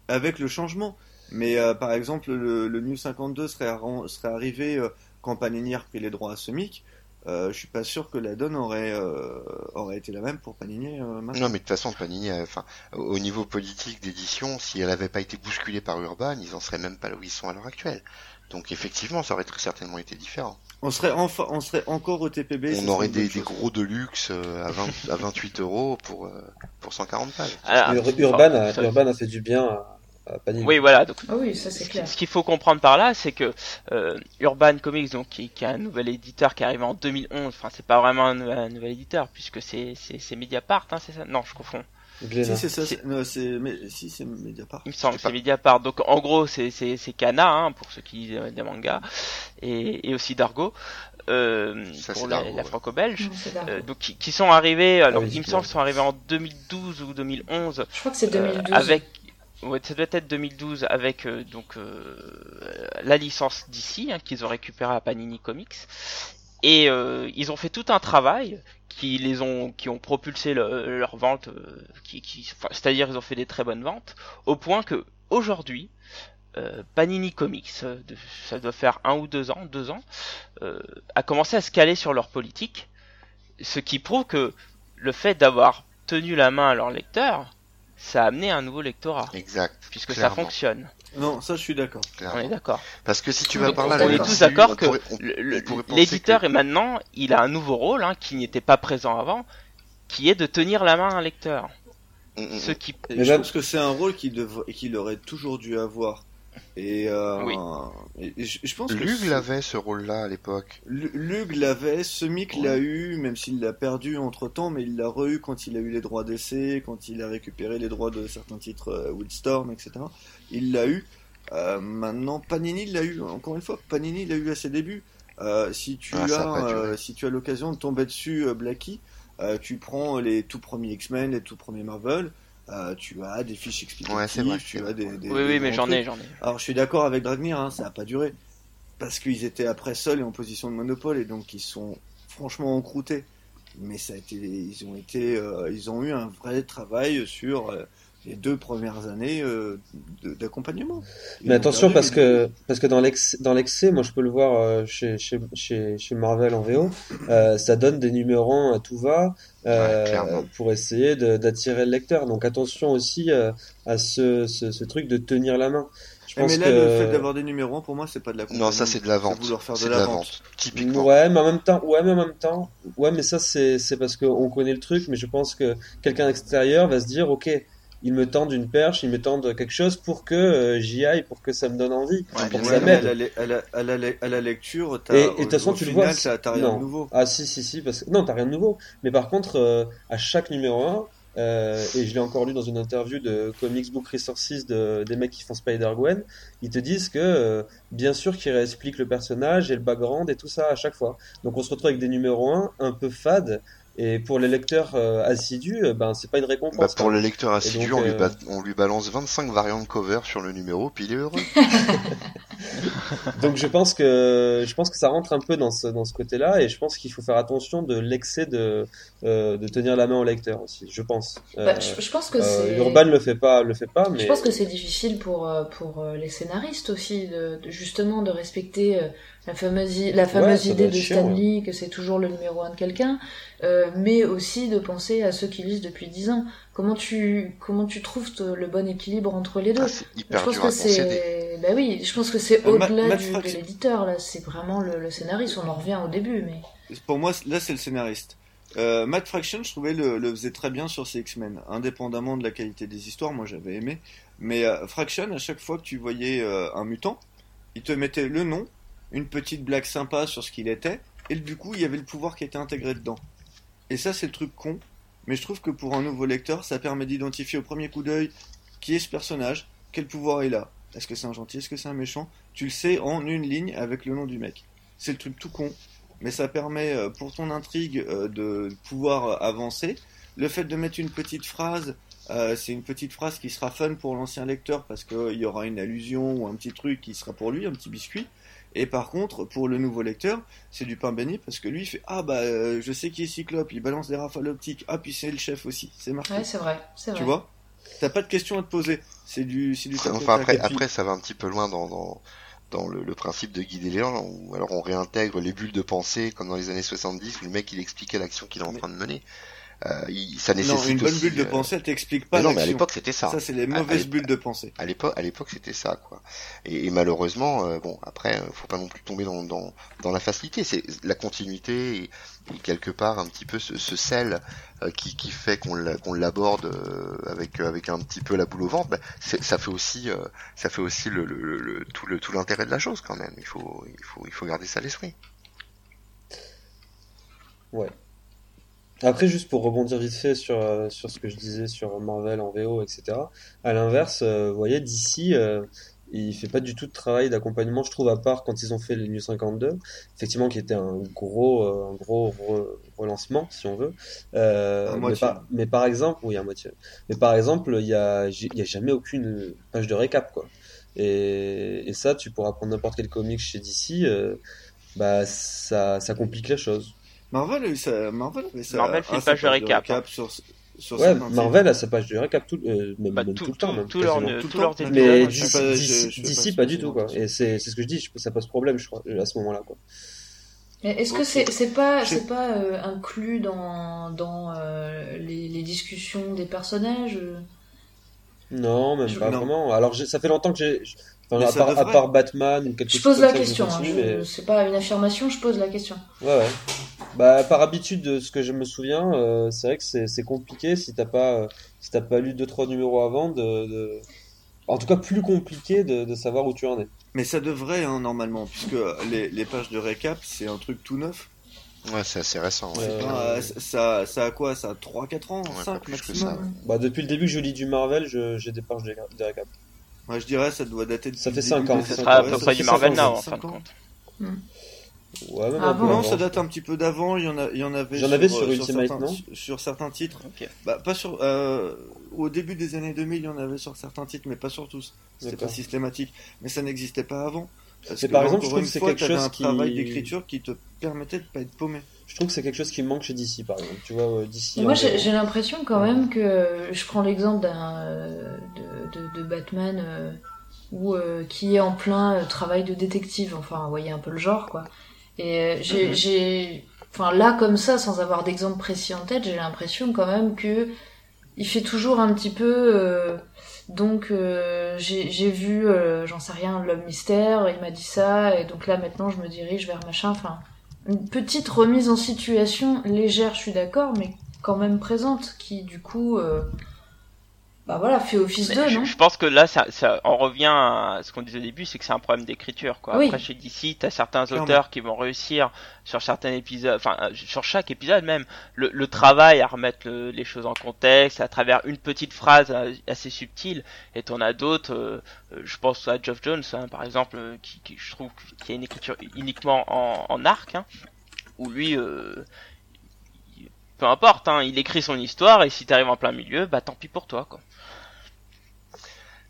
avec le changement mais euh, par exemple le, le New 52 serait, serait arrivé euh, quand Panini a repris les droits à Semic euh, je suis pas sûr que la donne aurait euh, aurait été la même pour Panini euh, maintenant. Non, mais de toute façon, Panini, euh, enfin, au niveau politique d'édition, si elle avait pas été bousculée par Urban, ils en seraient même pas là où ils sont à l'heure actuelle. Donc effectivement, ça aurait très certainement été différent. on serait enfin on serait encore au TPB On aurait des, gros de luxe à, 20 à 28 euros pour, euh, pour 140 pages. Alors, Ur- enfin, Urban, a, Urban a fait du bien Panini. Oui, voilà. Donc, Ah oui, ça c'est clair. ce qu'il faut comprendre par là, c'est que euh, Urban Comics, donc qui, qui est un nouvel éditeur qui est arrivé en 2011, enfin c'est pas vraiment un, un nouvel éditeur puisque c'est c'est c'est Mediapart, hein, c'est ça? Non, je confonds. Si c'est ça, C'est- c'est- non, c'est mais si c'est Mediapart. Il me semble que c'est. Mediapart. Donc en gros, c'est c'est c'est Kana hein, pour ceux qui lisent euh, des mangas et, et aussi Dargo. euh, Ça, pour la, la franco-belge, euh, donc qui, qui sont arrivés. Alors, oui, il me semble, sont arrivés en 2012 ou 2011 Je crois que c'est euh, 2012. avec. Ouais, ça doit être 2012 avec euh, donc euh, la licence d'ici hein, qu'ils ont récupéré à Panini Comics. Et euh, ils ont fait tout un travail qui les ont qui ont propulsé le- leur vente c'est-à-dire ils ont fait des très bonnes ventes au point que aujourd'hui Panini Comics ça doit faire un ou deux ans deux ans a commencé à se caler sur leur politique ce qui prouve que le fait d'avoir tenu la main à leur lecteur ça a amené un nouveau lectorat Exact. puisque ça fonctionne Non, ça je suis d'accord. on est d'accord Parce que si tu On vas est- par on là, est là-dessus, tous d'accord on que on- on l'éditeur que- est maintenant il a un nouveau rôle hein, qui n'était pas présent avant qui est de tenir la main à un lecteur Mm, mm, ce qui Et Mais je pense que c'est un rôle qu'il devrait, qu'il aurait toujours dû avoir. Et, euh, Oui. et- je, je pense que Lug l'avait ce rôle-là à l'époque. Lu- Lug l'avait, Semic Ouais. l'a eu, même s'il l'a perdu entre temps, mais il l'a re-eu quand il a eu les droits d'essai, quand il a récupéré les droits de certains titres euh, Wildstorm, etc. Il l'a eu. Euh, maintenant, Panini l'a eu, encore une fois, Panini l'a eu à ses débuts. Euh, si tu Ah, as, euh, si tu as l'occasion de tomber dessus, euh, Blackie, euh, tu prends les tout premiers X-Men, les tout premiers Marvel, euh, tu as des fiches explicatives, Ouais, c'est vrai, tu as des, des- oui des oui mais j'en ai j'en ai Alors je suis d'accord avec Dragnir, hein, ça n'a pas duré. Parce qu'ils étaient après seuls et en position de monopole et donc ils sont franchement encroutés. Mais ça a été, ils ont été, euh, ils ont eu un vrai travail sur euh, les deux premières années euh, d'accompagnement. Mais attention perdu, parce que parce que dans l'excès dans l'excès, moi je peux le voir euh, chez, chez chez chez Marvel en VO, euh, ça donne des numéros 1 à tout va euh, Ouais, pour essayer de- d'attirer le lecteur. Donc attention aussi euh, à ce, ce ce truc de tenir la main. Je Eh, pense mais là, que le fait d'avoir des numéros 1, pour moi, c'est pas de la Non, ça c'est de la vente. vouloir faire de C'est la, vente. Typiquement. Ouais, mais en même temps, ouais, mais en même temps, ouais, mais ça c'est c'est parce qu'on connaît le truc, mais je pense que quelqu'un extérieur va se dire, ok, il me tend une perche, il me tend quelque chose pour que euh, j'y aille, pour que ça me donne envie, Ouais, pour que Ouais, ça à m'aide. la, à, la, à, la, à la lecture, t'as, Et- de toute façon, tu le vois, t'as t'as rien non. de nouveau. Ah si si si parce que non t'as rien de nouveau mais par contre euh, à chaque numéro 1 euh, et je l'ai encore lu dans une interview de Comics Book Resources de, des mecs qui font Spider-Gwen ils te disent que euh, bien sûr qu'ils réexpliquent le personnage et le background et tout ça à chaque fois donc on se retrouve avec des numéros 1 un peu fades et pour les lecteurs euh, assidus euh, ben c'est pas une Bah, récompense pour quoi. le lecteur assidu, donc, on, lui euh, ba- on lui balance 25 variantes cover sur le numéro, puis il est heureux. donc je pense que je pense que ça rentre un peu dans ce dans ce côté-là et je pense qu'il faut faire attention de l'excès de euh, de tenir la main au lecteur aussi je pense Euh, Bah, je, je pense que Euh, c'est. Urban le fait pas, le fait pas, mais Je pense que c'est difficile pour, pour les scénaristes aussi, de, de- justement de respecter euh, la fameuse, la fameuse idée de chiant, Stanley, que c'est toujours le numéro un de quelqu'un, euh, mais aussi de penser à ceux qui lisent depuis 10 ans. Comment tu, comment tu trouves le bon équilibre entre les deux Ah, c'est Je hyper pense dur que c'est, bah oui, je pense que c'est Euh, au-delà de l'éditeur là. C'est vraiment le, le scénariste. On en revient au début, mais Pour moi, là, c'est le scénariste. Euh, Matt Fraction, je trouvais, le, le faisait très bien sur ses X-Men, indépendamment de la qualité des histoires. Moi, j'avais aimé. Mais euh, Fraction, à chaque fois que tu voyais un mutant, il te mettait le nom, une petite blague sympa sur ce qu'il était, et du coup, il y avait le pouvoir qui était intégré dedans. Et ça, c'est le truc con. Mais je trouve que pour un nouveau lecteur, ça permet d'identifier au premier coup d'œil qui est ce personnage, quel pouvoir il a. Est-ce que c'est un gentil, est-ce que c'est un méchant? Tu le sais en une ligne avec le nom du mec. C'est le truc tout con, mais ça permet euh, pour ton intrigue euh, de pouvoir euh, avancer. Le fait de mettre une petite phrase, c'est une petite phrase qui sera fun pour l'ancien lecteur parce qu'il y aura une allusion ou un petit truc qui sera pour lui, un petit biscuit. Et par contre, pour le nouveau lecteur, c'est du pain béni parce que lui il fait ah bah euh, je sais qui est Cyclope, il balance des rafales optiques, ah puis c'est le chef aussi, c'est marqué. ouais, c'est vrai, c'est vrai. tu vois? T'as pas de questions à te poser, c'est du c'est du Enfin, après, après, ça va un petit peu loin dans, dans, dans le, le principe de guider les gens, où alors on réintègre les bulles de pensée, comme dans les années 70, où le mec il expliquait l'action qu'il est en Mais- train de mener. Euh, il, ça non, nécessite une bonne aussi, bulle de euh, pensée, elle t'explique mais pas non, mais à l'époque c'était ça. Ça, c'est les À- à mauvaises bulles de pensée. À l'époque, à l'époque, c'était ça, quoi. Et, et malheureusement, euh, bon, après, euh, faut pas non plus tomber dans, dans, dans la facilité. C'est la continuité et, et quelque part un petit peu ce, ce sel euh, qui, qui fait qu'on qu'on l'aborde euh, avec avec un petit peu la boule au ventre. bah, ça fait aussi, euh, ça fait aussi le, le, le- le- tout le tout l'intérêt de la chose quand même. Il faut il faut il faut garder ça à l'esprit. Après, juste pour rebondir vite fait sur, euh, sur ce que je disais sur Marvel en VO, etc. À l'inverse, euh, vous voyez, d'ici, euh, il fait pas du tout de travail d'accompagnement, je trouve, à part quand ils ont fait les New 52, effectivement, qui était un gros, euh, un gros re- relancement, si on veut. Mais, moitié. par, mais par exemple, oui, à moitié. Mais par exemple, il y a, y a jamais aucune page de récap, quoi. Et, et ça, tu pourras prendre n'importe quel comic chez DC, bah, ça, ça complique les choses. Marvel, a eu ça- Marvel avait ça. Marvel fait ah, une sa page de récap, hein. sur, sur Ouais, Marvel a sa page de récap tout, euh, même, Bah, même tout, tout le temps, tout, même, tout leur. Tout tous le leurs temps. épisodes, Mais d'ici, pas, pas pas du tout, quoi. Et c'est c'est ce que je dis, je- ça pose problème, je crois, à ce moment-là, quoi. Mais est-ce que c'est c'est pas c'est pas euh, inclus dans dans euh, les, les discussions des personnages? Non, même Je- pas non. vraiment. Alors, ça fait longtemps que j'ai. Enfin, Mais à, ça part, à devrait. part Batman ou quelque Je chose pose comme la ça, je question, hein, je- mais- c'est pas une affirmation, je pose la question. Ouais, ouais. Bah, par habitude, de ce que je me souviens, euh, c'est vrai que c'est compliqué si t'as pas, euh, si t'as pas lu deux trois numéros avant de, de- En tout cas, plus compliqué de, de savoir où tu en es. Mais ça devrait, hein, normalement, puisque les, les pages de récap, c'est un truc tout neuf. Ouais, c'est assez récent. ouais. Euh, Ah, ça, ça, ça a quoi Ça a 3-4 ans Ouais, pas 5 plus que maximum ça, ouais. Bah, depuis le début que je lis du Marvel, je- j'ai des pages de, de récap. Ouais, je dirais ça doit dater de Ça fait cinq ans, Ce ça sera à peu près du Marvel ans, Now, en fin de compte. Ouais, même Ah bon Non, ça date un petit peu d'avant. Il y en a, il y en avait. J'en avais sur, sur euh, Ultimate, certains, non Sur certains titres. Bah, pas sur. euh, au début des années 2000, il y en avait sur certains titres, mais pas sur tous. C'était pas systématique. Mais ça n'existait pas avant. Parce Mais que, par exemple, je trouve une que c'est fois, quelque chose un qui- travail d'écriture qui te permettait de pas être paumé. Je trouve que c'est quelque chose qui me manque chez DC, par exemple. Tu vois, euh, DC. Moi, j'ai l'impression quand même que je prends l'exemple d'un euh, de, de, de Batman euh, où, euh, qui est en plein euh, travail de détective. Enfin, vous voyez un peu le genre, quoi. Et j'ai, Mhm. j'ai, enfin là comme ça, sans avoir d'exemple précis en tête, j'ai l'impression quand même que il fait toujours un petit peu. donc j'ai vu, j'en sais rien, l'homme mystère. Il m'a dit ça, et donc là maintenant je me dirige vers machin. Enfin, une petite remise en situation légère, je suis d'accord, mais quand même présente, qui du coup, euh, bah voilà, fait office je, non je pense que là, ça, ça en revient à ce qu'on disait au début, c'est que c'est un problème d'écriture. Quoi. Oui. Après, chez DC, t'as certains Clairement. auteurs qui vont réussir sur certains épisodes, enfin euh, sur chaque épisode même, le, le travail à remettre le- les choses en contexte à travers une petite phrase euh, assez subtile. Et t'en as d'autres. euh, je pense à Geoff Jones, hein, par exemple, qui, qui je trouve qui a une écriture uniquement en, en arc, hein, où lui. Euh, peu importe, hein, il écrit son histoire et si t'arrives en plein milieu, bah tant pis pour toi quoi.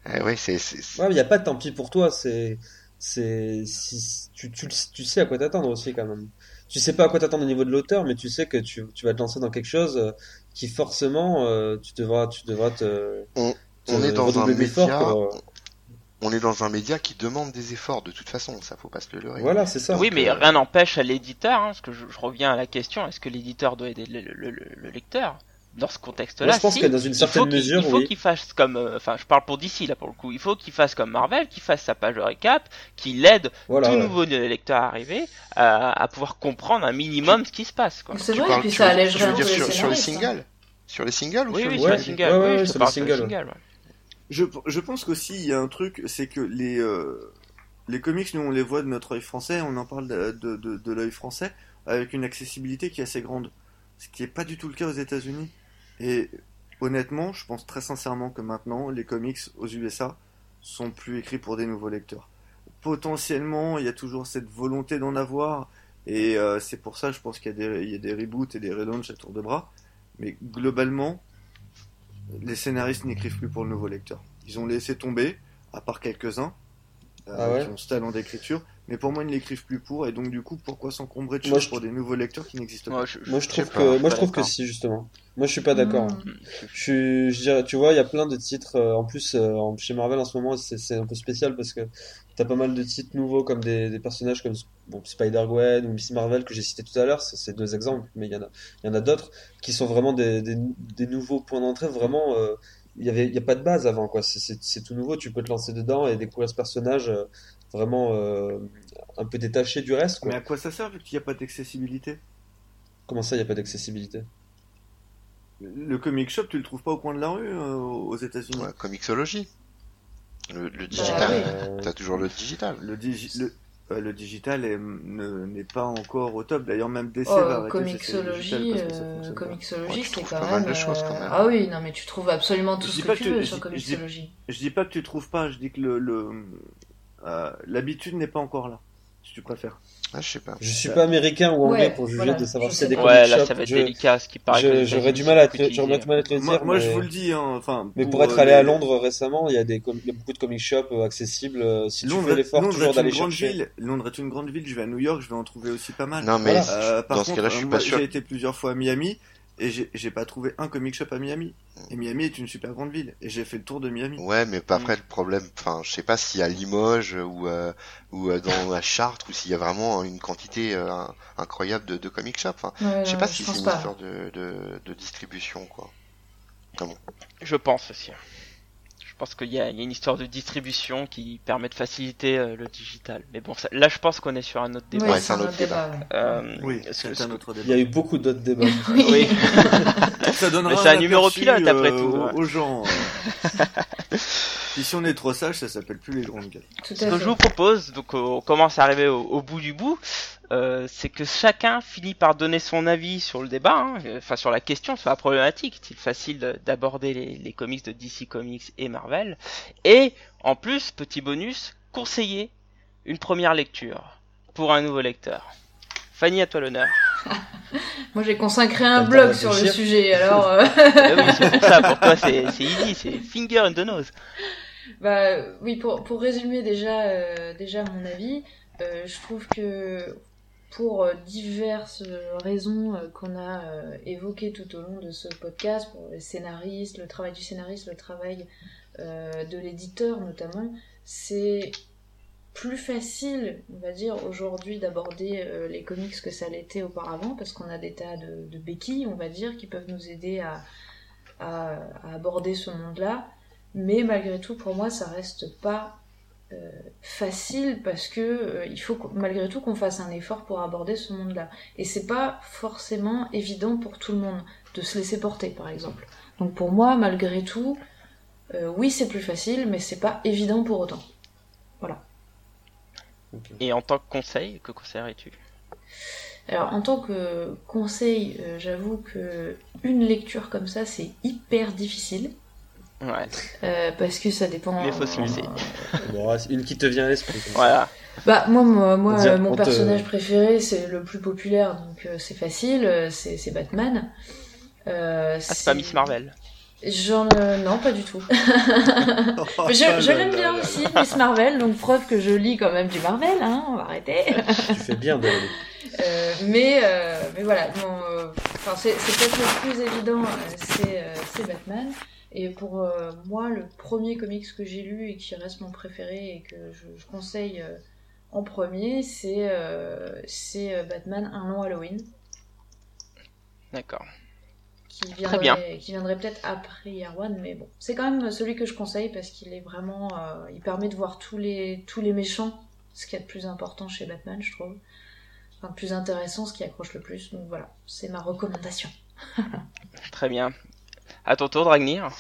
Eh c'est, c'est- c'est- Ouais, il n'y a pas de tant pis pour toi, c'est. C'est. Si, tu, tu, tu sais à quoi t'attendre aussi, quand même. Tu sais pas à quoi t'attendre au niveau de l'auteur, mais tu sais que tu, tu vas te lancer dans quelque chose euh, qui, forcément, euh, tu devras, tu devras te. On- te on est dans un média- pour, euh, on est dans un média qui demande des efforts de toute façon, ça faut pas se le leurrer. Voilà, c'est ça. Oui, mais euh, rien n'empêche à l'éditeur, hein, parce que je, je reviens à la question, est-ce que l'éditeur doit aider le, le- le- le lecteur? Dans ce contexte-là Moi, je pense Si, que dans une il certaine faut qu'il- mesure, il faut oui. qu'il fasse comme, euh, enfin, je parle pour d'ici là pour le coup, il faut qu'il fasse comme Marvel, qu'il fasse sa page de récap, qu'il aide Voilà, tout ouais. nouveau lecteur à arriver à, à pouvoir comprendre un minimum ce qui se passe. Quoi. C'est Tu vrai, et parles- puis tu ça les sur, sur les hein. singles? Sur les singles ou Oui, sur oui, les sur Ouais. le single, Ouais, ouais, oui, ouais, je sur pense qu'aussi il y a un truc, c'est que les euh, les comics, nous on les voit de notre œil français, on en parle de, de, de, de l'œil français avec une accessibilité qui est assez grande, ce qui est pas du tout le cas aux États-Unis. Et honnêtement, je pense très sincèrement que maintenant les comics aux USA sont plus écrits pour des nouveaux lecteurs. Potentiellement, il y a toujours cette volonté d'en avoir, et euh, c'est pour ça, je pense qu'il y a des il y a des reboots et des relaunchs à tour de bras. Mais globalement, les scénaristes n'écrivent plus pour le nouveau lecteur. Ils ont laissé tomber, à part quelques-uns, euh, Ah ouais qui ont ce talent d'écriture, mais pour moi, ils ne l'écrivent plus pour, et donc du coup, pourquoi s'encombrer de Moi, choses je- pour des nouveaux lecteurs qui n'existent pas Moi, je, Moi, trouve pas, que, moi, je trouve que si, justement. Moi, je suis pas d'accord. Mmh. Je suis, je dirais, tu vois, il y a plein de titres. euh, en plus, euh, en- chez Marvel en ce moment, c'est c'est un peu spécial parce que t'as pas mal de titres nouveaux comme des, des personnages comme bon, Spider-Gwen ou Miss Marvel que j'ai cité tout à l'heure. C'est c'est deux exemples, mais il y en a, il y en a d'autres qui sont vraiment des, des, des nouveaux points d'entrée. Vraiment, euh, il y avait, il y a pas de base avant, quoi. C'est- tout nouveau. Tu peux te lancer dedans et découvrir ce personnage euh, vraiment euh, un peu détaché du reste, quoi. Mais à quoi ça sert vu qu'il n'y a pas d'accessibilité? Comment ça, il y a pas d'accessibilité? Le comic shop, tu le trouves pas au coin de la rue euh, aux États-Unis? Ouais, Comixology. Le, le Bah digital. oui. Euh, T'as toujours le digital. le, digi- le, le digital est- ne- n'est pas encore au top. D'ailleurs, même DC Oh, va Comixologie, digitales parce que ça euh. Comixologie, Ouais, c'est trouves quand pas mal même. de choses, euh, quand même. Ah oui, non, mais tu trouves absolument tout Je ce que tu veux je sur dis- je dis- Comixologie. Je dis pas que tu trouves pas, je dis que le le, euh, l'habitude n'est pas encore là, si tu préfères. Ah, je sais pas. Je suis pas américain ou anglais Ouais, pour juger voilà, de savoir si c'est des Ouais, là ça va être Je- délicat, ce qui paraît. J'aurais du mal à te, j'aurais du utilisé. mal à te le Moi, dire. moi, mais... je vous le dis, hein, enfin. Mais pour euh, être allé les- à Londres récemment, il y a des il y a beaucoup de comic shops euh, accessibles. euh, Si tu Londres, fais l'effort Londres toujours est d'aller une grande chercher. ville. Londres est une grande ville. Je vais à New York, je vais en trouver aussi pas mal. Non, mais Voilà. Euh, par dans ce contre, cas-là, je euh, suis moi, pas sûr. J'ai été plusieurs fois à Miami et j'ai j'ai pas trouvé un comic shop à Miami. Et Miami est une super grande ville et j'ai fait le tour de Miami. Ouais, mais pas après le problème. Enfin, je sais pas s'il y a Limoges ou euh, ou euh, dans la Chartres ou s'il y a vraiment une quantité euh, incroyable de, de comic shop. Enfin, Ouais, je sais pas si c'est une pas. histoire de, de, de distribution, quoi. Je pense aussi. Je pense qu'il y, a il y a une histoire de distribution qui permet de faciliter euh, le digital. Mais bon, ça- là je pense qu'on est sur un autre débat. Ouais, c'est un autre débat. Euh, Oui, c'est un autre Il y débat. a eu beaucoup d'autres débats? Oui. Ça donnera Mais c'est un un numéro pilote, après euh, tout, aux gens. Puis si on est trop sage, ça s'appelle plus les grandes gueules. Tout Ce à que fait. je vous propose, donc euh, on commence à arriver au, au bout du bout, euh, c'est que chacun finit par donner son avis sur le débat, hein, euh, enfin sur la question, sur la problématique. Est-il facile de- d'aborder les, les comics de DC Comics et Marvel Et en plus, petit bonus, conseiller une première lecture pour un nouveau lecteur. Fanny, à toi l'honneur. Moi, j'ai consacré un blog sur le sujet, alors. euh, Ah oui, c'est pour ça, pour toi c'est easy, c'est finger in the nose. Bah oui, pour, pour résumer déjà, euh, déjà mon avis, euh, je trouve que pour euh, diverses raisons euh, qu'on a euh, évoquées tout au long de ce podcast, pour les scénaristes, le travail du scénariste, le travail euh, de l'éditeur notamment, c'est plus facile, on va dire, aujourd'hui d'aborder euh, les comics que ça l'était auparavant, parce qu'on a des tas de, béquilles, on va dire, qui peuvent nous aider à, aborder ce monde-là. Mais malgré tout, pour moi, ça reste pas euh, facile parce que euh, il faut malgré tout qu'on fasse un effort pour aborder ce monde-là. Et c'est pas forcément évident pour tout le monde de se laisser porter, par exemple. Donc pour moi, malgré tout, oui, c'est plus facile, mais c'est pas évident pour autant. Et en tant que conseil, que conseillerais-tu Alors en tant que conseil, euh, j'avoue que une lecture comme ça, c'est hyper difficile. Ouais, euh, parce que ça dépend. Mais faut se lancer. Bon, une qui te vient à l'esprit. voilà. Bah moi, moi, euh, mon te- personnage préféré c'est le plus populaire donc euh, c'est facile, c'est c'est Batman. Euh, Ah, c'est pas Miss Marvel. J'en euh, non pas du tout. Je l'aime bien aussi. Miss Marvel donc preuve que je lis quand même du Marvel hein, on va arrêter. Tu fais bien de Euh, mais euh, mais voilà mon, euh, enfin c'est c'est peut-être le plus évident c'est euh, c'est Batman. Et pour euh, moi, le premier comics que j'ai lu et qui reste mon préféré et que je, je conseille euh, en premier, c'est euh, c'est, euh, Batman Un long Halloween, D'accord. Qui Très bien. viendrait, qui viendrait peut-être après One, mais bon, c'est quand même celui que je conseille parce qu'il est vraiment, euh, il permet de voir tous les tous les méchants, ce qu'il y a de plus important chez Batman, je trouve, enfin le plus intéressant, ce qui accroche le plus. Donc voilà, c'est ma recommandation. Très bien. À ton tour, Dragnir.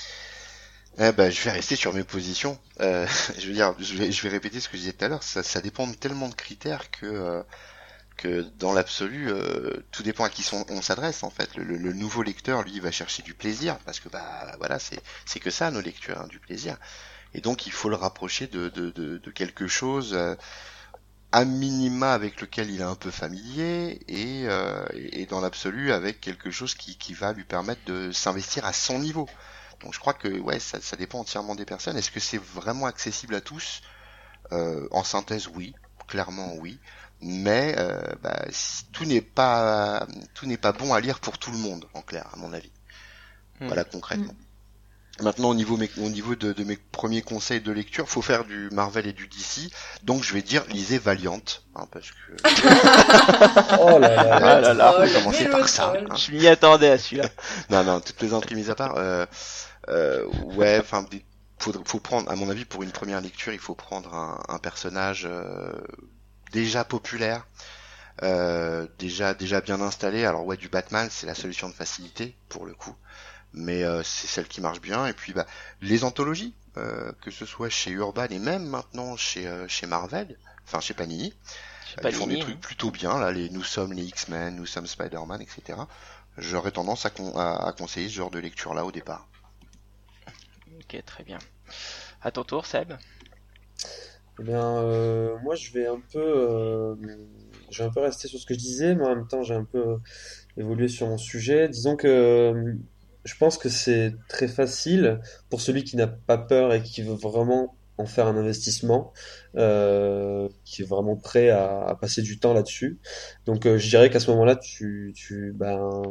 Eh ben, je vais rester sur mes positions. Euh, je veux dire, je vais, je vais répéter ce que je disais tout à l'heure. Ça, ça dépend de tellement de critères que euh, dans l'absolu, euh, tout dépend à qui on s'adresse en fait. Le, nouveau lecteur, lui, va chercher du plaisir parce que bah voilà, c'est que ça nos lectures, hein, du plaisir. Et donc, il faut le rapprocher de quelque chose. euh, à minima avec lequel il est un peu familier et, euh, dans l'absolu avec quelque chose qui, va lui permettre de s'investir à son niveau. Donc je crois que ouais, ça, dépend entièrement des personnes. Est-ce que c'est vraiment accessible à tous? En synthèse, oui, clairement oui. Mais euh, bah, si- tout n'est pas tout n'est pas bon à lire pour tout le monde, en clair, à mon avis. Hmm. Voilà concrètement. Maintenant au niveau, mes- au niveau de, de mes premiers conseils de lecture, faut faire du Marvel et du DC. Donc je vais dire lisez Valiant, hein, parce que Oh là là. Ah là là. on va le commencer par ça. hein. Je m'y attendais à celui-là. Non, non, toutes les entrées mises à part. Euh, euh, ouais, enfin, faut, faut prendre, à mon avis, pour une première lecture, il faut prendre un, un personnage euh, déjà populaire, euh, déjà déjà bien installé. Alors ouais, du Batman, c'est la solution de facilité pour le coup, mais euh, c'est celle qui marche bien. Et puis bah, les anthologies, que ce soit chez Urban et même maintenant chez chez Marvel, enfin chez Panini. ils font des trucs plutôt bien là, les nous sommes les X-Men, nous sommes Spider-Man, etc. J'aurais tendance à, à conseiller ce genre de lecture là au départ. Ok, très bien. À ton tour, Seb. Eh bien, euh, moi, je vais un peu, euh, je vais un peu rester sur ce que je disais, mais en même temps, j'ai un peu évolué sur mon sujet. Disons que euh, je pense que c'est très facile pour celui qui n'a pas peur et qui veut vraiment en faire un investissement, euh, qui est vraiment prêt à, à passer du temps là-dessus. Donc, euh, je dirais qu'à ce moment-là, tu, tu, ben,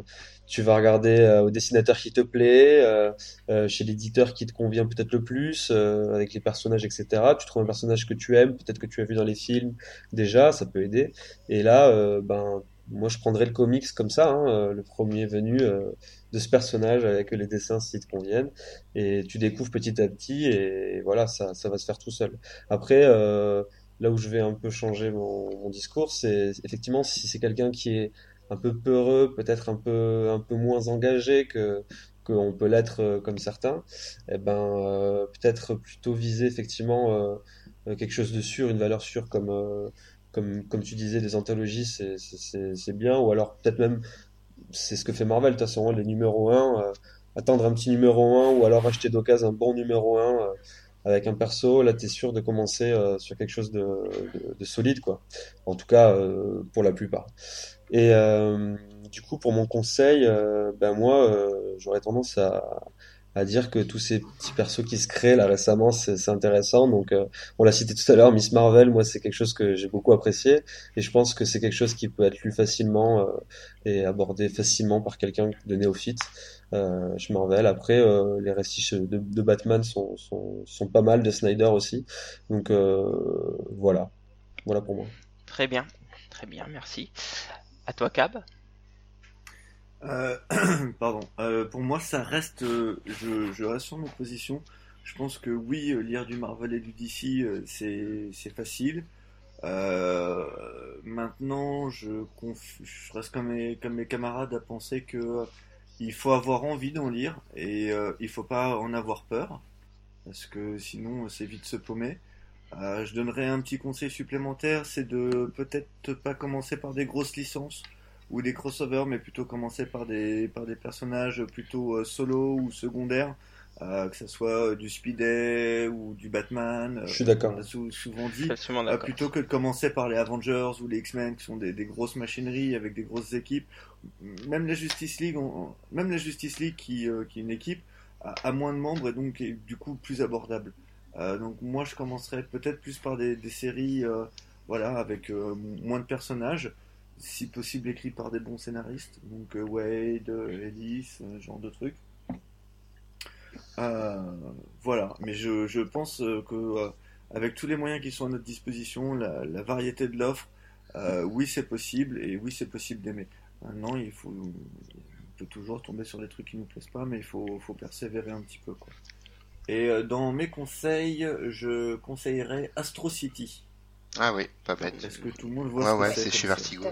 tu vas regarder euh, au dessinateur qui te plaît, euh, euh, chez l'éditeur qui te convient peut-être le plus, avec les personnages, etc. Tu trouves un personnage que tu aimes, peut-être que tu as vu dans les films déjà, ça peut aider. Et là, ben, moi je prendrais le comics comme ça, hein, le premier venu de ce personnage avec les dessins s'ils te conviennent, et tu découvres petit à petit, et voilà, ça, ça va se faire tout seul. Après, là où je vais un peu changer mon, mon discours, c'est effectivement si c'est quelqu'un qui est un peu peureux, peut-être un peu, un peu moins engagé que qu'on peut l'être euh, comme certains, eh ben euh, peut-être plutôt viser effectivement euh, quelque chose de sûr, une valeur sûre comme comme comme tu disais des anthologies, c'est c'est bien. Ou alors peut-être même c'est ce que fait Marvel de toute façon les numéros 1 attendre un petit numéro 1 ou alors acheter d'occasion un bon numéro 1 avec un perso, là tu es sûr de commencer sur quelque chose de, de, solide quoi. En tout cas pour la plupart. Et euh, du coup, pour mon conseil, euh, ben moi, euh, j'aurais tendance à, à dire que tous ces petits persos qui se créent là récemment, c'est intéressant. Donc, on l'a cité tout à l'heure, Miss Marvel, moi, c'est quelque chose que j'ai beaucoup apprécié, et je pense que c'est quelque chose qui peut être lu facilement et abordé facilement par quelqu'un de néophyte euh, chez Marvel. Après, les récits de, de Batman sont, sont, sont, pas mal, de Snyder aussi. Donc, voilà, voilà pour moi. Très bien, très bien, merci. À toi, Cab euh, Pardon. Euh, pour moi, ça reste. Euh, je, je, reste sur mon position. Je pense que oui, lire du Marvel et du DC, c'est facile. maintenant, je, je, reste comme mes, comme mes camarades à penser que il faut avoir envie d'en lire et il faut pas en avoir peur parce que sinon c'est vite se paumer. Euh, je donnerais un petit conseil supplémentaire, c'est de peut-être pas commencer par des grosses licences ou des crossovers, mais plutôt commencer par des, par des personnages plutôt euh, solo ou secondaires, euh, que ce soit du Speedy ou du Batman. Je suis d'accord. On souvent dit, plutôt que de commencer par les Avengers ou les X-Men, qui sont des, des, grosses machineries avec des grosses équipes. Même la Justice League, même la Justice League qui, qui est une équipe, a, a, moins de membres et donc est du coup plus abordable. Euh, donc moi je commencerai peut-être plus par des, séries euh, voilà, avec euh, moins de personnages, si possible écrits par des bons scénaristes, donc Wade, Ellis, ce genre de trucs. Voilà, mais je, je pense que avec tous les moyens qui sont à notre disposition, la, la variété de l'offre, oui c'est possible et oui c'est possible d'aimer. Maintenant il faut, on peut toujours tomber sur des trucs qui nous plaisent pas, mais il faut, faut persévérer un petit peu quoi. Et euh, dans mes conseils, je conseillerais Astro City. Ah oui, pas bête. Est-ce que tout le monde voit ouais, c'est chez Vertigo.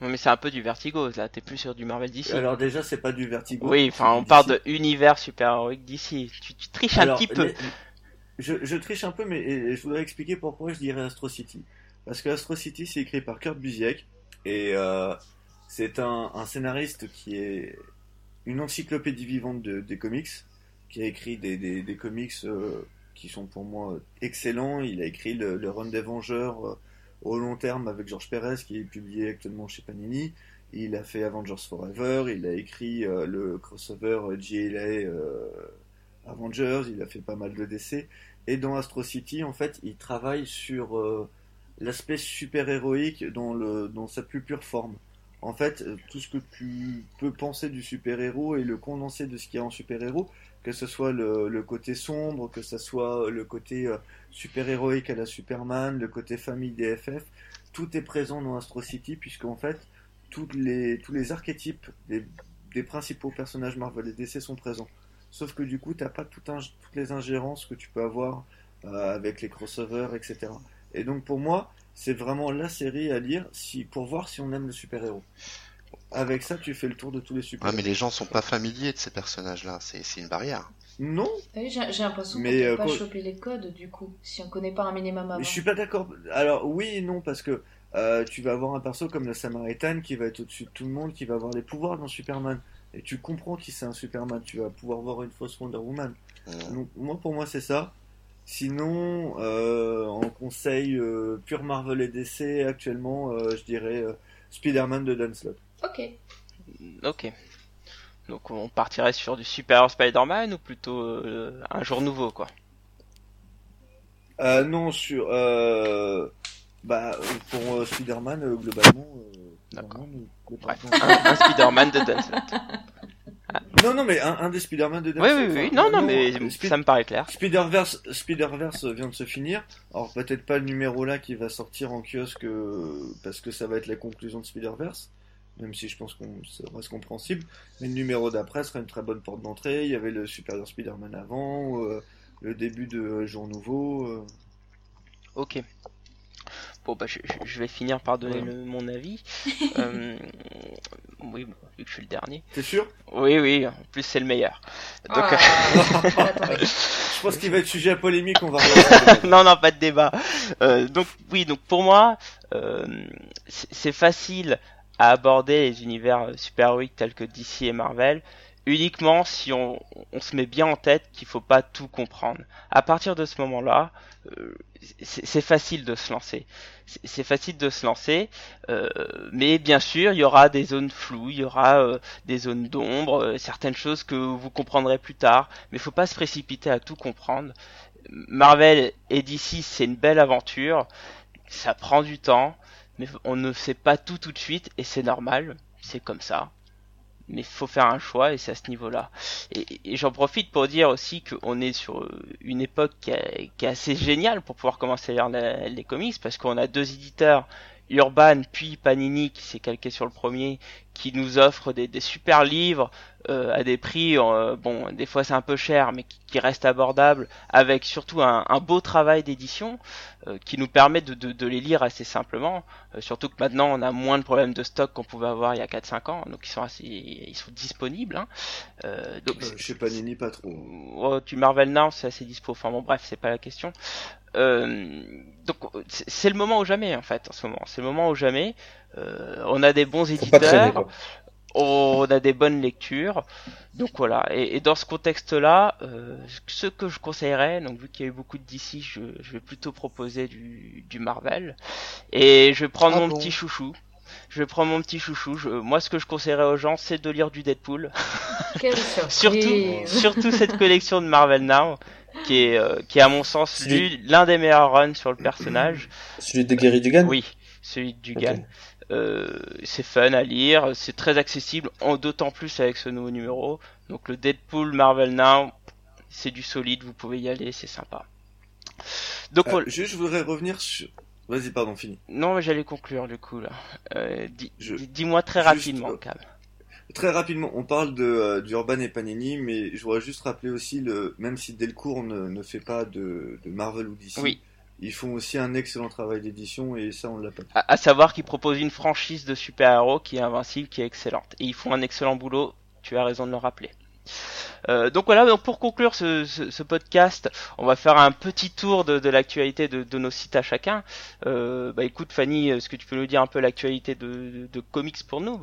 Non, mais c'est un peu du Vertigo, là, t'es plus sur du Marvel DC. Alors déjà, c'est pas du Vertigo. Oui, enfin, on parle de univers super-héroïque d'ici. Tu, tu, triches un petit peu. je, je, triche un peu, mais je voudrais expliquer pourquoi je dirais Astro City. Parce que Astro City, c'est écrit par Kurt Busiek, et euh, c'est un, un, scénariste qui est une encyclopédie vivante de, des comics qui a écrit des, des, des comics euh, qui sont pour moi excellents. Il a écrit le, le Run des Vengeurs euh, au long terme avec Georges Pérez, qui est publié actuellement chez Panini. Il a fait Avengers Forever, il a écrit euh, le crossover GLA Avengers, il a fait pas mal de décès. Et dans Astro City, en fait, il travaille sur l'aspect super-héroïque dans, dans sa plus pure forme. En fait, tout ce que tu peux penser du super-héros et le condensé de ce qu'il y a en super-héros, que ce soit le, côté sombre, que ce soit le côté euh, super-héroïque à la Superman, le côté famille DFF, tout est présent dans Astro City, puisqu'en fait, les, tous les archétypes des, des, principaux personnages Marvel et DC sont présents. Sauf que du coup, tu n'as pas toutes les ingérences que tu peux avoir euh, avec les crossovers, etc. Et donc pour moi, c'est vraiment la série à lire si, pour voir si on aime le super-héros. Avec ça, tu fais le tour de tous les super. Ouais, mais les gens sont pas familiers de ces personnages-là. C'est une barrière. Non. J'ai j'ai l'impression qu'on peut euh, pas quoi- choper les codes du coup, si on connaît pas un minimum avant. Je suis pas d'accord. Alors oui et non parce que euh, tu vas avoir un perso comme la Samaritan qui va être au-dessus de tout le monde, qui va avoir les pouvoirs dans Superman. Et tu comprends qui c'est un Superman. Tu vas pouvoir voir une fausse Wonder Woman. Mm. Donc moi pour moi c'est ça. Sinon euh, en conseil euh, pur Marvel et DC actuellement, euh, je dirais euh, Spider-Man de Dan Slott. Ok. Ok. Donc on partirait sur du Super Spider-Man ou plutôt euh, un jour nouveau quoi? Euh, non sur euh, bah pour Spider-Man globalement. D'accord. Bref, un, un Spider-man de Dan Slott. Non non mais un, un des Spider-Man de Dan Oui, oui, oui. enfin, Non, non, mais ça me paraît clair. Spider-Verse, Spider-Verse vient de se finir. Alors peut-être pas le numéro là qui va sortir en kiosque parce que ça va être la conclusion de Spider-Verse, même si je pense qu'on ça reste compréhensible. Mais le numéro d'après sera une très bonne porte d'entrée. Il y avait le Superior Spider-Man avant, euh, le début de euh, Jour Nouveau. euh. Ok. Bon, bah, je, vais finir par donner le- mon avis. Euh, oui, bon, vu que je suis le dernier. T'es sûr? Oui, oui, en plus c'est le meilleur. Donc, Ah. Je pense qu'il va être sujet à polémique. On va. non, non, pas de débat. Euh, donc oui, donc pour moi, euh, c'est c'est facile à aborder les univers super-héroïques tels que DC et Marvel uniquement si on, se met bien en tête qu'il faut pas tout comprendre. À partir de ce moment-là, euh, c'est facile de se lancer. C'est facile de se lancer, euh, mais bien sûr, il y aura des zones floues, il y aura euh, des zones d'ombre, euh, certaines choses que vous comprendrez plus tard, mais faut pas se précipiter à tout comprendre. Marvel et DC, c'est une belle aventure. Ça prend du temps, mais on ne sait pas tout tout de suite et c'est normal. C'est comme ça. Mais faut faire un choix et c'est à ce niveau-là. Et, et j'en profite pour dire aussi qu'on est sur une époque qui, est- assez géniale pour pouvoir commencer à lire les comics parce qu'on a deux éditeurs, Urban puis Panini qui s'est calqué sur le premier, qui nous offrent des, des super livres euh, à des prix, euh, bon, des fois c'est un peu cher, mais qui, qui restent abordables, avec surtout un, un beau travail d'édition euh, qui nous permet de, de, de les lire assez simplement. Euh, surtout que maintenant on a moins de problèmes de stock qu'on pouvait avoir il y a 4-5 ans, donc ils sont assez, ils sont disponibles. Hein. Euh, donc Euh, chez Panini pas trop. Oh, tu Marvel Now, c'est assez dispo. Enfin bon, bref, c'est pas la question. Euh, donc c'est le moment ou jamais en fait en ce moment. C'est le moment ou jamais. Euh, on a des bons traîner, éditeurs, on a des bonnes lectures. Donc voilà. Et, et dans ce contexte-là, euh, ce que je conseillerais, donc vu qu'il y a eu beaucoup de DC, je, je vais plutôt proposer du, du Marvel. Et je vais prendre Ah mon bon petit chouchou. Je vais prendre mon petit chouchou. Je- moi, ce que je conseillerais aux gens, c'est de lire du Deadpool. Quelle. Surtout, surtout cette collection de Marvel Now, qui est, euh, qui est à mon sens l'un des meilleurs runs sur le personnage. Celui de Gary Dugan? Oui, celui de Dugan. Euh, c'est fun à lire, c'est très accessible, en d'autant plus avec ce nouveau numéro. Donc le Deadpool Marvel Now, c'est du solide, vous pouvez y aller, c'est sympa. Donc Euh, juste, je voudrais revenir sur. Vas-y, pardon, fini. non, mais j'allais conclure du coup là. Euh, Je- Dis-moi très juste, rapidement, Cam. Très rapidement, on parle de euh, d'Urban et Panini, mais je voudrais juste rappeler aussi le même si Delcourt ne, ne fait pas de, de Marvel ou DC, Oui. Ils font aussi un excellent travail d'édition et ça on l'a pas. À, à savoir qu'ils proposent une franchise de super-héros qui est invincible, qui est excellente. Et ils font un excellent boulot, tu as raison de le rappeler. Euh, donc voilà, donc pour conclure ce, ce- ce podcast, on va faire un petit tour de, de l'actualité de, de nos sites à chacun. Euh, bah écoute Fanny, est-ce que tu peux nous dire un peu l'actualité de, de, de comics pour nous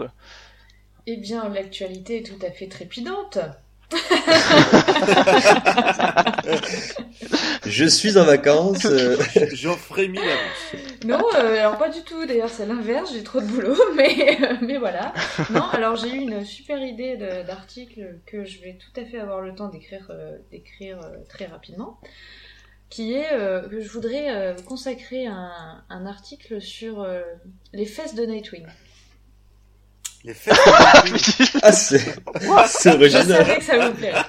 Eh bien, l'actualité est tout à fait trépidante. Je suis en vacances. euh, J'en frémis l'avance. Non, euh, alors pas du tout. D'ailleurs, c'est l'inverse. J'ai trop de boulot, mais euh, mais voilà. Non, alors j'ai eu une super idée d'article que je vais tout à fait avoir le temps d'écrire euh, d'écrire euh, très rapidement, qui est euh, que je voudrais euh, consacrer un, un article sur euh, les fesses de Nightwing. Les fêtes. Ah, c'est c'est Je original. savais que ça vous plairait.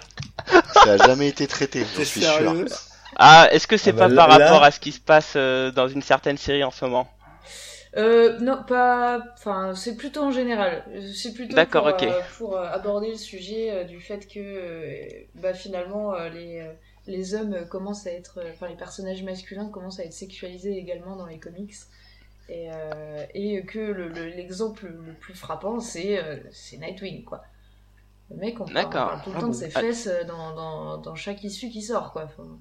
Ça a jamais été traité, j'en T'es suis sûr. Ah, est-ce que c'est Ah bah pas par là- rapport à ce qui se passe euh, dans une certaine série en ce moment? Euh, non, pas. Enfin, c'est plutôt en général. C'est plutôt D'accord, pour, ok. euh, pour euh, aborder le sujet euh, du fait que, euh, bah, finalement, euh, les, euh, les hommes commencent à être. Enfin, les personnages masculins commencent à être sexualisés également dans les comics. Et, euh, et que le- le- l'exemple le, plus frappant, c'est euh, c'est Nightwing, quoi. Le mec, on parle, on D'accord. parle tout le Ah temps de ses fesses euh, dans, dans, dans chaque issue qui sort, quoi. Enfin,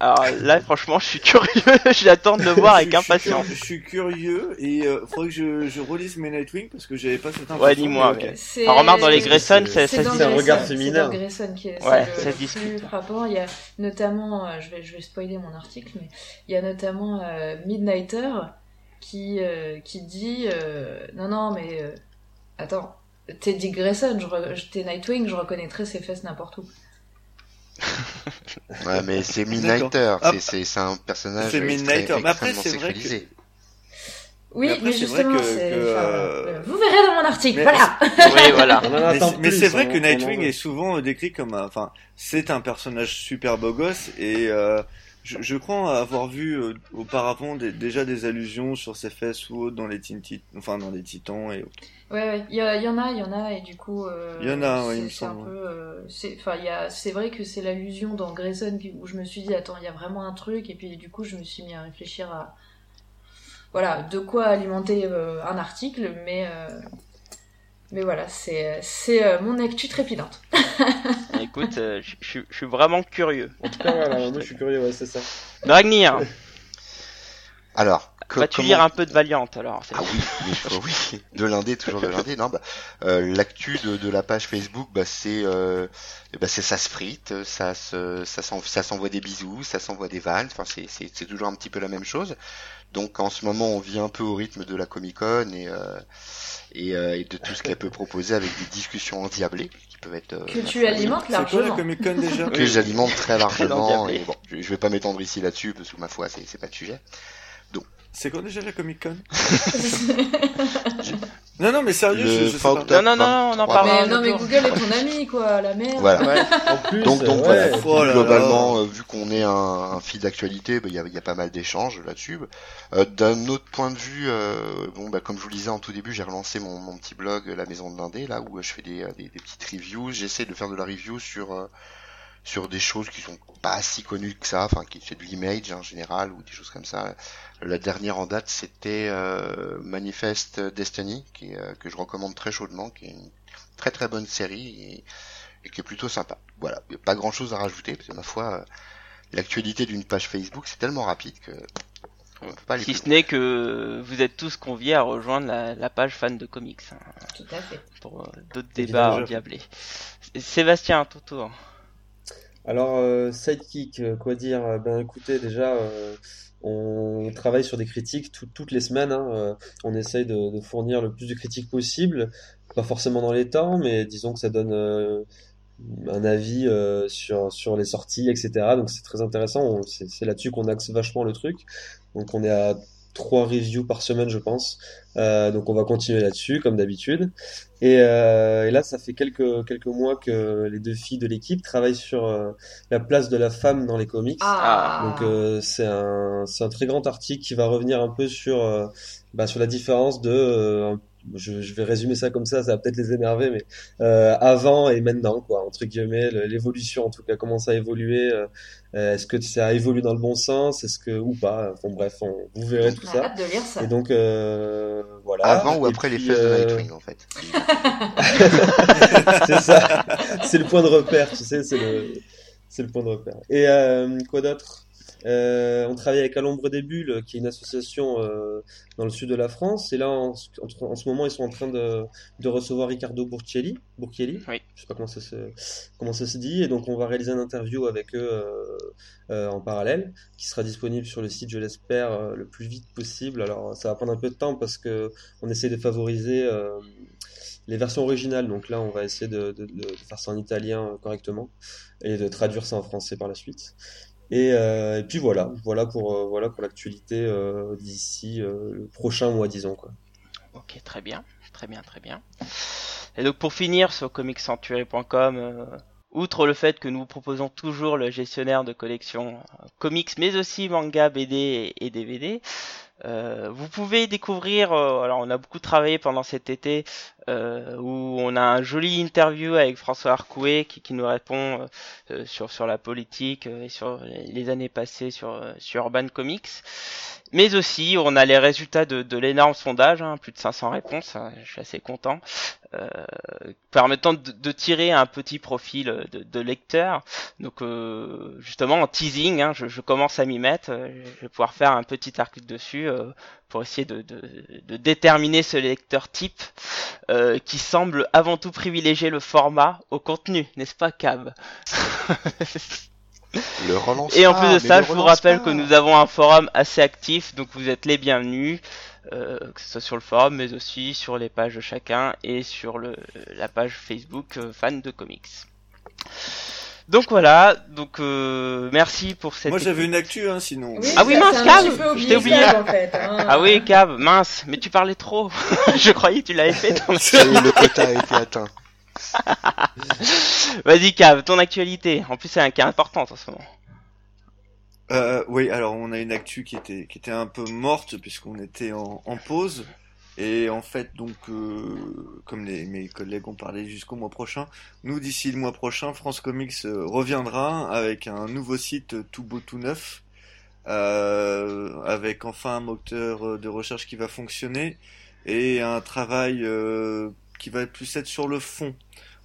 Alors là, franchement, je suis curieux. J'attends de le voir avec impatience. Je suis curieux et euh, faudrait que je, je relise mes Nightwing parce que j'avais pas cette impression. Ouais, dis-moi, mais ok. mais- c'est- Alors, remarque dans les c'est- Grayson, c'est- ça, C'est se C'est un dit. Grayson, regard c'est féminin. dans Grayson qui est, Ouais, c'est ça se discute. plus frappant. Il y a notamment, euh, je vais, je vais spoiler mon article, mais il y a notamment euh, Midnighter qui, euh, qui dit euh, non non mais euh, attends, t'es Dick Grayson, je re- je- t'es Nightwing, je reconnaîtrais ses fesses n'importe où. Ouais, mais c'est Midnighter, Ah, c'est- un personnage c'est Midnighter. Mais après, extrêmement c'est vrai que- sexualisé. Oui, Mais après, mais justement, que- c'est. que, enfin, euh, euh, Vous verrez dans mon article, mais- voilà. Oui, voilà. Mais, c'est- vrai on- que Nightwing est souvent décrit comme un, enfin, c'est un personnage super beau gosse et euh, je, je crois avoir vu euh, auparavant des- déjà des allusions sur ses fesses ou autres dans les Teen Tit- enfin dans les Titans et autres. Ouais, ouais, il y, en a, il y en a, et du coup, euh, Il y en a, ouais, il me semble, euh, c'est, vrai que c'est l'allusion dans Grayson où je me suis dit, attends, il y a vraiment un truc, et puis du coup, je me suis mis à réfléchir à, voilà, de quoi alimenter euh, un article, mais, mais voilà, c'est, c'est mon actu trépidante. Écoute, euh, je suis vraiment curieux. En tout cas, voilà, moi je suis curieux, ouais, c'est ça. Dragnir, Alors, co- vas-tu comment- lire un peu de Valiant alors c'est- Ah oui, mais oui, de l'indé, toujours de l'indé. Non, bah, euh, l'actu de, de la page Facebook, bah, c'est, euh, bah, c'est ça se frite, ça se, ça s'en- ça s'envoie des bisous, ça s'envoie des vannes. Enfin, c'est, c'est, c'est toujours un petit peu la même chose. Donc, en ce moment, on vit un peu au rythme de la Comic Con et, euh, et, euh, et de tout ce qu'elle peut proposer avec des discussions endiablées qui peuvent être. euh, Que tu alimentes C'est quoi la largement. Comic Con déjà que j'alimente très largement. Et bon, je, je vais pas m'étendre ici là-dessus parce que ma foi, c'est, c'est pas le sujet. C'est quoi déjà la Comic Con Non non mais sérieux, Le je, je sais fin pas. octobre. Non, non, non, on en 23. parlera. mais non, mais. Google est ton ami, quoi, la merde. Voilà. Ouais. En plus, Donc, donc ouais, voilà, Oh là là. globalement, vu qu'on est un, un fil d'actualité, bah, il y, a, il y a pas mal d'échanges là-dessus. Euh, D'un autre point de vue, euh, bon, bah, comme je vous le disais en tout début, j'ai relancé mon, mon petit blog La Maison de l'Indé, là où je fais des, euh, des, des petites reviews. J'essaie de faire de la review sur euh, sur des choses qui sont pas si connues que ça, enfin qui c'est de l'image en général ou des choses comme ça. La dernière en date, c'était euh, Manifest Destiny, qui, est, euh, que je recommande très chaudement, qui est une très très bonne série et, et qui est plutôt sympa. Voilà, il n'y a pas grand chose à rajouter, parce que ma foi, euh, l'actualité d'une page Facebook, c'est tellement rapide que pas Si ce n'est que vous êtes tous conviés à rejoindre la, la page fan de comics hein, Tout à fait. pour euh, d'autres débats endiablés. Sébastien, à ton tour. Alors, euh, Sidekick, euh, quoi dire? Euh, Ben écoutez, déjà, euh, on travaille sur des critiques tout- toutes les semaines. hein, euh, on essaye de, de fournir le plus de critiques possible, pas forcément dans les temps, mais disons que ça donne un avis euh, sur, sur les sorties, etc. Donc c'est très intéressant. C'est là-dessus qu'on axe vachement le truc. Donc on est à trois reviews par semaine, je pense. Euh, donc on va continuer là-dessus, comme d'habitude. Et, euh, et là, ça fait quelques, quelques mois que les deux filles de l'équipe travaillent sur euh, la place de la femme dans les comics. Ah. Donc euh, c'est un, c'est un très grand article qui va revenir un peu sur, euh, bah, sur la différence de, euh, je, je vais résumer ça comme ça, ça va peut-être les énerver, mais euh, avant et maintenant, quoi, entre guillemets, le- l'évolution en tout cas, comment ça a évolué, euh, est-ce que ça évolue dans le bon sens, est-ce que ou pas, enfin bref, on, vous verrez tout a ça. hâte de lire ça. Et donc euh, voilà. Avant ou Et après les fesses de euh, Nightwing, en fait. c'est ça. C'est le point de repère, tu sais, c'est le, c'est le point de repère. Et euh, quoi d'autre? Euh, on travaille avec À l'ombre des bulles, qui est une association euh, dans le sud de la France. Et là, en, en- en ce moment, ils sont en train de, de recevoir Riccardo Burchielli. Burchielli. Oui. Je sais pas comment ça se, comment ça se dit. Et donc, on va réaliser un interview avec eux euh, euh, en parallèle, qui sera disponible sur le site, je l'espère, euh, le plus vite possible. Alors, ça va prendre un peu de temps parce que on essaie de favoriser euh, les versions originales. Donc là, on va essayer de, de- de faire ça en italien correctement et de traduire ça en français par la suite. Et, euh, et puis voilà, voilà pour euh, voilà pour l'actualité euh, d'ici le prochain mois, disons quoi. Ok, très bien, très bien, très bien. Et donc pour finir sur comiccenturé.com, euh, outre le fait que nous vous proposons toujours le gestionnaire de collection comics, mais aussi manga, BD et DVD, euh, vous pouvez découvrir, euh, alors on a beaucoup travaillé pendant cet été, euh, où on a un joli interview avec François Arcouet qui, qui nous répond euh, sur sur la politique euh, et sur les années passées sur sur Urban Comics. Mais aussi, on a les résultats de, de l'énorme sondage, hein, plus de 500 réponses, hein, je suis assez content, euh, permettant de, de, tirer un petit profil de, de lecteur. Donc, euh, justement, en teasing, hein, je, je, commence à m'y mettre. Euh, je vais pouvoir faire un petit article dessus euh, pour essayer de, de, déterminer ce lecteur type euh, qui semble avant tout privilégier le format au contenu, n'est-ce pas, Cab? Le relance Et en plus de ça, je vous rappelle que nous avons un forum assez actif, donc vous êtes les bienvenus, euh, que ce soit sur le forum, mais aussi sur les pages de chacun et sur le, la page Facebook euh, fan de comics. Donc voilà, donc euh, merci pour cette. Moi j'avais une actu, hein, sinon. ah oui mince, Cab, je t'ai oublié. En fait, hein. Ah oui, Cab, mince, mais tu parlais trop. je croyais que tu l'avais fait. le quota a été atteint. Vas-y, Cave, ton actualité. En plus, c'est un cas important en ce moment. Euh, oui, alors on a une actu qui était qui était un peu morte puisqu'on était en, pause et en fait donc euh, comme mes collègues ont parlé jusqu'au mois prochain, nous d'ici le mois prochain, France Comics euh, reviendra avec un nouveau site tout beau tout neuf, avec enfin un moteur de recherche qui va fonctionner et un travail qui va plus être sur le fond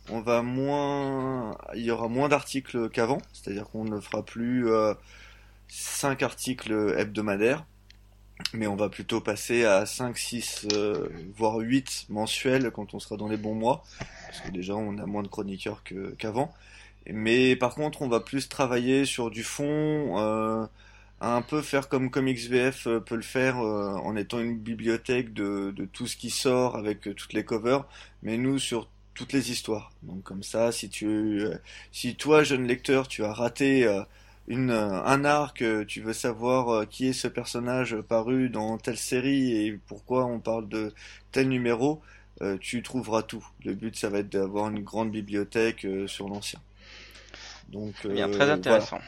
on va moins, il y aura moins d'articles qu'avant, c'est-à-dire qu'on ne fera plus euh, 5 articles hebdomadaires, mais on va plutôt passer à 5, 6, euh, voire 8 mensuels quand on sera dans les bons mois, parce que déjà on a moins de chroniqueurs qu'avant. mais par contre, on va plus travailler sur du fond, euh, un peu faire comme Comics VF euh, peut le faire en étant une bibliothèque de, de, tout ce qui sort avec toutes les covers, mais nous sur toutes les histoires. Donc comme ça, si tu, euh, si toi jeune lecteur, tu as raté euh, une, euh, un arc, tu veux savoir qui est ce personnage paru dans telle série et pourquoi on parle de tel numéro, tu trouveras tout. Le but, ça va être d'avoir une grande bibliothèque sur l'ancien. Donc, bien très intéressant.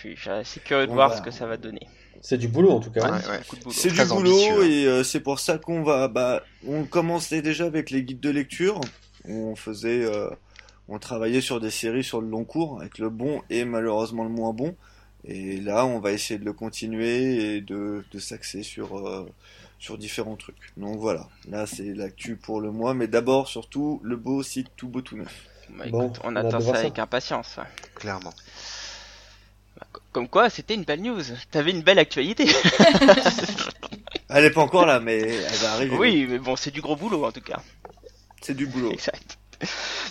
Suis assez curieux de voir ce que ça va donner. C'est du boulot en tout cas. C'est du boulot et c'est pour ça qu'on va, bah, on commençait déjà avec les guides de lecture on faisait, euh, on travaillait sur des séries sur le long cours avec le bon et malheureusement le moins bon. Et là, on va essayer de le continuer et de, de s'axer sur euh, sur différents trucs. Donc voilà, là c'est l'actu pour le mois, mais d'abord surtout le beau site tout beau tout neuf. Bah, bon, on, attend ça avec impatience. Clairement. Comme quoi, c'était une belle news. T'avais une belle actualité. elle est pas encore là, mais elle va arriver. Oui, mais bon, c'est du gros boulot en tout cas. C'est du boulot. Exact.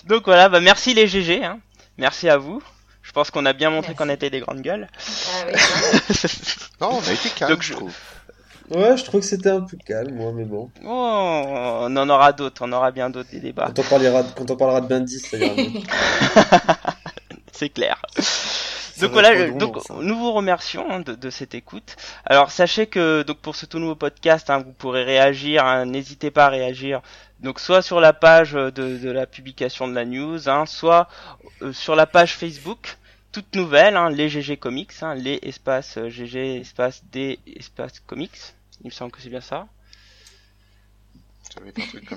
Donc voilà, bah merci les GG, hein. merci à vous. Je pense qu'on a bien montré qu'on était des grandes gueules. Ah oui, non, on a été calme, Donc, je... trouve. Ouais, je trouve que c'était un peu calme, moi, mais bon. Oh, on en aura d'autres, on aura bien d'autres des débats. Quand on parlera, quand on parlera de Bendis, ça ira C'est clair. Donc voilà, donc nous vous remercions hein, de, de, cette écoute. Alors sachez que donc pour ce tout nouveau podcast, hein, vous pourrez réagir. Hein, n'hésitez pas à réagir donc soit sur la page de, de la publication de la news, soit euh, sur la page Facebook, toute nouvelle, les GG Comics, les espaces GG espace D espace Comics. Il me semble que c'est bien ça.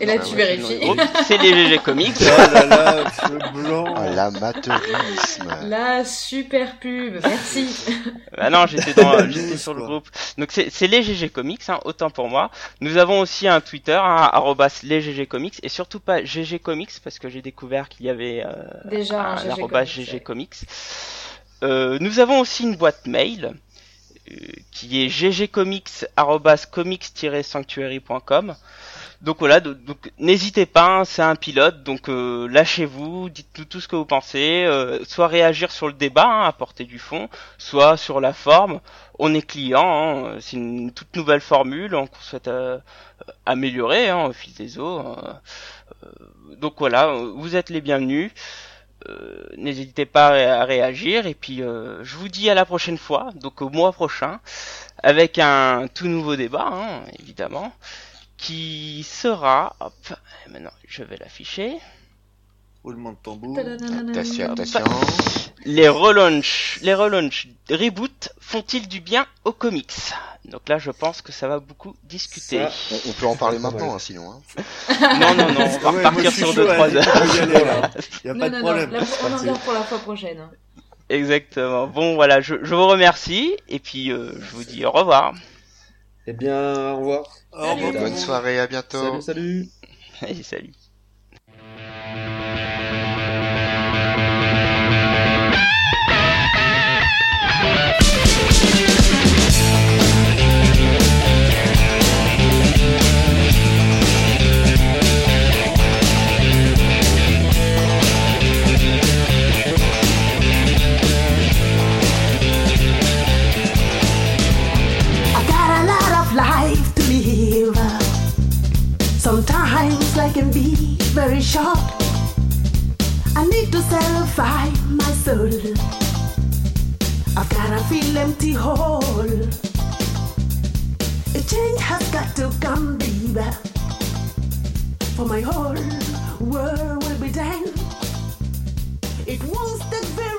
Et là, tu vérifies. C'est les GG Comics. Oh là là, ce blanc. Ah, l'amateurisme. La super pub, merci. Ah non, j'étais dans, j'étais sur le groupe. Donc c'est les GG Comics, hein, autant pour moi. Nous avons aussi un Twitter, hein, les GG Comics, et surtout pas GG Comics parce que j'ai découvert qu'il y avait euh, déjà un, un GG Comics. Euh, nous avons aussi une boîte mail euh, qui est ggcomics@comics-sanctuary.com. Donc voilà, donc n'hésitez pas, hein, c'est un pilote, donc euh, lâchez-vous, dites-nous tout ce que vous pensez, euh, soit réagir sur le débat, hein, apporter du fond, soit sur la forme. On est client, hein, c'est une toute nouvelle formule qu'on souhaite euh, améliorer au fil des eaux. donc voilà, vous êtes les bienvenus. N'hésitez pas à réagir et puis je vous dis à la prochaine fois, donc au mois prochain, avec un tout nouveau débat, évidemment qui sera, hop, maintenant je vais l'afficher. Roulement de tambour. Les relaunch, les relaunch reboot font-ils du bien aux comics? Donc là, je pense que ça va beaucoup discuter. on, peut en parler maintenant, hein, sinon. Hein. non, non, non, on va repartir sur 2-3 heures. Il y a pas de problème. on en pour la fois prochaine. Hein. Exactement. Bon, voilà, je, je vous remercie et puis euh, je vous dis au revoir. Eh bien, au revoir. Au revoir. Bonne soirée, à bientôt. Salut, salut. Allez, salut. can be very sharp. I need to satisfy my soul. I've got a feel empty hole. A change has got to come, baby. For my whole world will be down. It won't very